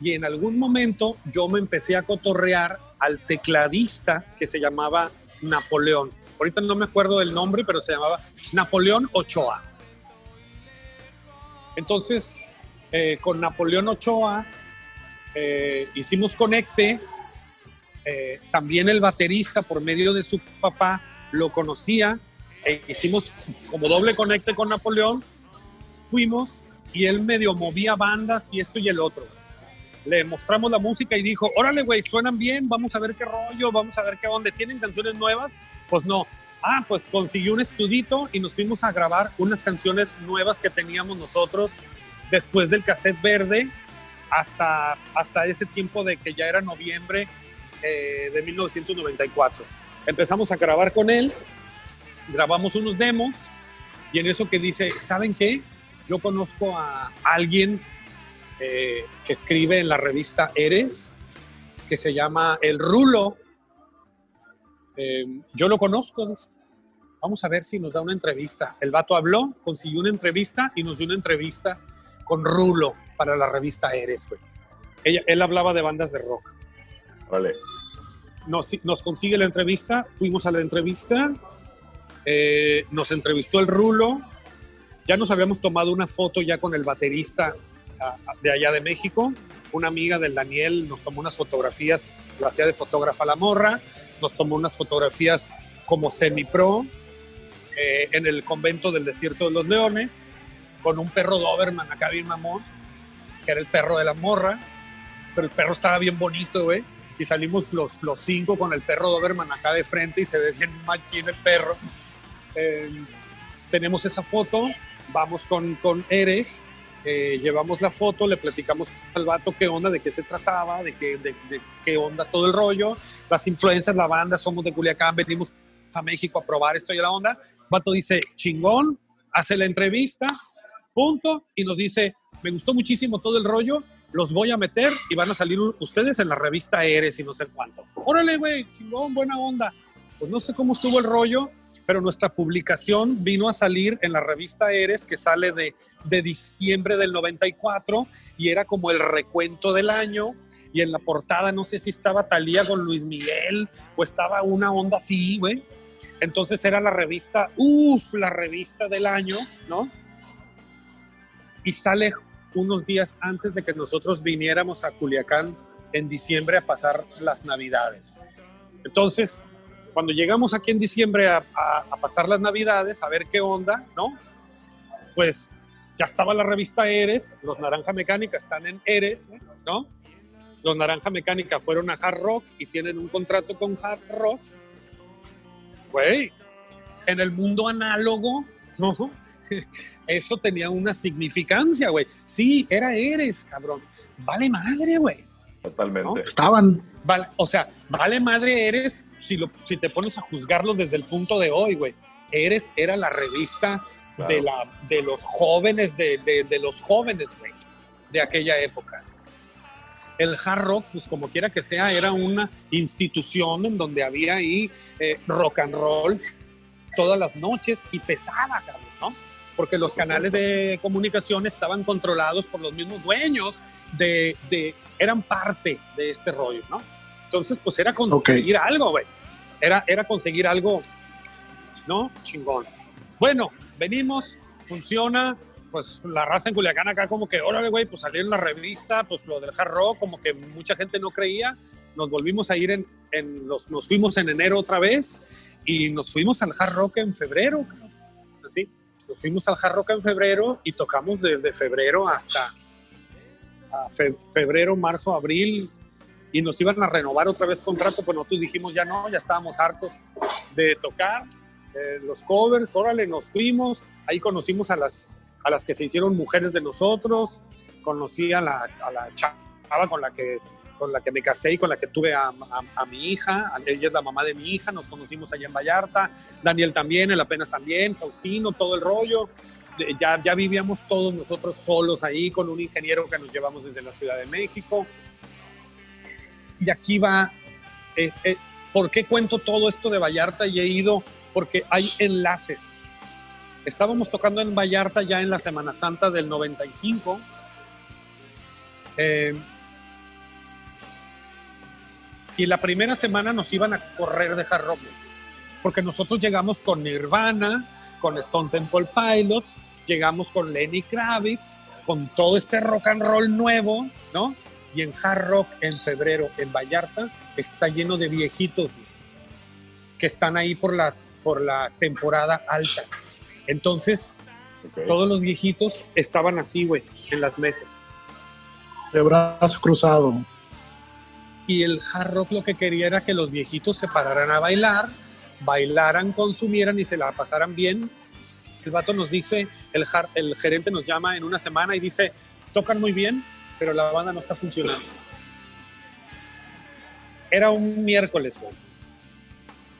y en algún momento yo me empecé a cotorrear al tecladista que se llamaba Napoleón. Ahorita no me acuerdo del nombre, pero se llamaba Napoleón Ochoa. Entonces, eh, con Napoleón Ochoa eh, hicimos conecte. Eh, también el baterista, por medio de su papá, lo conocía. E hicimos como doble conecte con Napoleón. Fuimos y él medio movía bandas y esto y el otro. Le mostramos la música y dijo, órale, güey, suenan bien, vamos a ver qué rollo, vamos a ver qué onda. ¿Tienen canciones nuevas? Pues no. Ah, pues consiguió un estudito y nos fuimos a grabar unas canciones nuevas que teníamos nosotros después del cassette verde hasta, hasta ese tiempo de que ya era noviembre eh, de 1994. Empezamos a grabar con él, grabamos unos demos y en eso que dice, ¿saben qué? Yo conozco a alguien eh, que escribe en la revista Eres, que se llama El Rulo. Eh, yo lo conozco. Vamos a ver si nos da una entrevista. El vato habló, consiguió una entrevista y nos dio una entrevista con Rulo para la revista Eres, güey. Ella- él hablaba de bandas de rock. Vale. Nos, nos consigue la entrevista, fuimos a la entrevista, eh, nos entrevistó el Rulo, ya nos habíamos tomado una foto ya con el baterista de allá de México, una amiga del Daniel nos tomó unas fotografías, lo hacía de fotógrafa la morra, nos tomó unas fotografías como semi-pro eh, en el convento del desierto de los leones, con un perro Doberman acá bien mamón, que era el perro de la morra, pero el perro estaba bien bonito, güey. Y salimos los, los cinco con el perro Doberman acá de frente y se ve bien machín el perro. Eh, tenemos esa foto, vamos con, con Eres, eh, llevamos la foto, le platicamos al vato qué onda, de qué se trataba, de qué, de, de qué onda todo el rollo, las influencias, la banda, somos de Culiacán, venimos a México a probar esto y la onda. Vato dice, chingón, hace la entrevista, punto, y nos dice, me gustó muchísimo todo el rollo, los voy a meter y van a salir ustedes en la revista Eres y no sé cuánto. Órale, güey, chingón, buena onda. Pues no sé cómo estuvo el rollo, pero nuestra publicación vino a salir en la revista Eres, que sale de, de diciembre del 94, y era como el recuento del año, y en la portada no sé si estaba Talía con Luis Miguel, o estaba una onda así, güey. Entonces era la revista, uff, la revista del año, ¿no? Y sale unos días antes de que nosotros viniéramos a Culiacán en diciembre a pasar las navidades. Entonces, cuando llegamos aquí en diciembre a, pasar las navidades, a ver qué onda, ¿no? Pues ya estaba la revista Eres, los Naranja Mecánica están en Eres, ¿no? Los Naranja Mecánica fueron a Hard Rock y tienen un contrato con Hard Rock. Güey, en el mundo análogo, ¿no? Eso tenía una significancia, güey. Sí, era Eres, cabrón. Vale madre, güey. Totalmente. Estaban. Vale, o sea, vale madre eres si, lo, si te pones a juzgarlo desde el punto de hoy, güey. Eres era la revista Claro. de, la, de los jóvenes, de, de- de los jóvenes, güey, de aquella época. El hard rock, pues como quiera que sea, era una institución en donde había ahí eh, rock and roll todas las noches y pesaba, cabrón, ¿no? Porque los canales de comunicación estaban controlados por los mismos dueños de, de eran parte de este rollo, ¿no? Entonces, pues era conseguir algo, güey. Era, era conseguir algo, ¿no? Chingón. Bueno, venimos, funciona, pues la raza en Culiacán acá como que, órale, güey, pues salió en la revista, pues lo del hard rock, como que mucha gente no creía. Nos volvimos a ir en, en los, nos fuimos en enero otra vez y nos fuimos al hard rock en febrero, así. Nos fuimos al hard rock en febrero y tocamos desde febrero hasta febrero, marzo, abril y nos iban a renovar otra vez contrato, pues nosotros dijimos ya no, ya estábamos hartos de tocar eh, los covers, órale, nos fuimos, ahí conocimos a las, a las que se hicieron mujeres de nosotros, conocí a la, a la chava con la que con la que me casé y con la que tuve a, a- a mi hija, ella es la mamá de mi hija, nos conocimos allá en Vallarta, Daniel también, él apenas también, Faustino, todo el rollo, ya, ya vivíamos todos nosotros solos ahí con un ingeniero que nos llevamos desde la Ciudad de México. Y aquí va, eh, eh, ¿por qué cuento todo esto de Vallarta y he ido? Porque hay enlaces. Estábamos tocando en Vallarta ya en la Semana Santa del 95. Eh, y la primera semana nos iban a correr de hard rock, porque nosotros llegamos con Nirvana, con Stone Temple Pilots, llegamos con Lenny Kravitz, con todo este rock and roll nuevo, ¿no? Y en hard rock en febrero en Vallarta está lleno de viejitos güey, que están ahí por la, por la temporada alta. Entonces, todos los viejitos estaban así, güey, en las mesas. De brazo cruzado. Y el hard lo que quería era que los viejitos se pararan a bailar, bailaran, consumieran y se la pasaran bien. El vato nos dice, el, har- el gerente nos llama en una semana y dice, tocan muy bien, pero la banda no está funcionando. Era un miércoles, güey.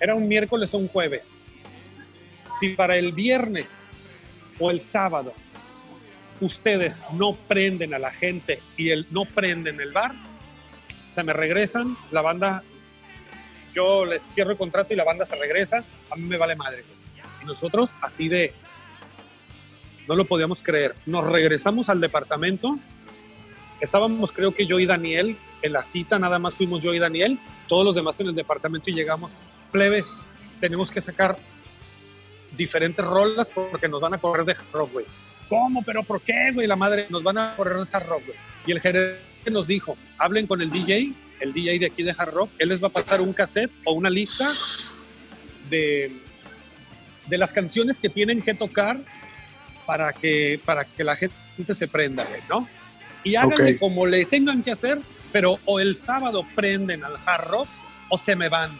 Era un miércoles o un jueves. Si para el viernes o el sábado ustedes no prenden a la gente y el, no prenden el bar, se me regresan, la banda, yo les cierro el contrato y la banda se regresa, a mí me vale madre. Y nosotros, así de, no lo podíamos creer, nos regresamos al departamento, estábamos creo que yo y Daniel, en la cita nada más fuimos yo y Daniel, todos los demás en el departamento y llegamos, plebes, tenemos que sacar diferentes rolas porque nos van a correr de rock, güey. ¿Cómo? ¿Pero por qué, güey? La madre, nos van a correr de rock, güey. Y el gerente nos dijo, hablen con el DJ, el DJ de aquí de Hard Rock, él les va a pasar un cassette o una lista de, de las canciones que tienen que tocar para que, para que la gente se prenda, ¿no? Y háganle Ok. como le tengan que hacer, pero o el sábado prenden al Hard Rock o se me van.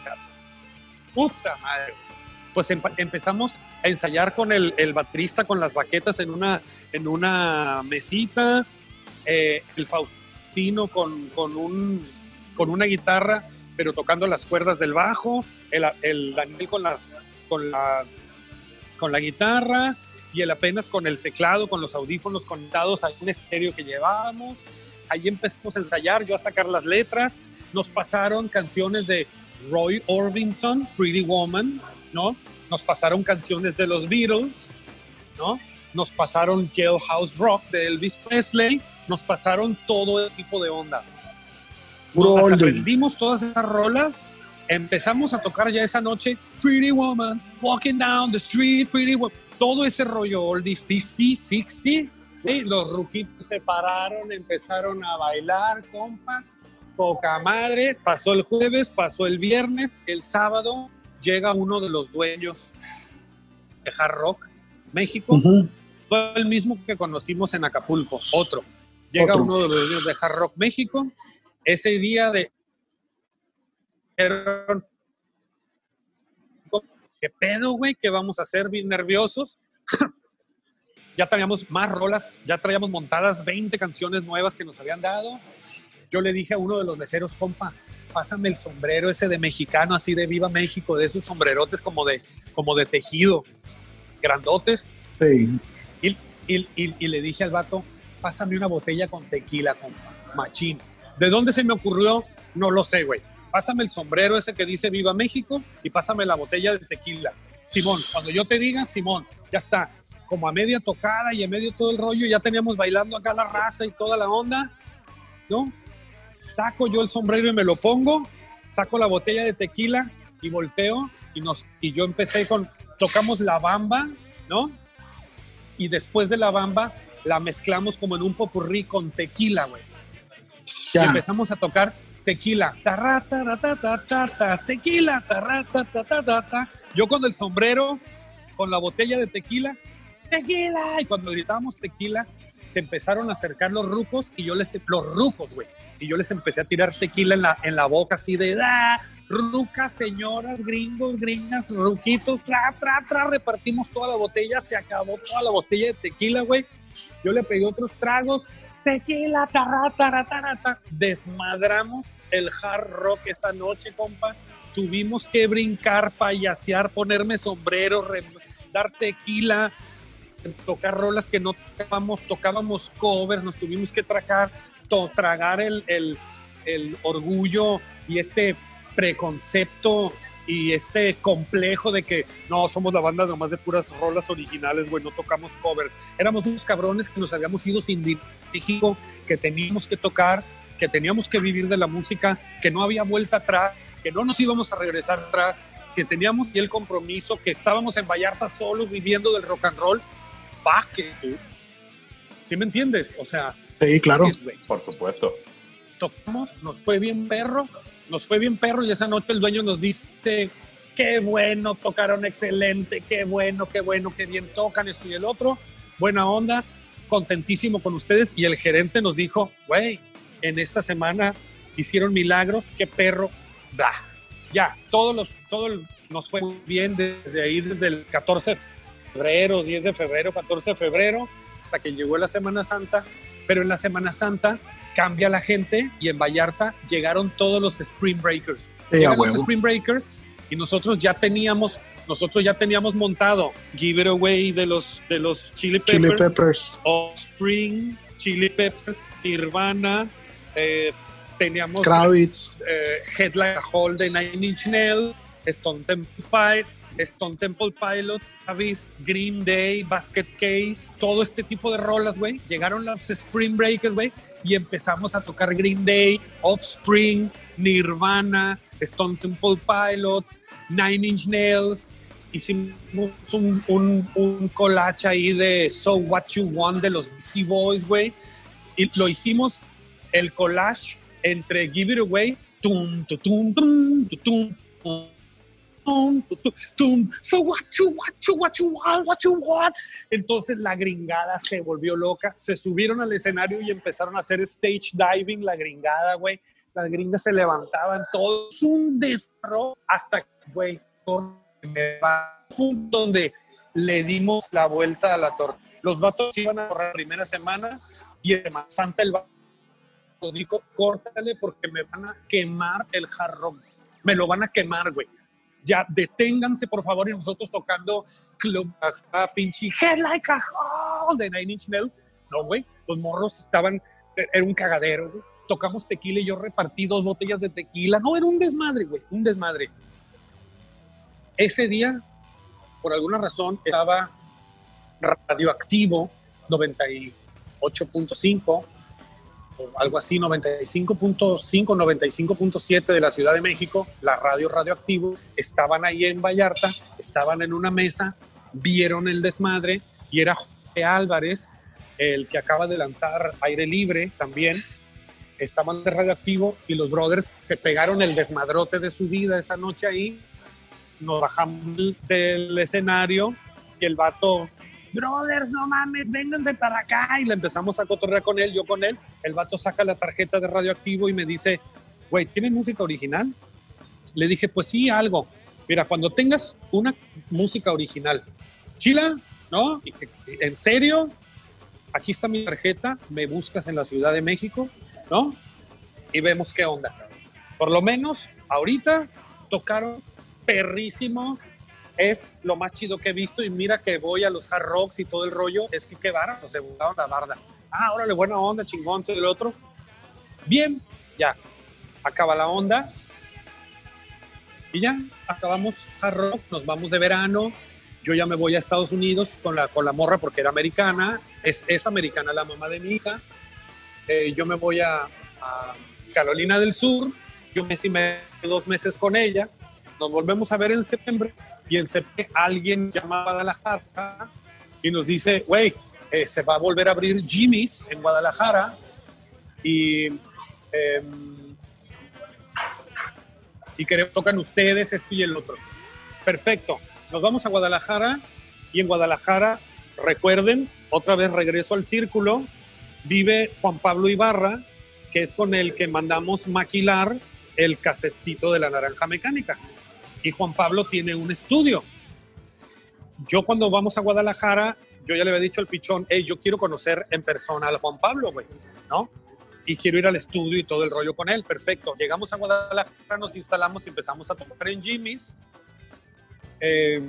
Puta madre. Pues empezamos a ensayar con el, el baterista con las baquetas en una, en una mesita, eh, el Faustino con, con, un, con una guitarra, pero tocando las cuerdas del bajo, el, el Daniel con, las, con, la, con la guitarra y el apenas con el teclado, con los audífonos conectados a un estéreo que llevábamos. Ahí empezamos a ensayar, yo a sacar las letras. Nos pasaron canciones de Roy Orbison, Pretty Woman, ¿no? Nos pasaron canciones de los Beatles, ¿no? Nos pasaron Jailhouse Rock de Elvis Presley, nos pasaron todo el tipo de onda. Nos aprendimos todas esas rolas, empezamos a tocar ya esa noche Pretty Woman, Walking Down the Street, Pretty Woman, todo ese rollo oldie 50, 60, ¿sí? los ruquitos se pararon, empezaron a bailar, compa, poca madre, pasó el jueves, pasó el viernes, el sábado llega uno de los dueños de Hard Rock México, Ujú. fue el mismo que conocimos en Acapulco, otro. Llega Otro. uno de los dueños de Hard Rock México. Ese día de. ¿Qué pedo, güey? ¿Qué vamos a hacer? Bien nerviosos. ya traíamos más rolas, ya traíamos montadas 20 canciones nuevas que nos habían dado. Yo le dije a uno de los meseros, compa, pásame el sombrero ese de mexicano, así de Viva México, de esos sombrerotes como de, como de tejido, grandotes. Sí. Y, y- y- y le dije al vato, pásame una botella con tequila, compa, machín. ¿De dónde se me ocurrió? No lo sé, güey. Pásame el sombrero ese que dice Viva México y pásame la botella de tequila. Simón, cuando yo te diga, Simón, ya está. Como a media tocada y a medio todo el rollo, ya teníamos bailando acá la raza y toda la onda, ¿no? Saco yo el sombrero y me lo pongo, saco la botella de tequila y volteo y, nos, y yo empecé con, tocamos la bamba, ¿no? y después de la bamba la mezclamos como en un popurrí con tequila, güey. Y empezamos a tocar tequila. Tarra, ta, ta, ta, tequila. Tarra, ta. Yo con el sombrero, con la botella de tequila. Tequila. Y cuando gritábamos tequila, se empezaron a acercar los rucos y yo les, los rucos, güey. Y yo les empecé a tirar tequila en la, en la boca así de, da, rucas, señoras, gringos, gringas, ruquitos, tra, tra, tra, repartimos toda la botella, se acabó toda la botella de tequila, güey. Yo le pedí otros tragos, tequila, tarra, tarra. Desmadramos el hard rock esa noche, compa. Tuvimos que brincar, payasear, ponerme sombrero, re- dar tequila, tocar rolas que no tocábamos, tocábamos covers, nos tuvimos que tragar, tragar el- el orgullo y este preconcepto y este complejo de que no somos la banda nomás de puras rolas originales, güey, no tocamos covers. Éramos unos cabrones que nos habíamos ido sin México, que teníamos que tocar, que teníamos que vivir de la música, que no había vuelta atrás, que no nos íbamos a regresar atrás, que teníamos el compromiso, que estábamos en Vallarta solos viviendo del rock and roll. Fuck it, dude. ¿Sí me entiendes? O sea, Sí, claro. it, Por supuesto. tocamos, nos fue bien perro, nos fue bien perro y esa noche el dueño nos dice, qué bueno, tocaron excelente, qué bueno, qué bueno, qué bien tocan esto y el otro, buena onda, contentísimo con ustedes y el gerente nos dijo, güey, en esta semana hicieron milagros, qué perro, bla. Ya, todos los, todo nos fue bien desde ahí, desde el 14 de febrero, 10 de febrero, 14 de febrero, hasta que llegó la Semana Santa, pero en la Semana Santa cambia la gente y en Vallarta llegaron todos los Spring Breakers. Sí, Llegan los. Spring Breakers y nosotros ya teníamos nosotros ya teníamos montado Give It Away de los de los Chili Peppers, Chili Peppers. Offspring, Chili Peppers, Nirvana, eh, teníamos Kravitz. eh, Head Like a Hole de Nine Inch Nails, Stone Temple Pilots, Stone Temple Pilots, Abyss, Green Day, Basket Case, todo este tipo de rolas, güey. Llegaron los Spring Breakers, güey, y empezamos a tocar Green Day, Offspring, Nirvana, Stone Temple Pilots, Nine Inch Nails. Hicimos un, un, un collage ahí de So What You Want de los Beastie Boys, güey. Y lo hicimos el collage entre Give It Away, tum, tu, tum, tum, tu, tum, tum, tum, tu, tu, tum, so what you, what you, what you want, what you want. Entonces la gringada se volvió loca, se subieron al escenario y empezaron a hacer stage diving, la gringada, güey. Las gringas se levantaban, todo un desarrollo hasta que, güey, me va donde le dimos la vuelta a la torta. Los vatos iban a correr la primera semana y en Semana Santa el vato dijo, córtale porque me van a quemar el jarrón. Me lo van a quemar, güey. Ya, deténganse, por favor, y nosotros tocando club, hasta pinche Head Like a Hole de Nine Inch Nails. No, güey, los morros estaban, era un cagadero, güey. Tocamos tequila y yo repartí dos botellas de tequila. No, era un desmadre, güey, un desmadre. Ese día, por alguna razón, estaba radioactivo 98.5 o algo así, 95.5, 95.7 de la Ciudad de México, la radio radioactivo, estaban ahí en Vallarta, estaban en una mesa, vieron el desmadre y era Jorge Álvarez, el que acaba de lanzar Aire Libre también, estaban de radioactivo y los brothers se pegaron el desmadrote de su vida esa noche ahí, nos bajamos del escenario y el vato brothers, no mames, vénganse para acá. Y le empezamos a cotorrear con él, yo con él. El vato saca la tarjeta de radioactivo y me dice, güey, ¿tienen música original? Le dije, pues sí, algo. Mira, cuando tengas una música original, chila, ¿no? ¿En serio? Aquí está mi tarjeta, me buscas en la Ciudad de México, ¿no? Y vemos qué onda. Por lo menos, ahorita tocaron perrísimo, es lo más chido que he visto y mira que voy a los hard rocks y todo el rollo, es que qué barato, se buscaron la barda. Ah, órale, buena onda, chingón, todo el otro. Bien, ya, acaba la onda. Y ya, acabamos hard rock, nos vamos de verano. Yo ya me voy a Estados Unidos con la, con la morra porque era americana. Es, es americana la mamá de mi hija. Eh, yo me voy a, Carolina del Sur. Yo me y me dos meses con ella. Nos volvemos a ver en septiembre y en septiembre alguien llama a Guadalajara y nos dice, güey, eh, se va a volver a abrir Jimmy's en Guadalajara y, em, y que tocan ustedes esto y el otro. Perfecto, nos vamos a Guadalajara y en Guadalajara, recuerden, otra vez regreso al círculo, vive Juan Pablo Ibarra, que es con el que mandamos maquilar el casetcito de la naranja mecánica. Y Juan Pablo tiene un estudio. Yo cuando vamos a Guadalajara, yo ya le había dicho al pichón, hey, yo quiero conocer en persona al Juan Pablo, güey, ¿no? Y quiero ir al estudio y todo el rollo con él. Perfecto. Llegamos a Guadalajara, nos instalamos y empezamos a tocar en Jimmy's. Eh,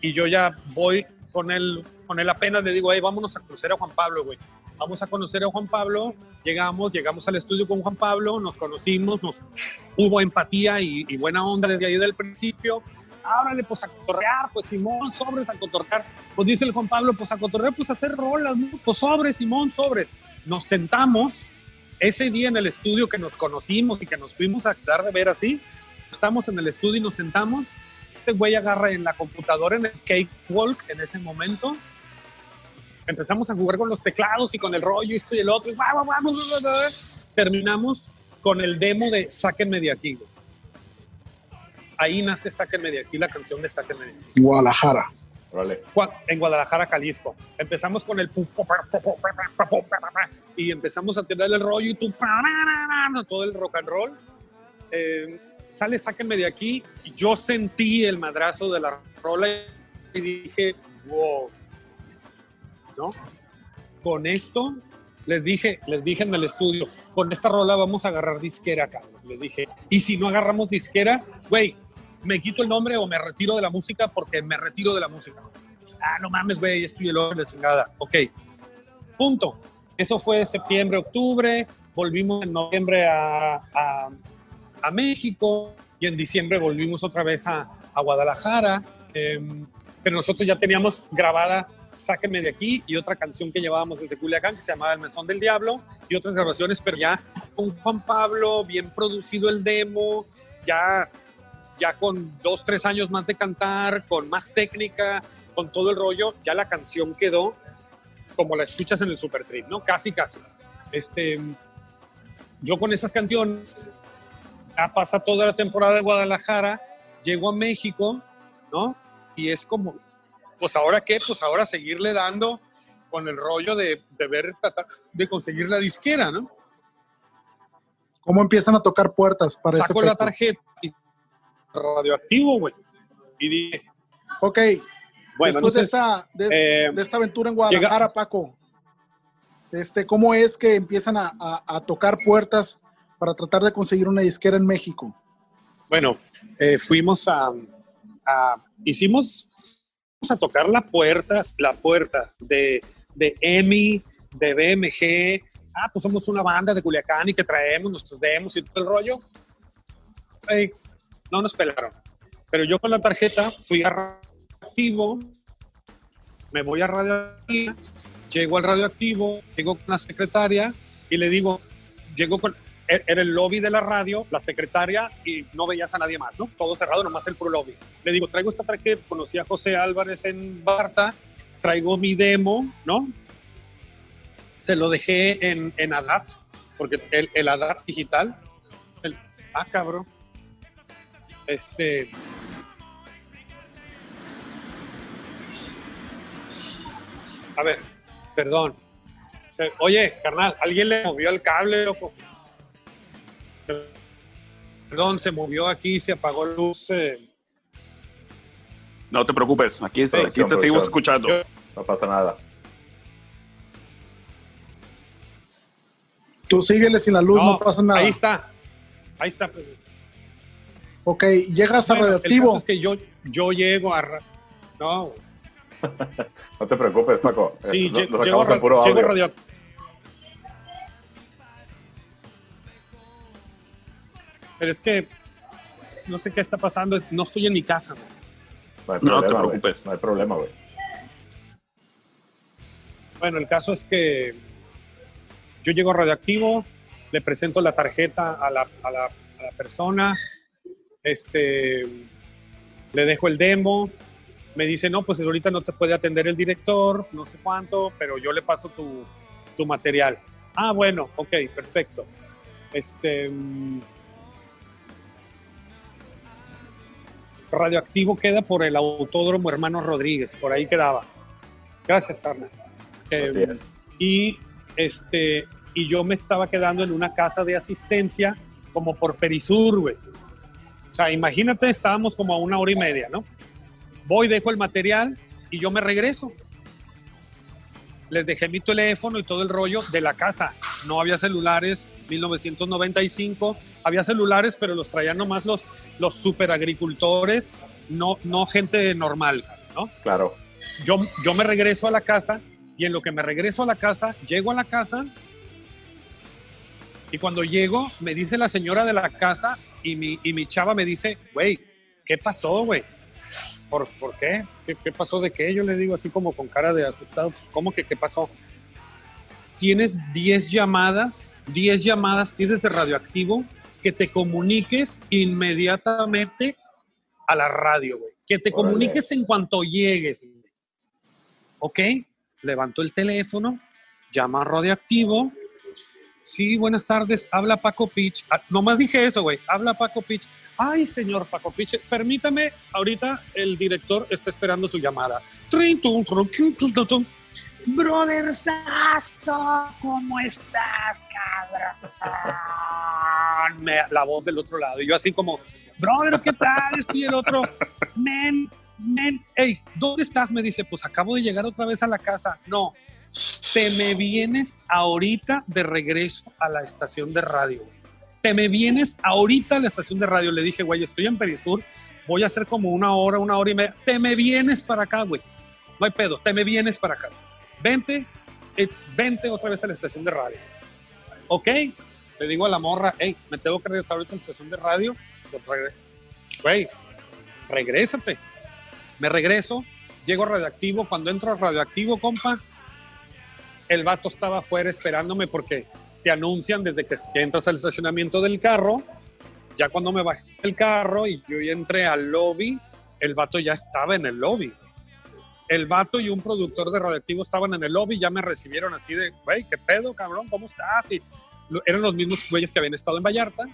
y yo ya voy con él, con él apenas le digo, hey, vámonos a conocer a Juan Pablo, güey. Vamos a conocer a Juan Pablo. Llegamos, llegamos al estudio con Juan Pablo, nos conocimos, nos hubo empatía y, y buena onda desde ahí del principio. Ábrale, pues a cotorrear, pues Simón, sobres a cotorrear. Pues dice el Juan Pablo, pues a cotorrear, pues a hacer rolas, ¿no? pues sobres, Simón, sobres. Nos sentamos ese día en el estudio que nos conocimos y que nos fuimos a quedar de ver así. Estamos en el estudio y nos sentamos. Este güey agarra en la computadora, en el Cakewalk, en ese momento empezamos a jugar con los teclados y con el rollo, esto y el otro, terminamos con el demo de Sáquenme de aquí. Ahí nace Sáquenme de aquí, la canción de Sáquenme de aquí. Guadalajara. En Guadalajara, Jalisco. Empezamos con el y empezamos a tirarle el rollo y todo el rock and roll. Eh, sale, sáquenme de aquí. Yo sentí el madrazo de la rola y dije, wow, ¿No? Con esto, les dije, les dije en el estudio, con esta rola vamos a agarrar disquera. Les dije, y si no agarramos disquera, güey, me quito el nombre o me retiro de la música porque me retiro de la música. Ah, no mames, güey, estoy el otro de chingada. Ok, punto. Eso fue septiembre, octubre. Volvimos en noviembre a, a, México y en diciembre volvimos otra vez a, a Guadalajara. Em, pero nosotros ya teníamos grabada Sáquenme de aquí y otra canción que llevábamos desde Culiacán que se llamaba El Mesón del Diablo y otras grabaciones, pero ya con Juan Pablo, bien producido el demo, ya ya con dos, tres años más de cantar, con más técnica, con todo el rollo, ya la canción quedó como la escuchas en el Super Trip, ¿no? Casi, casi. Este, yo con esas canciones, ya pasa toda la temporada de Guadalajara, llego a México, ¿no? Y es como, pues ahora qué, pues ahora seguirle dando con el rollo de, de ver, tratar de conseguir la disquera, ¿no? ¿Cómo empiezan a tocar puertas para ese Saco la efecto? tarjeta y radioactivo, güey. Y dije, Ok, bueno, después de, entonces, esta, de, eh, de esta aventura en Guadalajara, Paco, este, ¿cómo es que empiezan a, a- a tocar puertas para tratar de conseguir una disquera en México? Bueno, eh, fuimos a, a- hicimos a tocar la puerta, la puerta de, de EMI, de BMG. Ah, pues somos una banda de Culiacán y que traemos nuestros demos y todo el rollo. Ey, no nos pelaron. Pero yo con la tarjeta fui a radioactivo, me voy a radioactivo, llego al radioactivo, llego con la secretaria y le digo, llego con, era el lobby de la radio, la secretaria, y no veías a nadie más, ¿no? Todo cerrado, nomás el puro lobby. Le digo, traigo esta tarjeta, conocí a José Álvarez en Barta, traigo mi demo, ¿no? Se lo dejé en, en ADAT, porque el, el ADAT digital, ah, cabrón. Este. A ver, perdón. Oye, carnal, alguien le movió el cable, loco. Se- perdón, se movió aquí, se apagó la luz. eh, No te preocupes, aquí, aquí te seguimos producción. escuchando. No pasa nada. Tú síguele sin la luz, no, pasa nada. Ahí está. Ahí está. Ok, llegas a el radioactivo. caso es que yo, yo llego a. ra- No, No te preocupes, Paco. sí, Esto- lle- lo llego, sacamos a en puro ra- llego a Pero es que no sé qué está pasando. No estoy en mi casa. No, hay No te preocupes. No hay problema, güey. Bueno, el caso es que yo llego a radioactivo, le presento la tarjeta a la, a la- a la persona, este, le dejo el demo, me dice, no, pues ahorita no te puede atender el director, no sé cuánto, pero yo le paso tu, tu material. Ah, bueno, ok, perfecto. Este, radioactivo queda por el Autódromo Hermano Rodríguez, por ahí quedaba. Gracias, carnal. Así es. y este y yo me estaba quedando en una casa de asistencia como por Perisur, güey. O sea, imagínate, estábamos como a una hora y media, ¿no? Voy, dejo el material y yo me regreso. Les dejé mi teléfono y todo el rollo de la casa. No había celulares, 1995. Había celulares, pero los traían nomás los, los superagricultores, no, no gente normal, ¿no? Claro. Yo, yo me regreso a la casa y en lo que me regreso a la casa, llego a la casa y cuando llego, me dice la señora de la casa y mi, y mi chava me dice, güey, ¿qué pasó, güey? ¿Por, ¿Por qué? qué? ¿Qué pasó de qué? Yo le digo así como con cara de asustado, pues ¿cómo que qué pasó? Tienes 10 llamadas, 10 llamadas tienes de radioactivo que te comuniques inmediatamente a la radio, güey. Que te Órale. comuniques en cuanto llegues. güey. ¿Ok? Levanto el teléfono, llama a radioactivo. Sí, buenas tardes. Habla Paco Pitch. Ah, nomás dije eso, güey. Habla Paco Pitch. Ay, señor Paco Pitch, permítame, ahorita el director está esperando su llamada. Brother Sasso, ¿cómo estás, cabrón? Me- la voz del otro lado. Y yo así como, brother, ¿qué tal? Estoy el otro. Men, men, hey, ¿dónde estás? Me dice, pues acabo de llegar otra vez a la casa. No, te me vienes ahorita de regreso a la estación de radio. Te me vienes ahorita a la estación de radio. Le dije, güey, estoy en Perisur, voy a hacer como una hora, una hora y media. Te me vienes para acá, güey. No hay pedo, te me vienes para acá. Vente, eh, vente otra vez a la estación de radio. ¿Ok? Le digo a la morra, hey, me tengo que regresar ahorita a la estación de radio. Pues regre- Güey, regrésate. Me regreso, llego radioactivo. Cuando entro a radioactivo, compa, el vato estaba afuera esperándome porque te anuncian desde que entras al estacionamiento del carro. Ya cuando me bajé del carro y yo entré al lobby, el vato ya estaba en el lobby. El vato y un productor de radioactivo estaban en el lobby, ya me recibieron así de, güey, ¿qué pedo, cabrón? ¿Cómo estás? Y eran los mismos güeyes que habían estado en Vallarta.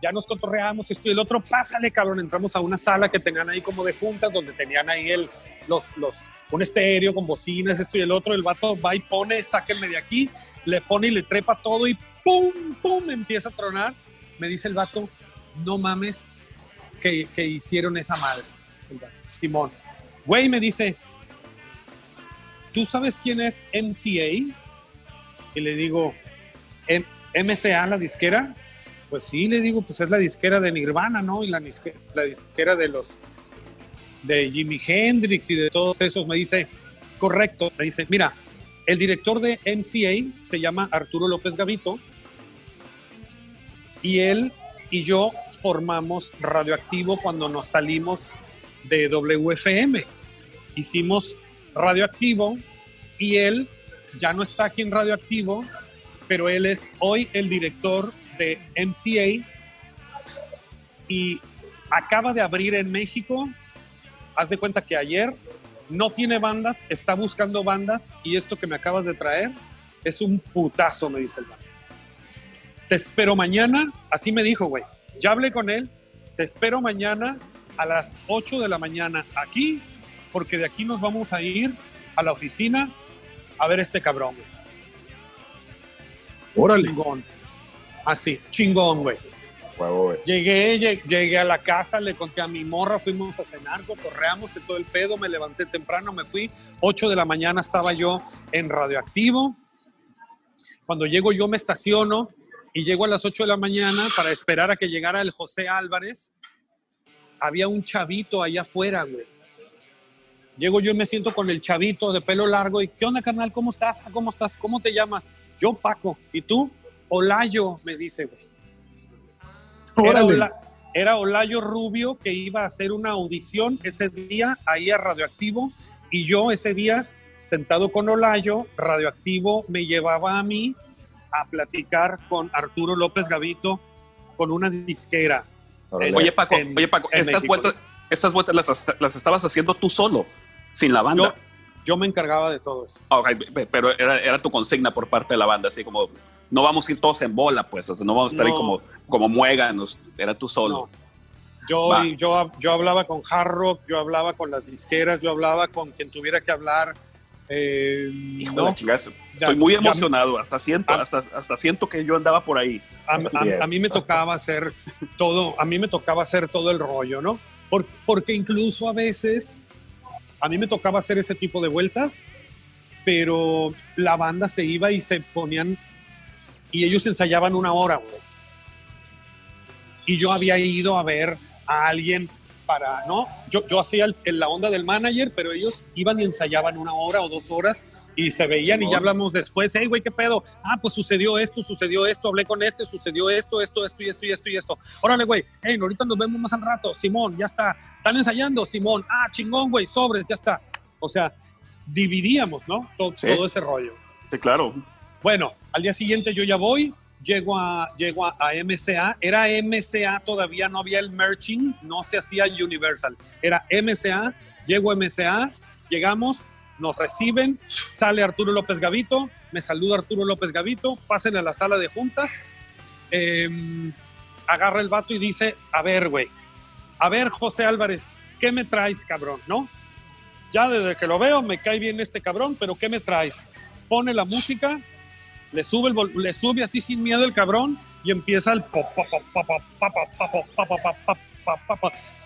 Ya nos cotorreamos, esto y el otro, pásale, cabrón. Entramos a una sala que tenían ahí como de juntas, donde tenían ahí el, los, los, un estéreo con bocinas, esto y el otro. El vato va y pone, sáquenme de aquí, le pone y le trepa todo y ¡pum! ¡pum! Empieza a tronar. Me dice el vato, no mames que, que hicieron esa madre. Simón. Güey, me dice, ¿tú sabes quién es MCA? Y le digo, "M- ¿MCA, la disquera? Pues sí, le digo, pues es la disquera de Nirvana, ¿no? Y la, disque- la disquera de los de Jimi Hendrix y de todos esos. Me dice, correcto. Me dice, mira, el director de MCA se llama Arturo López Gavito y él y yo formamos Radioactivo cuando nos salimos de WFM. Hicimos Radioactivo y él ya no está aquí en Radioactivo, pero él es hoy el director de MCA y acaba de abrir en México. Haz de cuenta que ayer no tiene bandas, está buscando bandas y esto que me acabas de traer es un putazo, me dice el vato. Te espero mañana, así me dijo, güey. Ya hablé con él, te espero mañana a las 8 de la mañana aquí, porque de aquí nos vamos a ir a la oficina a ver este cabrón. Órale. Chingón. Así, chingón, güey. Huevo. Llegué, lleg- llegué a la casa, le conté a mi morra, fuimos a cenar, cotorreamos y todo el pedo, me levanté temprano, me fui, 8 de la mañana estaba yo en radioactivo. Cuando llego yo me estaciono y llego a las 8 de la mañana para esperar a que llegara el José Álvarez. Había un chavito allá afuera, güey. Llego yo y me siento con el chavito de pelo largo y ¿qué onda, carnal? ¿Cómo estás? Ah, ¿Cómo estás? ¿Cómo te llamas? Yo, Paco. ¿Y tú? Olayo, me dice, güey. Era, Órale. Ola- era Olayo Rubio que iba a hacer una audición ese día ahí a Radioactivo y yo ese día sentado con Olayo, Radioactivo me llevaba a mí a platicar con Arturo López Gavito con una disquera. Oye, Paco, En- oye, Paco, estas México. vueltas, estas vueltas las, las estabas haciendo tú solo, sin la banda. Yo, yo me encargaba de todo eso. Pero era, era tu consigna por parte de la banda, así como no vamos a ir todos en bola, pues, o sea, no vamos a estar ahí No. como, como muéganos, era tú solo. No. Yo, yo, yo hablaba con Hard Rock, yo hablaba con las disqueras, yo hablaba con quien tuviera que hablar. Eh, Hijo no, de la chingada, estoy Ya, muy ya- emocionado. Hasta siento, hasta, hasta siento que yo andaba por ahí. a, mí me tocaba hacer todo, a mí me tocaba hacer todo el rollo, ¿no? Por- porque incluso a veces a mí me tocaba hacer ese tipo de vueltas, pero la banda se iba y se ponían y ellos ensayaban una hora, güey. Y yo había ido a ver a alguien para, ¿no? Yo, yo hacía el- el- la onda del manager, pero ellos iban y ensayaban una hora o dos horas y se veían y ya hablamos después, hey, güey, ¿qué pedo? Ah, pues sucedió esto, sucedió esto, hablé con este, sucedió esto, esto, esto y esto y esto y esto. Órale, güey, hey, ahorita nos vemos más al rato, Simón, ya está. ¿Están ensayando? Simón, ah, chingón, güey, sobres, ya está. O sea, dividíamos, ¿no? To- Sí. Todo ese rollo. Sí, claro. Bueno, al día siguiente yo ya voy, llego a, llego a, MCA, era MCA todavía, no había el merching, no se hacía Universal, era MCA, llego a MCA, llegamos, nos reciben, sale Arturo López Gavito, me saluda Arturo López Gavito, pasen a la sala de juntas, em, agarra el vato y dice, a ver, güey, a ver, José Álvarez, ¿qué me traes, cabrón? ¿No? Ya desde que lo veo me cae bien este cabrón, pero ¿qué me traes? Pone la música, le sube, el le sube así sin miedo el cabrón y empieza el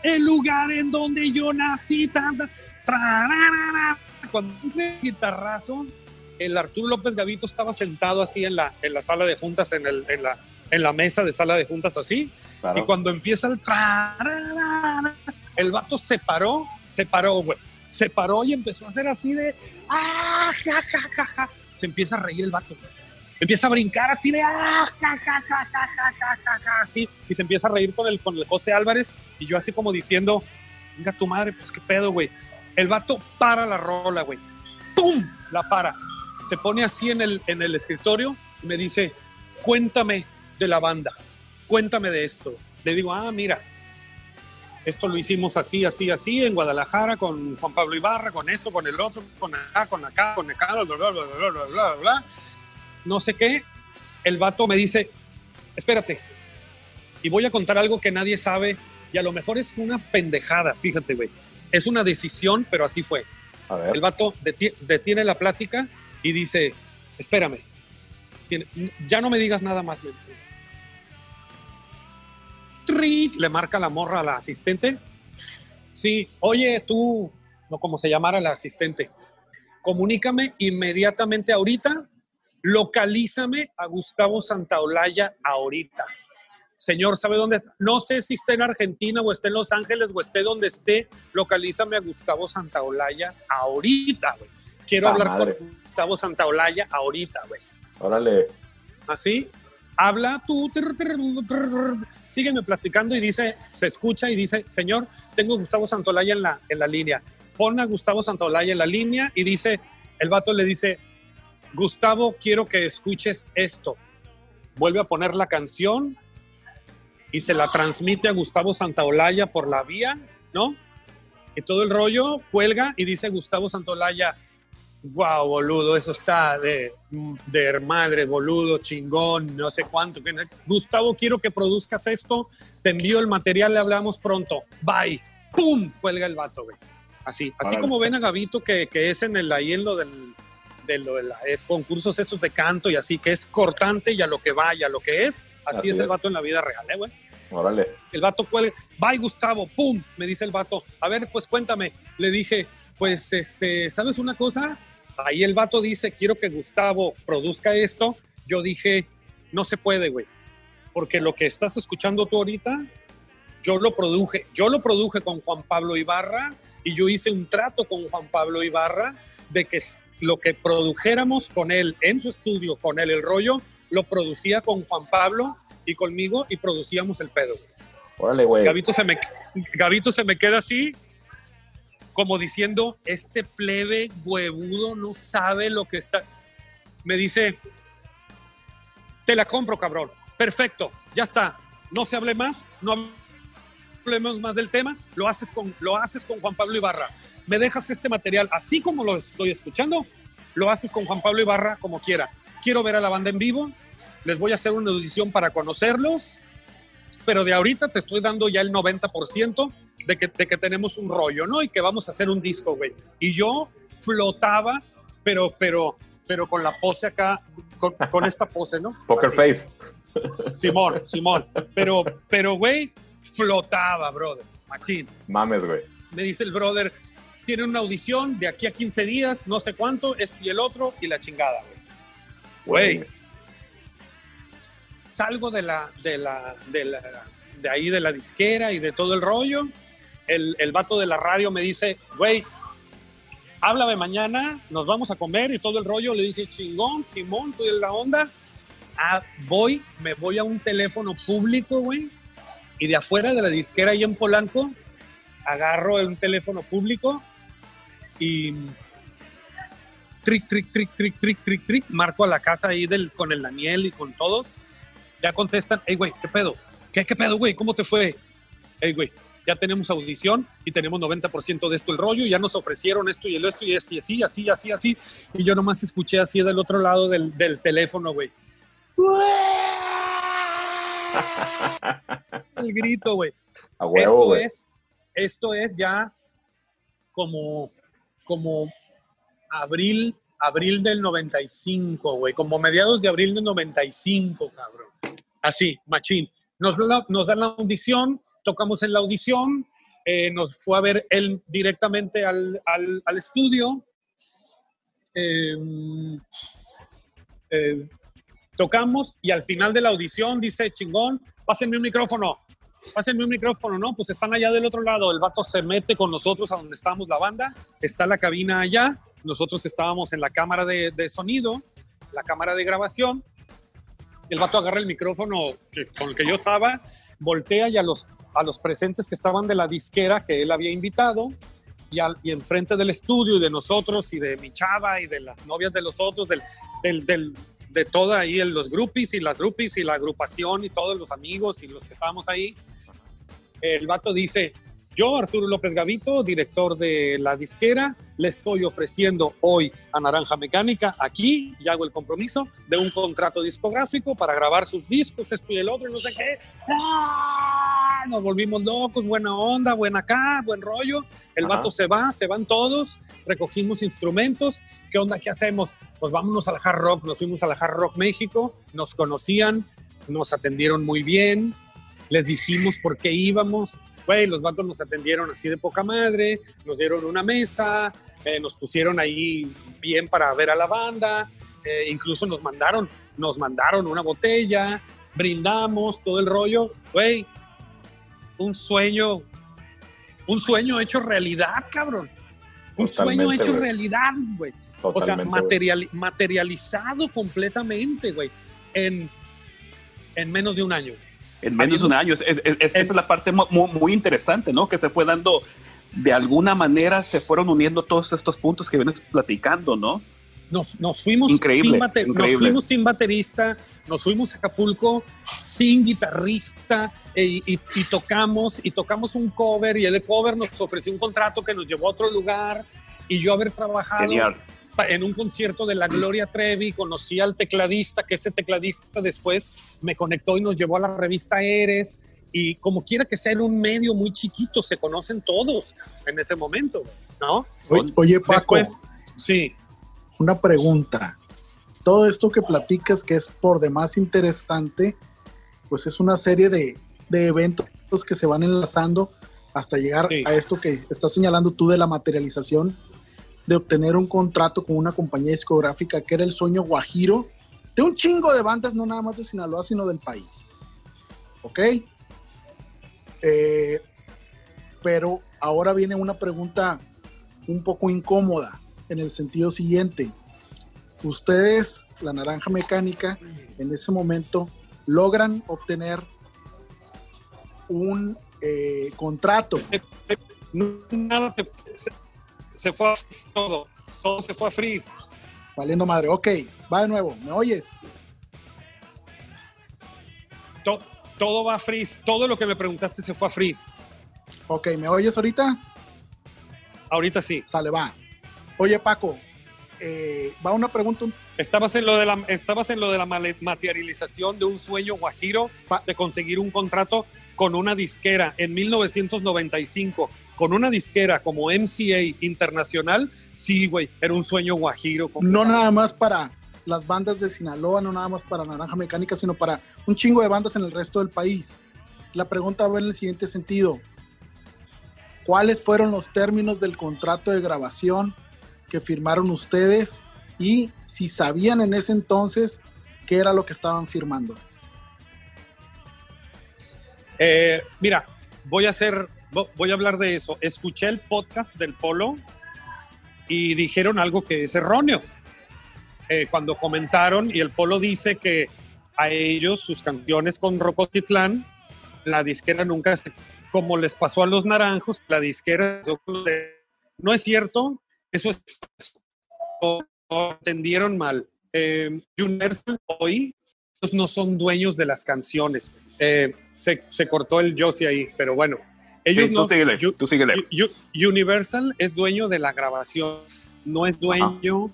el lugar en donde yo nací cuando hice guitarrazo el Arturo López Gavito estaba sentado así en la, en la sala de juntas en, el, en, la, en la mesa de sala de juntas así claro. y cuando empieza el el vato se paró se paró güey se paró y empezó a hacer así de ah, ja, ja, ja, se empieza a reír el vato güey empieza a brincar así de ¡ah! Ja, ja, ja, así, y se empieza a reír con el, con el José Álvarez, y yo así como diciendo, venga tu madre, pues qué pedo, güey. El vato para la rola, güey. ¡Pum! La para. Se pone así en el, en el escritorio y me dice, cuéntame de la banda, cuéntame de esto. Le digo, ah, mira, esto lo hicimos así, así, así, en Guadalajara, con Juan Pablo Ibarra, con esto, con el otro, con acá, con acá, con acá, bla, bla, bla, bla, bla, bla, bla. No sé qué. El vato me dice, espérate, y voy a contar algo que nadie sabe, y a lo mejor es una pendejada, fíjate, güey. Es una decisión, pero así fue. A ver. El vato deti- detiene la plática y dice, espérame, tiene- ya no me digas nada más, me dice. Le marca la morra a la asistente. Sí, oye, tú, no como se llamara la asistente, comunícame inmediatamente ahorita, localízame a Gustavo Santaolalla ahorita. Señor, ¿sabe dónde? está? No sé si está en Argentina o esté en Los Ángeles o esté donde esté, localízame a Gustavo Santaolalla ahorita, güey. Quiero Ah, hablar madre. con Gustavo Santaolalla ahorita, güey. Órale. Así, habla tú, trr, trr, trr, sígueme platicando y dice, se escucha y dice, señor, tengo a Gustavo Santolaya en la, en la línea. Pon a Gustavo Santolaya en la línea y dice, el vato le dice, Gustavo, quiero que escuches esto. Vuelve a poner la canción y se la transmite a Gustavo Santaolalla por la vía, ¿no? Y todo el rollo cuelga y dice Gustavo Santolaya, wow, boludo, eso está de, de madre, boludo, chingón, no sé cuánto. Gustavo, quiero que produzcas esto, te envío el material, le hablamos pronto. Bye. ¡Pum! Cuelga el vato, güey. Así, así como ven a Gavito que, que es en el, ahí en lo del, de lo de la- es concursos esos de canto y así, que es cortante y a lo que va y a lo que es, así, Así es, el es. vato en la vida real, ¿eh, güey? Órale. El vato cuelga, bye Gustavo, pum, me dice el vato, a ver, pues cuéntame. Le dije, pues, este, ¿sabes una cosa? Ahí el vato dice, quiero que Gustavo produzca esto. Yo dije, no se puede, güey, porque lo que estás escuchando tú ahorita, yo lo produje, yo lo produje con Juan Pablo Ibarra y yo hice un trato con Juan Pablo Ibarra de que lo que produjéramos con él en su estudio, con él el rollo, lo producía con Juan Pablo y conmigo y producíamos el pedo. Órale, güey. Gavito se me, se me queda así, como diciendo, este plebe huevudo no sabe lo que está. Me dice, te la compro, cabrón. Perfecto, ya está. No se hable más, no hablemos más del tema. Lo haces con, lo haces con Juan Pablo Ibarra. Me dejas este material así como lo estoy escuchando. Lo haces con Juan Pablo Ibarra como quiera. Quiero ver a la banda en vivo. Les voy a hacer una audición para conocerlos pero de ahorita te estoy dando ya el 90% de que, de que tenemos un rollo, ¿no? Y que vamos a hacer un disco, güey. Y yo flotaba pero, pero, pero con la pose acá, con, con esta pose, ¿no? Poker Así. face. Simón, Simón. Pero, pero, güey, flotaba, brother. Machín. Mames, güey. Me dice el brother, tiene una audición de aquí a 15 días, no sé cuánto, esto y el otro, y la chingada, güey. Güey. Salgo de la, de la, de la, de ahí de la disquera y de todo el rollo. El, el vato de la radio me dice, güey, háblame mañana, nos vamos a comer y todo el rollo. Le dije, chingón, Simón, estoy en la onda. Ah, voy, me voy a un teléfono público, güey, y de afuera de la disquera ahí en Polanco, agarro un teléfono público y tric, tric, tric, tric, tric, tric, tric, marco a la casa ahí del, con el Daniel y con todos. Ya contestan, hey, güey, ¿qué pedo? ¿Qué, qué pedo, güey? ¿Cómo te fue? Hey, güey, ya tenemos audición y tenemos 90% de esto el rollo, ya nos ofrecieron esto y el esto y así, así, así, así, así. Y yo nomás escuché así del otro lado del, del teléfono, güey. El grito, güey. A huevo, Esto es, esto es ya como, como abril, abril del 95, güey, como mediados de abril del 95, cabrón. Así, machín. Nos, dan la- nos dan la audición, tocamos en la audición, eh, nos fue a ver él directamente al, al- al estudio. Eh, eh, tocamos y al final de la audición dice, chingón, pásenme un micrófono, pásenme un micrófono, ¿no? Pues están allá del otro lado, el vato se mete con nosotros a donde estábamos la banda, está la cabina allá, nosotros estábamos en la cámara de, de sonido, la cámara de grabación, el vato agarra el micrófono que- con el que yo estaba, voltea y a los, a los presentes que estaban de la disquera que él había invitado, y, al, y enfrente del estudio y de nosotros y de mi chava y de las novias de los otros, del, del, del- de toda ahí, los groupies y las groupies y la agrupación y todos los amigos y los que estábamos ahí, el vato dice, yo, Arturo López Gavito, director de la disquera, le estoy ofreciendo hoy a Naranja Mecánica aquí, y hago el compromiso de un contrato discográfico para grabar sus discos, esto y el otro, y no sé qué. ¡Ah! Nos volvimos locos, buena onda, buena acá, buen rollo. El Ajá. vato se va, se van todos, recogimos instrumentos. ¿Qué onda? ¿Qué hacemos? Pues vámonos a la Hard Rock. Nos fuimos a la Hard Rock México, nos conocían, nos atendieron muy bien, les dijimos por qué íbamos. Güey, los vatos nos atendieron así de poca madre, nos dieron una mesa, eh, nos pusieron ahí bien para ver a la banda, eh, incluso nos mandaron, nos mandaron una botella, brindamos, todo el rollo. Güey, un sueño, un sueño hecho realidad, cabrón. Un sueño hecho realidad, güey. O sea, materiali- materializado completamente, güey, en, en menos de un año. En menos de un año. Es- es- es- esa es la parte mu- mu- muy, interesante, ¿no? Que se fue dando, de alguna manera se fueron uniendo todos estos puntos que vienes platicando, ¿no? Nos, nos fuimos Increíble, sin bate- nos increíble. fuimos sin baterista, nos fuimos a Acapulco sin guitarrista e- y, y tocamos y tocamos un cover y el cover nos ofreció un contrato que nos llevó a otro lugar y yo haber trabajado Genial. En un concierto de la Gloria Trevi, conocí al tecladista, que ese tecladista después me conectó y nos llevó a la revista Eres. Y como quiera que sea en un medio muy chiquito, se conocen todos en ese momento, ¿no? Oye, oye, Paco, Después, sí, una pregunta. Todo esto que platicas, que es por demás interesante, pues es una serie de, de eventos que se van enlazando hasta llegar Sí. a esto que estás señalando tú de la materialización, obtener un contrato con una compañía discográfica que era el sueño guajiro de un chingo de bandas, no nada más de Sinaloa, sino del país. ¿Ok? Eh, pero ahora viene una pregunta un poco incómoda en el sentido siguiente. Ustedes, la naranja mecánica, en ese momento logran obtener un eh, contrato. Se fue a freeze todo, todo se fue a freeze. Valiendo madre. Ok, va de nuevo. ¿Me oyes? To- todo va a freeze, todo lo que me preguntaste se fue a freeze. Ok, ¿me oyes ahorita? Ahorita sí. Sale, va. Oye, Paco, eh, va una pregunta. un- Estabas en lo de la, estabas en lo de la materialización de un sueño guajiro Pa- de conseguir un contrato con una disquera en 1995, con una disquera como MCA Internacional, Sí, güey, era un sueño guajiro. No nada más para las bandas de Sinaloa, no nada más para Naranja Mecánica, sino para un chingo de bandas en el resto del país. La pregunta va en el siguiente sentido. ¿Cuáles fueron los términos del contrato de grabación que firmaron ustedes y si sabían en ese entonces qué era lo que estaban firmando? Eh, mira, voy a hacer, vo- voy a hablar de eso. Escuché el podcast del Polo y dijeron algo que es erróneo. Eh, cuando comentaron y el Polo dice que a ellos sus canciones con Rocotitlán, la disquera nunca como les pasó a los naranjos, la disquera no es cierto, eso es lo entendieron mal. Eh, Universal hoy no son dueños de las canciones. Eh, se, se cortó el Josie ahí, pero bueno. Ellos Sí, no, tú síguele, Yu- tú síguele. Yu- Universal es dueño de la grabación, no es dueño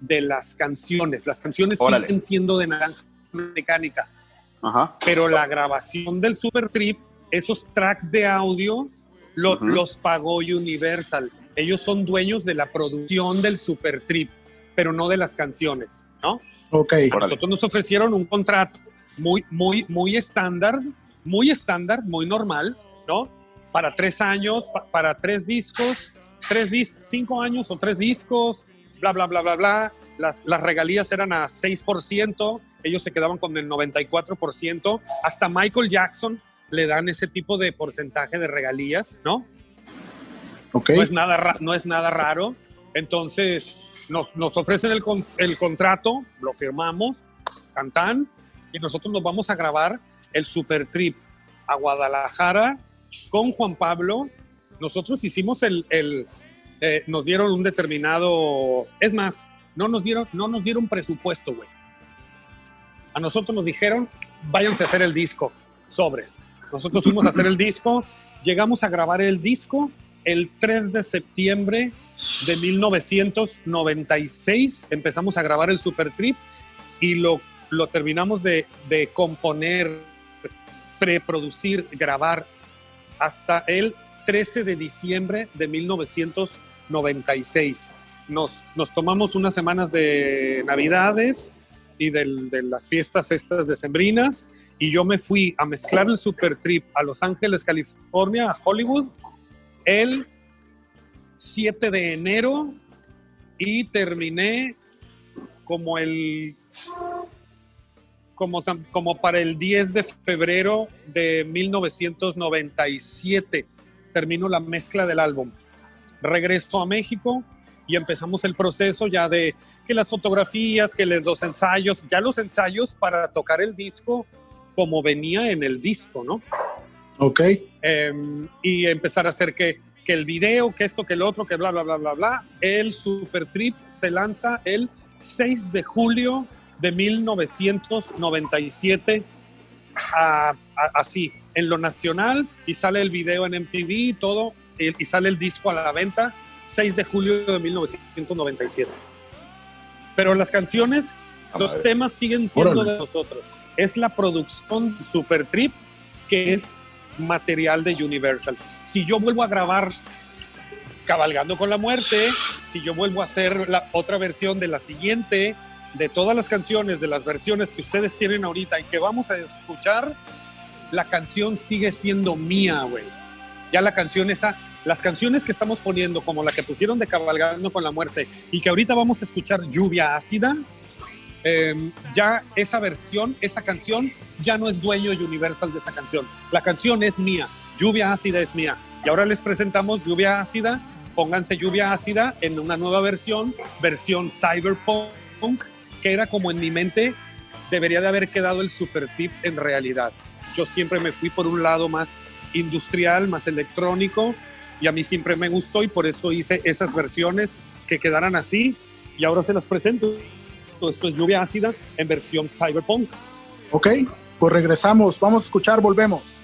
de las canciones. Las canciones Órale. siguen siendo de naranja mecánica, Ajá. pero la grabación del Super Trip, esos tracks de audio, lo- los pagó Universal. Ellos son dueños de la producción del Super Trip, pero no de las canciones, ¿no? Ok, A nosotros nos ofrecieron un contrato muy, muy, muy estándar, muy estándar, muy normal, ¿no? Para tres años, pa- para tres discos, tres dis cinco años o tres discos, bla, bla, bla, bla, bla. Las, las regalías eran a 6%, ellos se quedaban con el 94%. Hasta Michael Jackson le dan ese tipo de porcentaje de regalías, ¿no? ok. no es nada, no es nada raro. Entonces nos, nos ofrecen el, con- el contrato, lo firmamos, tan tan, y nosotros nos vamos a grabar el Super Trip a Guadalajara con Juan Pablo. Nosotros hicimos el, el, eh, nos dieron un determinado, es más, no nos dieron, no nos dieron presupuesto, güey. A nosotros nos dijeron, váyanse a hacer el disco, sobres. Nosotros fuimos a hacer el disco, llegamos a grabar el disco el 3 de septiembre de 1996. Empezamos a grabar el Super Trip y lo, lo terminamos de, de componer, preproducir, grabar hasta el 13 de diciembre de 1996. Nos, nos tomamos unas semanas de Navidades y de las fiestas estas decembrinas y yo me fui a mezclar el Super Trip a Los Ángeles, California, a Hollywood, el 7 de enero y terminé como el como, como para el 10 de febrero de 1997 termino la mezcla del álbum. Regreso a México y empezamos el proceso ya de que las fotografías, que los ensayos, ya los ensayos para tocar el disco como venía en el disco, ¿no? Ok, Em, y empezar a hacer que, que el video, que esto, que el otro, que bla, bla, bla, bla, bla. El Super Trip se lanza el 6 de julio de 1997, a- a- así, en lo nacional, y sale el video en MTV y todo, y, y sale el disco a la venta 6 de julio de 1997. Pero las canciones, Ah, los madre. temas siguen siendo Órale. de nosotros. Es la producción Super Trip que es material de Universal. Si yo vuelvo a grabar Cabalgando con la Muerte, si yo vuelvo a hacer la otra versión de la siguiente, de todas las canciones, de las versiones que ustedes tienen ahorita y que vamos a escuchar, la canción sigue siendo mía, güey. Ya la canción esa, las canciones que estamos poniendo, como la que pusieron de Cabalgando con la Muerte y que ahorita vamos a escuchar Lluvia Ácida, eh, ya esa versión, esa canción, ya no es dueño Universal de esa canción. La canción es mía, Lluvia Ácida es mía. Y ahora les presentamos Lluvia Ácida, pónganse Lluvia Ácida en una nueva versión, versión Cyberpunk, que era como en mi mente debería de haber quedado el Super Tip en realidad. Yo siempre me fui por un lado más industrial, más electrónico, y a mí siempre me gustó y por eso hice esas versiones que quedaran así, y ahora se las presento. Esto es Lluvia Ácida en versión Cyberpunk. ok, pues regresamos, vamos a escuchar, volvemos.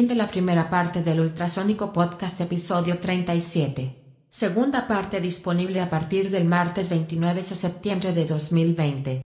Fin de la primera parte del Ultrasónico Podcast episodio 37. Segunda parte disponible a partir del martes 29 de septiembre de 2020.